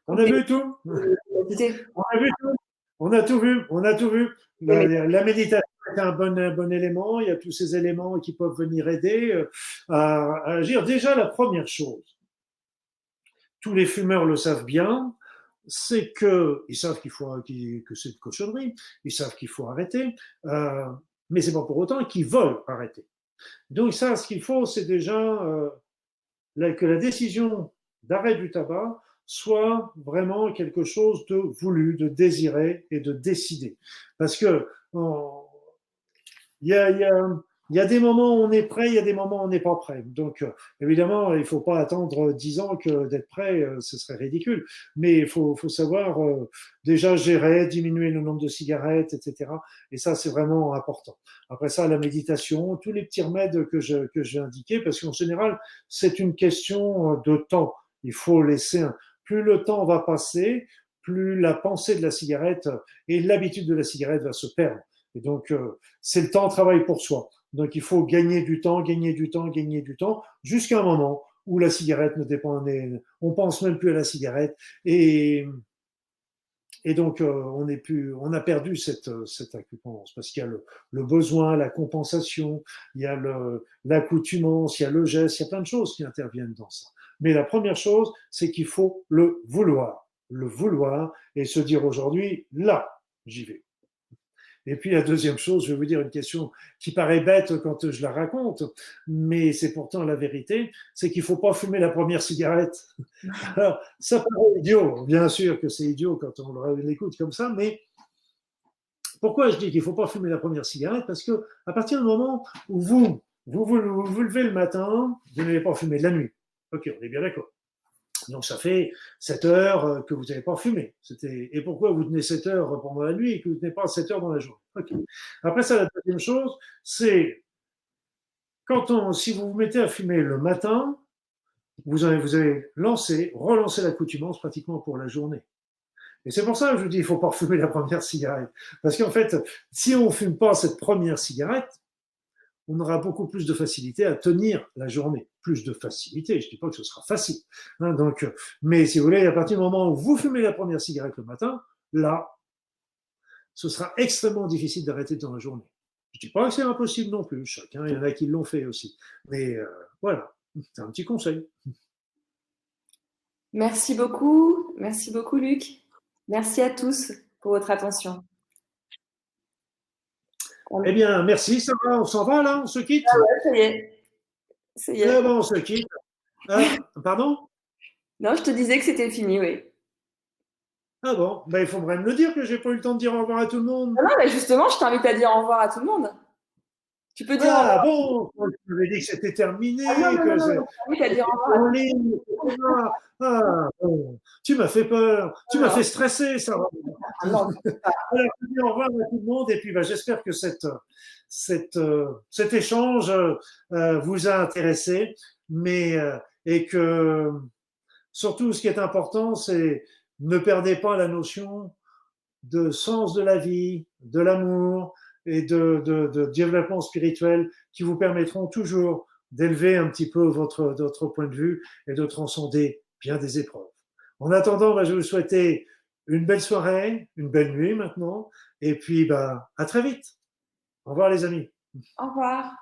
[SPEAKER 2] on a vu tout. On a vu tout. On a tout vu. On a tout vu. La, méditation est un bon, bon élément. Il y a tous ces éléments qui peuvent venir aider euh, à, agir. Déjà, la première chose, tous les fumeurs le savent bien, c'est que ils savent qu'il faut que c'est de cochonnerie, ils savent qu'il faut arrêter, euh, mais c'est pas pour autant qu'ils veulent arrêter. Donc ça, ce qu'il faut, c'est déjà euh, que la décision d'arrêt du tabac soit vraiment quelque chose de voulu, de désiré et de décidé. Parce que il y a, y, a, y a, des moments où on est prêt, il y a des moments où on n'est pas prêt. Donc, euh, évidemment, il ne faut pas attendre dix ans que d'être prêt, euh, ce serait ridicule. Mais il faut, faut savoir euh, déjà gérer, diminuer le nombre de cigarettes, etc. Et ça, c'est vraiment important. Après ça, la méditation, tous les petits remèdes que je que j'ai indiqués, parce qu'en général, c'est une question de temps. Il faut laisser un, plus le temps va passer, plus la pensée de la cigarette et l'habitude de la cigarette va se perdre. Et donc, euh, c'est le temps de travail pour soi. Donc, il faut gagner du temps, gagner du temps, gagner du temps, jusqu'à un moment où la cigarette ne dépend, on pense même plus à la cigarette et et donc euh, on est plus, on a perdu cette cette acupuncture parce qu'il y a le, le, besoin, la compensation, il y a l'accoutumance, il y a le geste, il y a plein de choses qui interviennent dans ça. Mais la première chose, c'est qu'il faut le vouloir. Le vouloir et se dire aujourd'hui, là, j'y vais. Et puis la deuxième chose, je vais vous dire une question qui paraît bête quand je la raconte, mais c'est pourtant la vérité, c'est qu'il faut pas fumer la première cigarette. (laughs) Alors, ça paraît idiot, bien sûr que c'est idiot quand on l'écoute comme ça, mais pourquoi je dis qu'il faut pas fumer la première cigarette? Parce que à partir du moment où vous vous, vous, vous, levez le matin, vous n'allez pas fumer de la nuit. Ok, on est bien d'accord. Donc ça fait 7 heures euh, que vous n'avez pas fumé. Et pourquoi vous tenez 7 heures pendant la nuit et que vous ne tenez pas 7 heures dans la journée? Après ça, la deuxième chose, c'est quand on, si vous vous mettez à fumer le matin, vous avez, vous avez lancé, relancé l'accoutumance pratiquement pour la journée. Et c'est pour ça que je vous dis, il faut pas fumer la première cigarette. Parce qu'en fait, si on fume pas cette première cigarette, on aura beaucoup plus de facilité à tenir la journée. Plus de facilité. Je ne dis pas que ce sera facile. Hein, donc, mais si vous voulez, à partir du moment où vous fumez la première cigarette le matin, là, ce sera extrêmement difficile d'arrêter dans la journée. Je ne dis pas que c'est impossible non plus. Chacun, il y en a qui l'ont fait aussi. Mais euh, voilà, c'est un petit conseil.
[SPEAKER 1] Merci beaucoup. Merci beaucoup, Luc. Merci à tous pour votre attention.
[SPEAKER 2] Eh bien, merci, ça va, on s'en va là, on se quitte?
[SPEAKER 1] Ah ouais, ça y est.
[SPEAKER 2] Eh ben, on se quitte. Ah, pardon?
[SPEAKER 1] Non, je te disais que c'était fini, oui.
[SPEAKER 2] Ah bon? Ben, Il faudrait me le dire que j'ai pas eu le temps de dire au revoir à tout le monde.
[SPEAKER 1] Ah non, mais justement, je t'invite à dire au revoir à tout le monde. Tu peux dire.
[SPEAKER 2] Ah bon Je m'avais dit que c'était terminé.
[SPEAKER 1] Ah.
[SPEAKER 2] Ah. Tu m'as fait peur. Tu m'as fait stresser, ça.
[SPEAKER 1] Ah non,
[SPEAKER 2] Alors, (laughs) je dis au revoir à tout le monde et puis bah, j'espère que cette, cette, euh, cet échange euh, vous a intéressé, mais euh, et que surtout ce qui est important, c'est ne perdez pas la notion de sens de la vie, de l'amour et de, de, de développement spirituel qui vous permettront toujours d'élever un petit peu votre, votre point de vue et de transcender bien des épreuves. En attendant, bah, je vous souhaiter une belle soirée, une belle nuit maintenant, et puis bah, à très vite. Au revoir les amis.
[SPEAKER 1] au revoir.